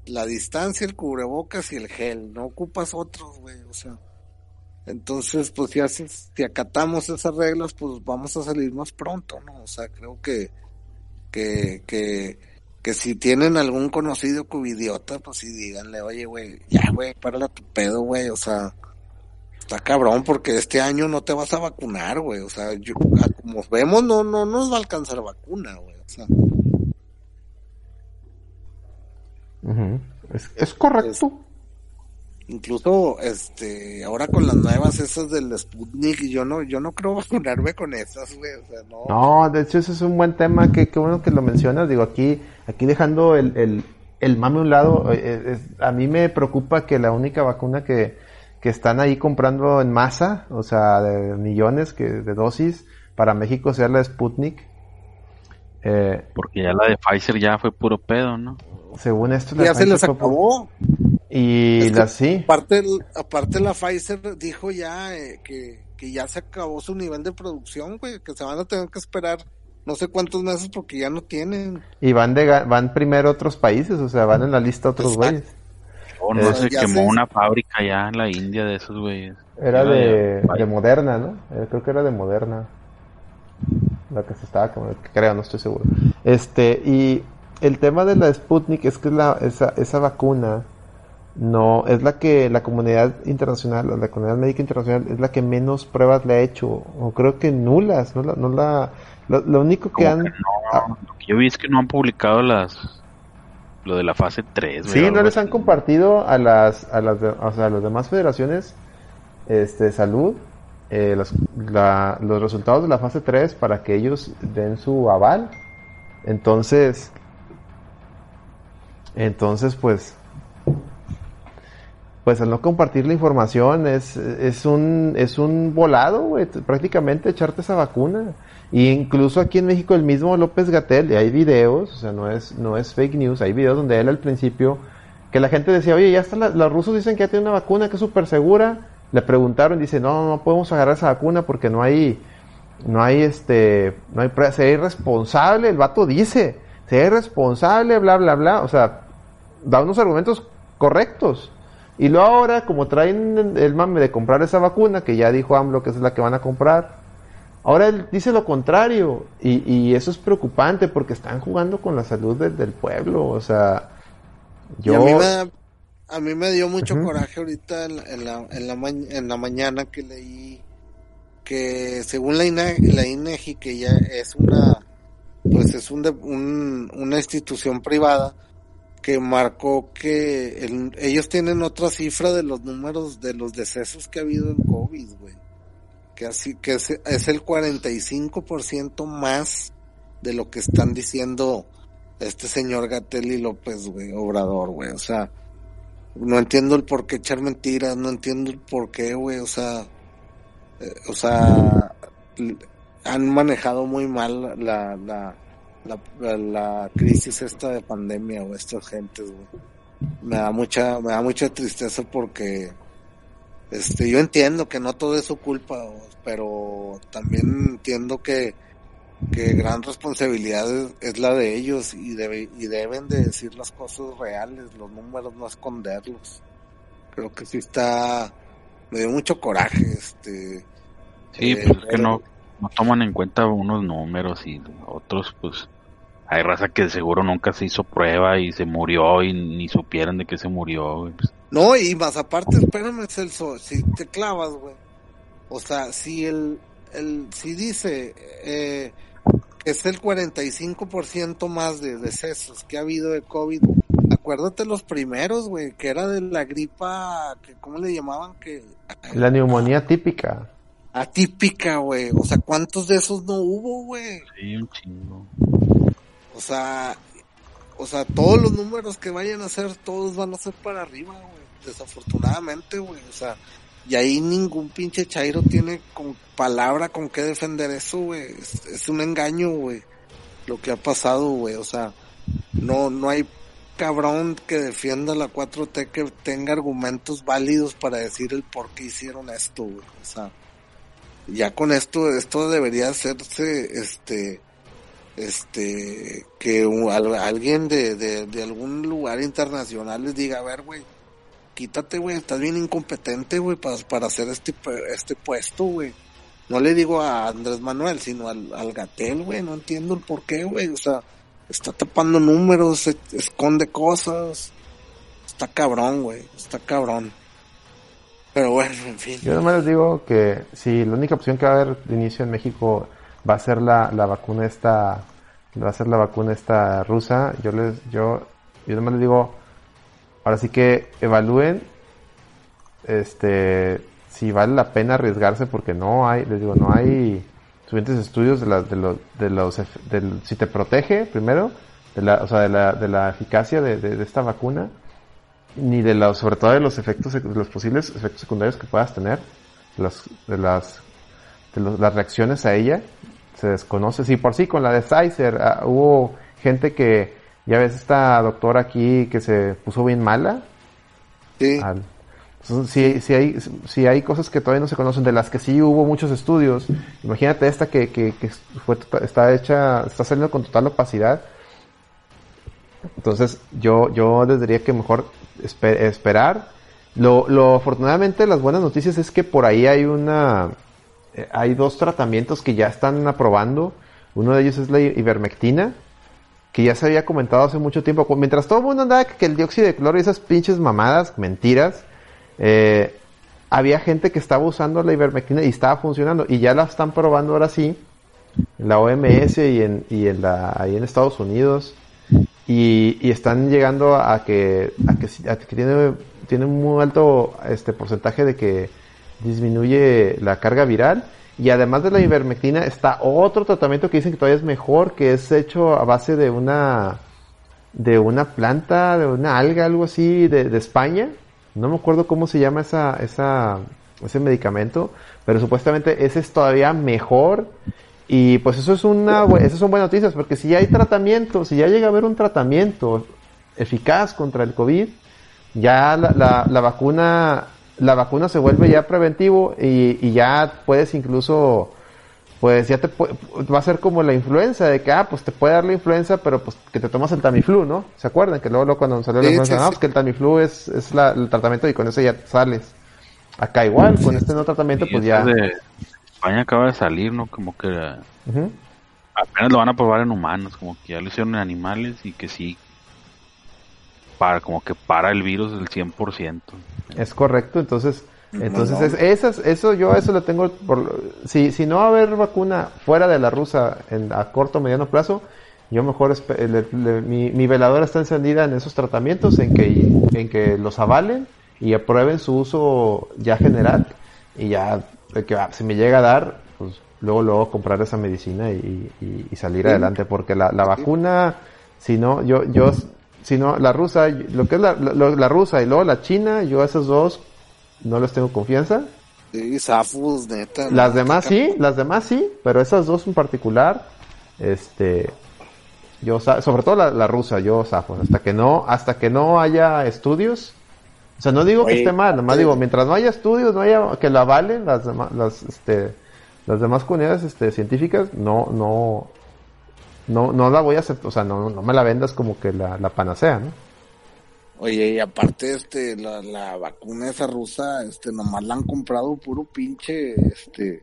la distancia, el cubrebocas y el gel, no ocupas otros, güey, o sea. Entonces, pues si haces, si acatamos esas reglas, pues vamos a salir más pronto, ¿no? O sea, creo que, que, que, que si tienen algún conocido covidiota, pues sí díganle, oye, güey, ya, güey, párale a tu pedo, güey, o sea, está cabrón porque este año no te vas a vacunar, güey, o sea, yo, como vemos, no, no nos va a alcanzar vacuna, güey, o sea, es, es correcto. incluso, este, ahora con las nuevas esas del Sputnik, yo no, yo no creo vacunarme con esas, güey, o sea, no. No, de hecho ese es un buen tema, que qué bueno que lo mencionas. Digo, aquí, aquí dejando el, el, el mame a un lado, eh, eh, a mí me preocupa que la única vacuna que, que están ahí comprando en masa, o sea, de millones que, de dosis, para México sea la Sputnik. Eh, Porque ya la de Pfizer ya fue puro pedo, ¿no? según esto, ya la se les Pfizer fue- acabó. Y Es que- la sí. Aparte, aparte la Pfizer dijo ya eh, que, que ya se acabó su nivel de producción, güey, que se van a tener que esperar no sé cuántos meses porque ya no tienen. Y van de, van primero otros países, o sea, van en la lista otros Exacto. güeyes. O no se quemó una fábrica ya en la India de esos güeyes. Era Era de, de Moderna, ¿no? Eh, creo que era de Moderna. La que se estaba como creo, no estoy seguro. Este, y el tema de la Sputnik es que la, esa, esa vacuna no es la que la comunidad internacional, la comunidad médica internacional es la que menos pruebas le ha hecho, o creo que nulas, no la, no la, lo, lo único que Como han, que no, ah, lo que yo vi es que no han publicado las lo de la fase 3, güey, Sí, no les han compartido a las, a las, de- o sea, a las demás federaciones este, de salud eh, los, la- los resultados de la fase 3 para que ellos den su aval. Entonces, entonces pues, pues al no compartir la información es, es un, es un volado, güey, prácticamente echarte esa vacuna. Y incluso aquí en México el mismo López Gatel, y hay videos, o sea, no es, no es fake news, hay videos donde él al principio, que la gente decía, oye, ya está, los rusos dicen que ya tiene una vacuna que es súper segura. Le preguntaron, dice, no, no podemos agarrar esa vacuna porque no hay, no hay este, no hay pruebas, sería irresponsable, el vato dice, sería irresponsable, bla, bla, bla, o sea, da unos argumentos correctos. Y luego ahora, como traen el mame de comprar esa vacuna, que ya dijo AMLO que es la que van a comprar, ahora él dice lo contrario. Y, y eso es preocupante porque están jugando con la salud del pueblo. O sea, yo... a, mí me, a mí me dio mucho coraje ahorita en la, en, la, en, la en la mañana que leí que según la, INE, la INEGI, que ya es una, pues es un, un, una institución privada, que marcó que ellos tienen otra cifra de los números de los decesos que ha habido en COVID, güey. Que así, que es, es el 45% más de lo que están diciendo este señor Gatelli López, güey, Obrador, güey. O sea, no entiendo el por qué echar mentiras, no entiendo el por qué, güey, o sea, eh, o sea, han manejado muy mal la, la, la, la crisis esta de pandemia o estas gentes, Me da mucha, me da mucha tristeza porque, este, yo entiendo que no todo es su culpa, pero también entiendo que, que gran responsabilidad es, la de ellos y, debe, y deben de decir las cosas reales, los números, no esconderlos. Creo que sí está, me dio mucho coraje, este. Sí, eh, pues que no, no toman en cuenta unos números y otros, pues, hay raza que seguro nunca se hizo prueba y se murió y ni supieron de qué se murió. Pues. No, y más aparte, espérame, Celso, si te clavas, güey. O sea, si el, el si dice eh, que es el 45% más de decesos que ha habido de COVID, acuérdate los primeros, güey, que era de la gripa, que ¿cómo le llamaban? que La neumonía típica. Atípica, güey. O sea, ¿cuántos de esos no hubo, güey? Sí, un chingo. O sea, o sea, todos los números que vayan a ser, todos van a ser para arriba, güey. Desafortunadamente, güey. O sea, y ahí ningún pinche Chairo tiene con palabra con qué defender eso, güey. Es, un engaño, güey. Lo que ha pasado, güey. O sea, no, no hay cabrón que defienda la 4T que tenga argumentos válidos para decir el por qué hicieron esto, güey. O sea, ya con esto, esto debería hacerse, este, este, que alguien de, de, algún lugar internacional les diga, a ver, güey, quítate, güey, estás bien incompetente, güey, para, para hacer este, este puesto, güey. No le digo a Andrés Manuel, sino al, al Gatel, güey, no entiendo el por qué, güey, o sea, está tapando números, esconde cosas, está cabrón, güey, está cabrón. Pero bueno, en fin. Yo nomás les digo que si la única opción que va a haber de inicio en México va a ser la, la vacuna esta, va a ser la vacuna esta rusa, yo les, yo, yo nomás les digo, ahora sí que evalúen, este, si vale la pena arriesgarse porque no hay, les digo, no hay suficientes estudios de, la, de, los, de los, del, si te protege primero, de la, o sea, de la, de la eficacia de, de, esta vacuna, ni de los, sobre todo de los efectos, de los posibles efectos secundarios que puedas tener, las, de las, de las reacciones a ella, se desconoce. Si por sí con la de Pfizer ah, hubo gente que, ya ves esta doctora aquí que se puso bien mala. Sí. si, hay, si hay cosas que todavía no se conocen, de las que sí hubo muchos estudios, imagínate esta que, que, fue, está hecha, está saliendo con total opacidad. Entonces yo, yo les diría que mejor esperar. Lo, lo afortunadamente las buenas noticias es que por ahí hay una eh, hay dos tratamientos que ya están aprobando. Uno de ellos es la ivermectina, que ya se había comentado hace mucho tiempo. Mientras todo el mundo andaba que el dióxido de cloro y esas pinches mamadas, mentiras, eh, había gente que estaba usando la ivermectina y estaba funcionando. Y ya la están probando ahora sí, en la OMS y en, y en, la, ahí en Estados Unidos. Y, y están llegando a que, a que, tiene, tiene un muy alto este porcentaje de que disminuye la carga viral. Y además de la ivermectina está otro tratamiento que dicen que todavía es mejor, que es hecho a base de una de una planta, de una alga, algo así, de, España, no me acuerdo cómo se llama esa, esa, ese medicamento, pero supuestamente ese es todavía mejor. Y pues eso es una, esas son buenas noticias, porque si ya hay tratamiento, si ya llega a haber un tratamiento eficaz contra el COVID, ya la, la vacuna, la vacuna se vuelve ya preventivo y, y ya puedes incluso, pues ya te va a ser como la influenza, de que, ah, pues te puede dar la influenza, pero pues que te tomas el Tamiflu, ¿no? ¿Se acuerdan? Que luego, luego cuando salió la influenza, no, pues que el Tamiflu es, es la- el tratamiento y con eso ya sales. Acá igual, con este nuevo tratamiento, pues ya. de España acaba de salir, ¿no? Como que apenas lo van a probar en humanos, como que ya lo hicieron en animales y que sí, para como que para el virus del 100%. Es correcto, entonces, entonces no. es- esas, eso yo eso lo tengo por, si, si no va a haber vacuna fuera de la rusa en, a corto o mediano plazo, yo mejor le- le- mi, mi veladora está encendida en esos tratamientos, en que, en que los avalen y aprueben su uso ya general y ya que ah, si me llega a dar, pues luego luego comprar esa medicina y, y- y salir adelante, porque la, la vacuna, si no, yo, yo, si no, la rusa, lo que es la, la, la rusa y luego la china, yo a esos dos no les tengo confianza. Sí, Zafus, neta. Las demás sí, las demás sí, pero esas dos en particular, este, yo, sobre todo la, la rusa, yo zafo, hasta que no, hasta que no haya estudios, o sea, no digo que esté mal, nomás eh, digo, mientras no haya estudios, no haya, que lo avalen las demás, las, este, las demás comunidades, este, científicas, no, no, no, no la voy a aceptar, o sea, no, no me la vendas como que la, la panacea, ¿no? Oye, y aparte, este, la, la vacuna esa rusa, este, nomás la han comprado puro pinche, este,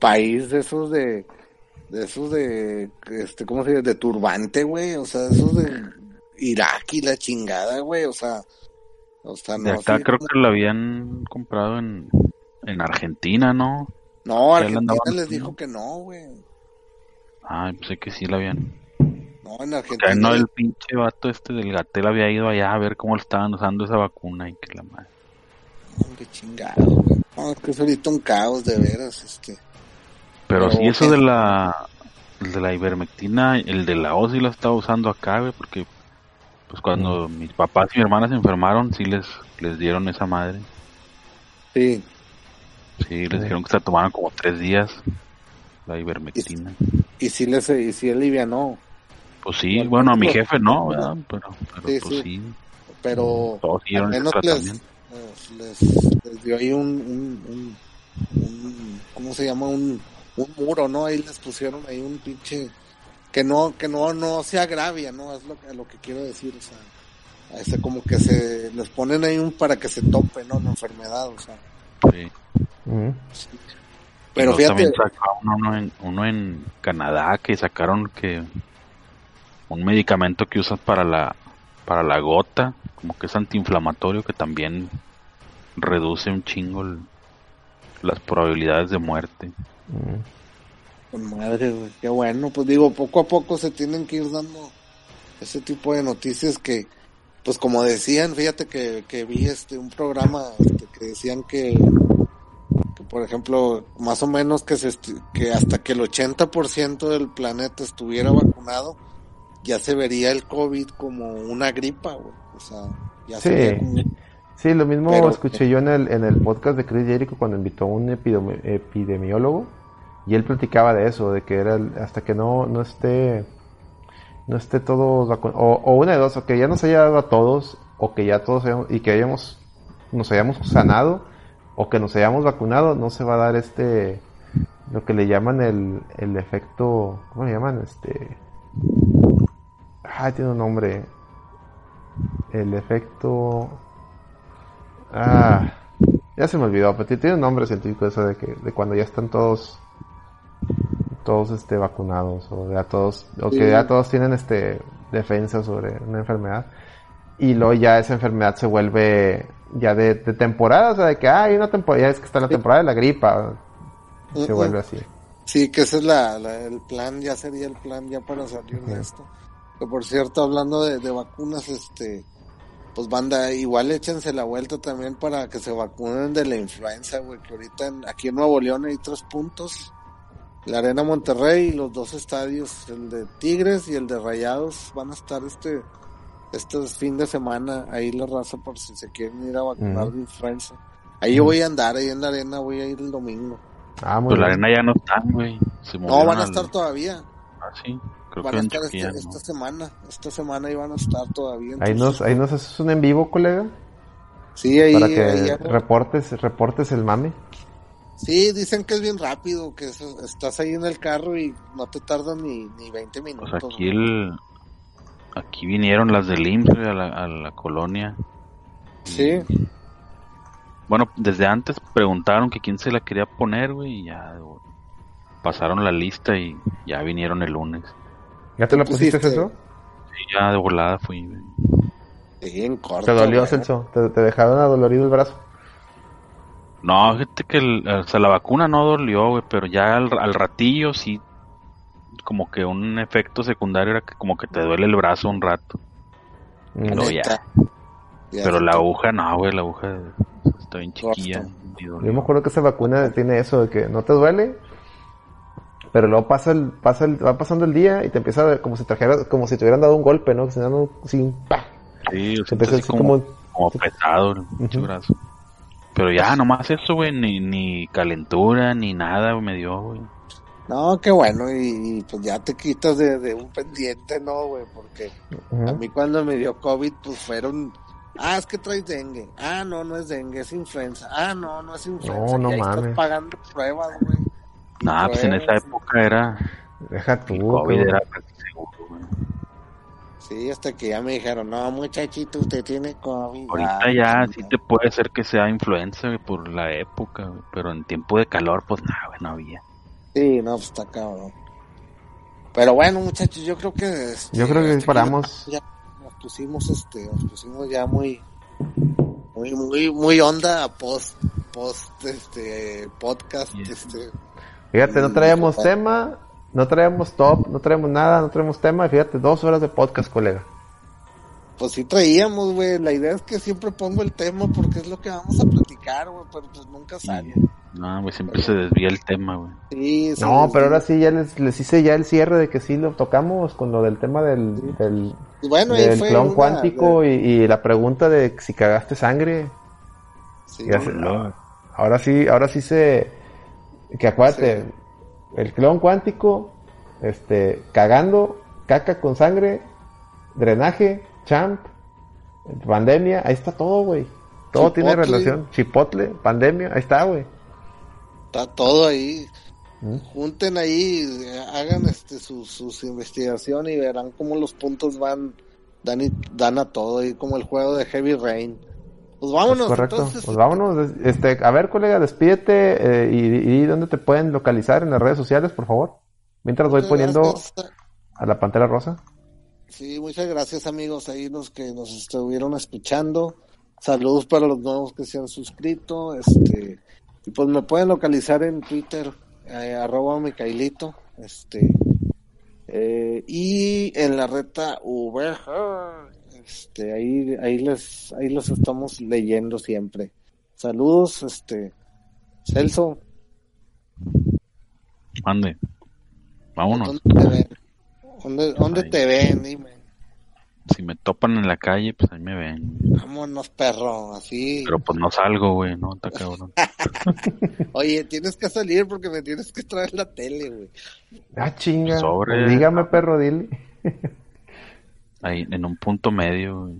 país de esos de, de esos de, este, ¿cómo se dice? De turbante, güey, o sea, esos de Irak y la chingada, güey, o sea, o sea, De no acá así creo que lo habían comprado en, en Argentina, ¿no? No, la Argentina les dijo que no, güey, Ay, pensé que sí lo habían. no, en Argentina, no, el pinche vato este del Gatel había ido allá a ver cómo le estaban usando esa vacuna y que la madre. hombre, chingado, güey, no, es que es ahorita un caos, de veras, este, Pero Pero, sí, eso de la, el de la ivermectina, el de la OSI lo estaba usando acá, güey, porque pues cuando mis papás y mi hermana se enfermaron, sí les, les dieron esa madre. sí, Sí, les dijeron que se la tomaran como tres días, la ivermectina. y si les, y si alivianó, Pues sí, Bueno, bueno, a mi pues, jefe no, ¿verdad? Pero, pero Sí, pues sí. sí, pero todos al menos les, les, dio ahí un, un, un, un- ¿cómo se llama? Un, un muro, ¿no? Ahí les pusieron ahí un pinche, que no, que no, no se agravia, ¿no? Es lo, que- lo que quiero decir, o sea, a ese como que se, les ponen ahí un para que se tope, ¿no? La enfermedad, o sea, Sí. Ujú. Pero fíjate, también sacaron uno en, uno en Canadá que sacaron que un medicamento que usas para la para la gota, como que es antiinflamatorio que también reduce un chingo el- las probabilidades de muerte. Con madre, qué bueno, pues digo, poco a poco se tienen que ir dando ese tipo de noticias que, pues como decían, fíjate que, que vi este un programa este, que decían que, por ejemplo, más o menos que se que hasta que el 80% del planeta estuviera vacunado, ya se vería el COVID como una gripa, güey. O sea, ya Sí. como- Sí, lo mismo Pero- escuché yo en el, en el podcast de Chris Jericho cuando invitó a un epidemi- epidemiólogo y él platicaba de eso, de que era el- hasta que no, no esté no esté todos vacu- o, o una de dos, o que ya nos haya dado a todos, o que ya todos hayamos- y que hayamos nos hayamos sanado, o que nos hayamos vacunado, no se va a dar este lo que le llaman el, el efecto, ¿cómo le llaman? Este ah, tiene un nombre. El efecto Ah, ya se me olvidó, pero tiene un nombre científico eso de que de cuando ya están todos todos este vacunados o ya todos o que ya todos tienen este defensa sobre una enfermedad y luego ya esa enfermedad se vuelve ya de, de temporada, o sea, de que ah, hay una temporada, ya es que está la temporada de la gripa, se Ujú. vuelve así. Sí, que ese es la, la- el plan, ya sería el plan ya para salir de esto. Que por cierto, hablando de, de vacunas, este, pues banda, igual échense la vuelta también para que se vacunen de la influenza, güey, que ahorita en- aquí en Nuevo León hay tres puntos. La Arena Monterrey y los dos estadios, el de Tigres y el de Rayados, van a estar este Este es fin de semana, ahí la raza por si se quieren ir a vacunar de influenza. Ahí yo voy a andar, ahí en la arena voy a ir el domingo. Ah, muy Pues la bien. arena ya no están, güey. No, van a al- estar todavía. Ah, sí. Creo Van que a estar este- ¿no? esta semana. Esta semana iban a estar todavía. Ahí nos, ahí nos haces un en vivo, colega, Sí, ahí, para que ahí- reportes, reportes el mame. sí, dicen que es bien rápido, que es- estás ahí en el carro y no te tardan ni, ni 20 Pues minutos. aquí el... Aquí vinieron las del IMSS, a la, a la colonia. Sí, Bueno, desde antes preguntaron que quién se la quería poner, güey, y ya güey, pasaron la lista y ya vinieron el lunes. ¿Ya te ¿Tú pusiste? Celso? Y ya de volada fui, güey. sí, en corto. ¿Te dolió, güey. Celso? ¿Te, te dejaron adolorido el brazo? No, fíjate que el- o sea, la vacuna no dolió, güey, pero ya al, al ratillo sí, como que un efecto secundario era que como que te duele el brazo un rato. Mm. No, ya. Neta. Ya Pero la aguja, no, güey, la aguja está bien chiquilla. Yo me acuerdo que esa vacuna tiene eso de que no te duele, pero luego pasa el, pasa el, va pasando el día y te empieza a ver como si trajera, como si te hubieran dado un golpe, ¿no? Que se. Sí, o Se sea, empieza así como, como, como pesado el brazo. Pero ya, nomás eso, güey, ni, ni calentura, ni nada me dio, güey. No, qué bueno, y, y, pues ya te quitas de, de un pendiente, ¿no, güey? Porque Ujú. a mí cuando me dio COVID, pues fueron... Ah, es que traes dengue. Ah, no, no es dengue, es influenza. Ah, no, no es influenza. No, no y ahí mames. estás pagando pruebas, güey. Y Nah, pues en esa pruebas. época era, deja tú, COVID era casi seguro, güey. Sí, hasta que ya me dijeron, no, muchachito, usted tiene COVID. Ahorita Ah, ya sí, sí te puede ser que sea influenza, güey, por la época, güey, pero en tiempo de calor, pues nada, güey, no había. Sí, no, pues está cabrón. Pero bueno, muchachos, yo creo que... este, Yo creo que hasta aquí paramos. Ya nos pusimos, este, nos pusimos ya muy... Muy, muy, muy onda post, post, este, podcast, Yeah. este... Fíjate, no traíamos Mm, tema, no traíamos top, no traíamos nada, no traíamos tema. Fíjate, dos horas de podcast, colega. Pues sí traíamos, güey. La idea es que siempre pongo el tema porque es lo que vamos a platicar, güey, pero pues nunca sale. No, güey, siempre se desvía el tema, güey. Sí, sí, No, sí. pero ahora sí ya les, les hice ya el cierre de que sí lo tocamos con lo del tema del, del, Bueno, ahí del fue clon una- cuántico y, y la pregunta de si cagaste sangre. Sí, se- ahora sí, ahora sí se, que acuérdate, el clon cuántico, este, cagando, caca con sangre, drenaje, champ, pandemia, ahí está todo, güey. Todo tiene relación. Chipotle, pandemia, ahí está, güey. Está todo ahí. ¿Mm? Junten ahí, hagan este sus, sus investigaciones y verán cómo los puntos van, dan, y- dan a todo, y como el juego de Heavy Rain. Pues vámonos, Correcto. entonces. Pues vámonos. Este, a ver, colega, despídete eh, y, y dónde te pueden localizar en las redes sociales, por favor. Mientras voy Muchas poniendo gracias. a la pantera rosa. Sí, muchas gracias amigos ahí los que nos estuvieron escuchando. Saludos para los nuevos que se han suscrito. Este, y pues me pueden localizar en Twitter, eh, arroba Micailito. Este, eh, y en la reta Uber. Este, ahí, ahí les, ahí los estamos leyendo siempre. Saludos, este, Celso. Mande. Vámonos. ¿Dónde te ven? ¿Dónde, dónde te ven? Dime. Si me topan en la calle, pues ahí me ven. Vámonos, perro, así. Pero pues no salgo, güey, no, está cabrón. Oye, tienes que salir porque me tienes que traer la tele, güey. Ah, chinga. Sobre. Pues dígame, perro, dile. Ahí, en un punto medio, güey.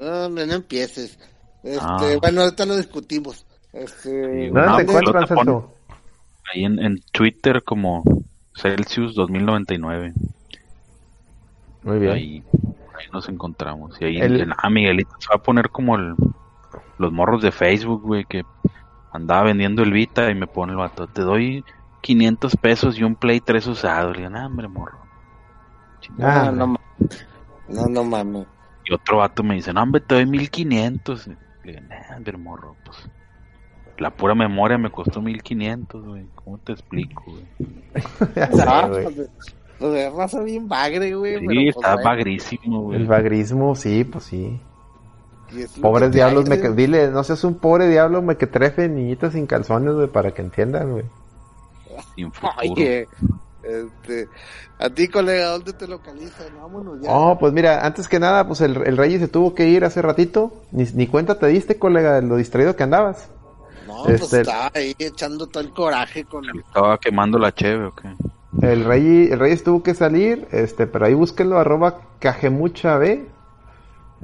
No, hombre, no empieces. Este, Ah. bueno, ahorita lo discutimos. Este, ¿Dónde No, te pues, pone- Celso? Ahí en, en Twitter como Celsius 2099. Muy bien. Ahí, ahí nos encontramos. Y ahí, El- en- ah, Miguelito se va a poner como el, los morros de Facebook, güey, que andaba vendiendo el Vita y me pone el vato, te doy 500 pesos y un Play 3 usado. Le digo, nah, hombre, morro. Ah, no, no, no, no mames. Y otro vato me dice, no, hombre, te doy 1500. Le digo, nah, hombre, morro, pues. La pura memoria me costó 1500, güey. ¿Cómo te explico, güey? Güey. Pues, pues es raza bien bagre, güey. Sí, pero, pues, está bagrísimo, güey. El bagrismo, sí, pues sí. lo Pobres diablos, me dile, no seas un pobre diablo, me que trefe niñitas sin calzones, güey, para que entiendan, güey. Oye, Este, a ti, colega, ¿dónde te localizan? Vámonos ya. Oh, pues mira, antes que nada, pues el, el Rey se tuvo que ir hace ratito. Ni, ni cuenta te diste, colega, de lo distraído que andabas. no, pues este- estaba ahí echando todo el coraje con el... Estaba quemando la cheve o qué. El Rey, el Reyes tuvo que salir, este, pero ahí búsquenlo, arroba cajemucha B.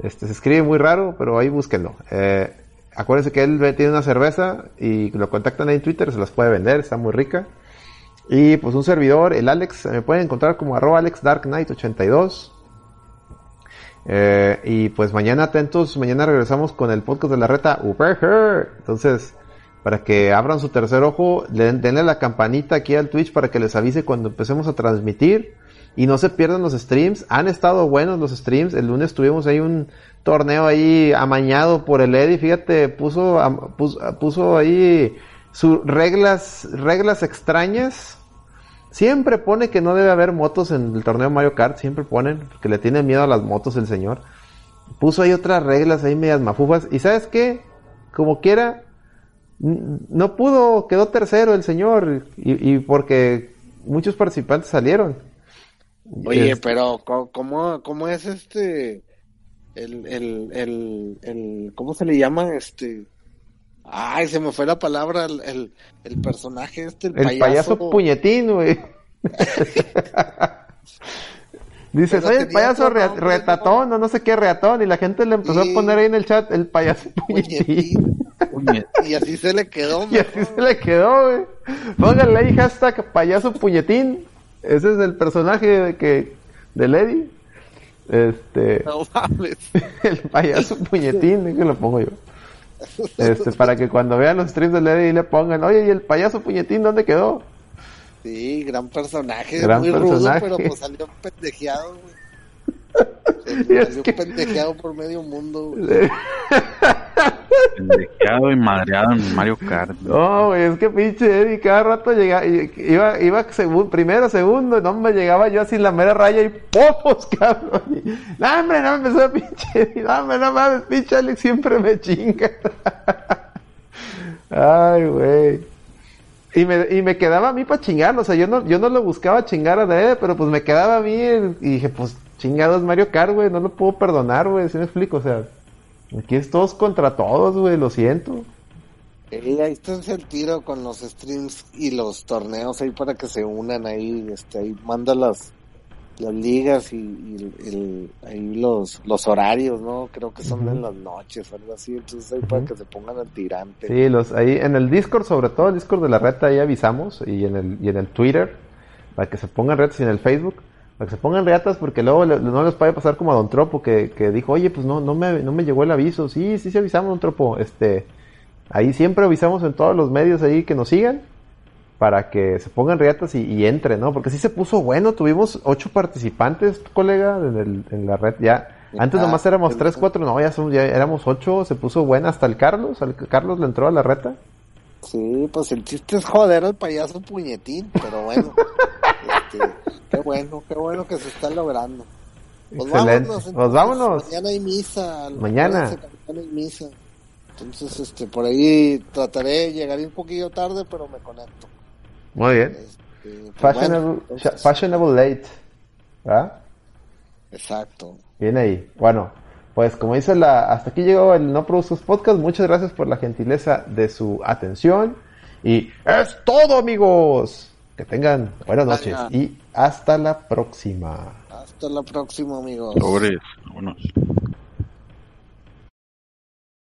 Este, se escribe muy raro, pero ahí búsquenlo. Eh, acuérdense que él tiene una cerveza y lo contactan ahí en Twitter, se las puede vender, está muy rica. Y pues un servidor, el Alex, me pueden encontrar como arroba AlexDarkKnight82. Eh, y pues mañana atentos, mañana regresamos con el podcast de la reta Uber. Entonces, para que abran su tercer ojo, le- denle la campanita aquí al Twitch para que les avise cuando empecemos a transmitir. Y no se pierdan los streams. Han estado buenos los streams. El lunes tuvimos ahí un torneo ahí amañado por el Eddie. Fíjate, puso, puso, puso ahí sus reglas, reglas extrañas. Siempre pone que no debe haber motos en el torneo Mario Kart. Siempre ponen, porque le tiene miedo a las motos el señor. Puso ahí otras reglas ahí medias mafufas. Y sabes qué? Como quiera, no pudo, quedó tercero el señor. Y, y porque muchos participantes salieron. Oye, Es- pero ¿cómo, cómo es este... El, el, el, el, ¿cómo se le llama? Este... Ay, se me fue la palabra, el, el, el personaje este, el, El payaso, puñetín, güey. Dice, soy el payaso nombre, retatón, o no sé qué reatón, y la gente le empezó Sí. a poner ahí en el chat el payaso puñetín. Puñetín. Y así se le quedó, Y así se le quedó, güey. Pónganle ahí hashtag payaso puñetín. Ese es el personaje de que, de Lady. Este, No mames. el payaso puñetín, que lo pongo yo. Este, para que cuando vean los streams de Lady le pongan, oye, ¿y el payaso puñetín dónde quedó? Sí, gran personaje, Gran muy personaje. rudo, pero pues salió pendejeado, güey. Y es que- pendejeado por medio mundo, güey. Pendejeado y madreado en Mario Kart. No, güey, es que pinche Eddie cada rato llegaba, iba, iba segun- primero, segundo, no me llegaba yo así en la mera raya y popos, cabrón. Y, no, hombre, no me empezó pinche Eddie, no, hombre, no mames, pinche Alex siempre me chinga. Ay, güey. Y me, y me quedaba a mí para chingarlo, o sea, yo no, yo no lo buscaba chingar a Dede, pero pues me quedaba a mí y dije, pues chingados Mario Kart, güey, no lo puedo perdonar, güey, si me explico, o sea, aquí es todos contra todos, güey, lo siento. Sí, ahí está el tiro con los streams y los torneos ahí para que se unan ahí, este, ahí manda las, las ligas y, y el- el- ahí los, los horarios, ¿no? Creo que son en las noches o algo así, entonces ahí para que se pongan al tirante. Sí, los ahí en el Discord, sobre todo el Discord de la reta, ahí avisamos y en el y en el Twitter para que se pongan retas y en el Facebook para que se pongan retas porque luego le- no les puede pasar como a Don Tropo que, que dijo, oye, pues no no me no me llegó el aviso. Sí, sí, sí avisamos Don Tropo. Este, ahí siempre avisamos en todos los medios ahí que nos sigan para que se pongan reatas y, y entren, ¿no? Porque sí se puso bueno, tuvimos ocho participantes, colega, en, el, en la red ya. Antes Ah, nomás éramos tres, cuatro, no, ya, son, ya éramos ocho, se puso buena hasta el Carlos, al Carlos le entró a la reta. Sí, pues el chiste es joder al payaso puñetín, pero bueno. este, qué bueno, qué bueno que se está logrando. Pues Excelente. vámonos, Pues vámonos. Mañana hay misa. Mañana. Mañana hay misa. Entonces, este, por ahí trataré de llegar un poquillo tarde, pero me conecto. Muy bien. Este, pues Fashionable, bueno, entonces, fashionable late. ¿verdad? Exacto. Bien ahí. Bueno, pues como dice la, hasta aquí llegó el No Produces Podcast. Muchas gracias por la gentileza de su atención. Y es todo, amigos. Que tengan buenas noches Vaya. y hasta la próxima. Hasta la próxima, amigos. Sobres, vámonos.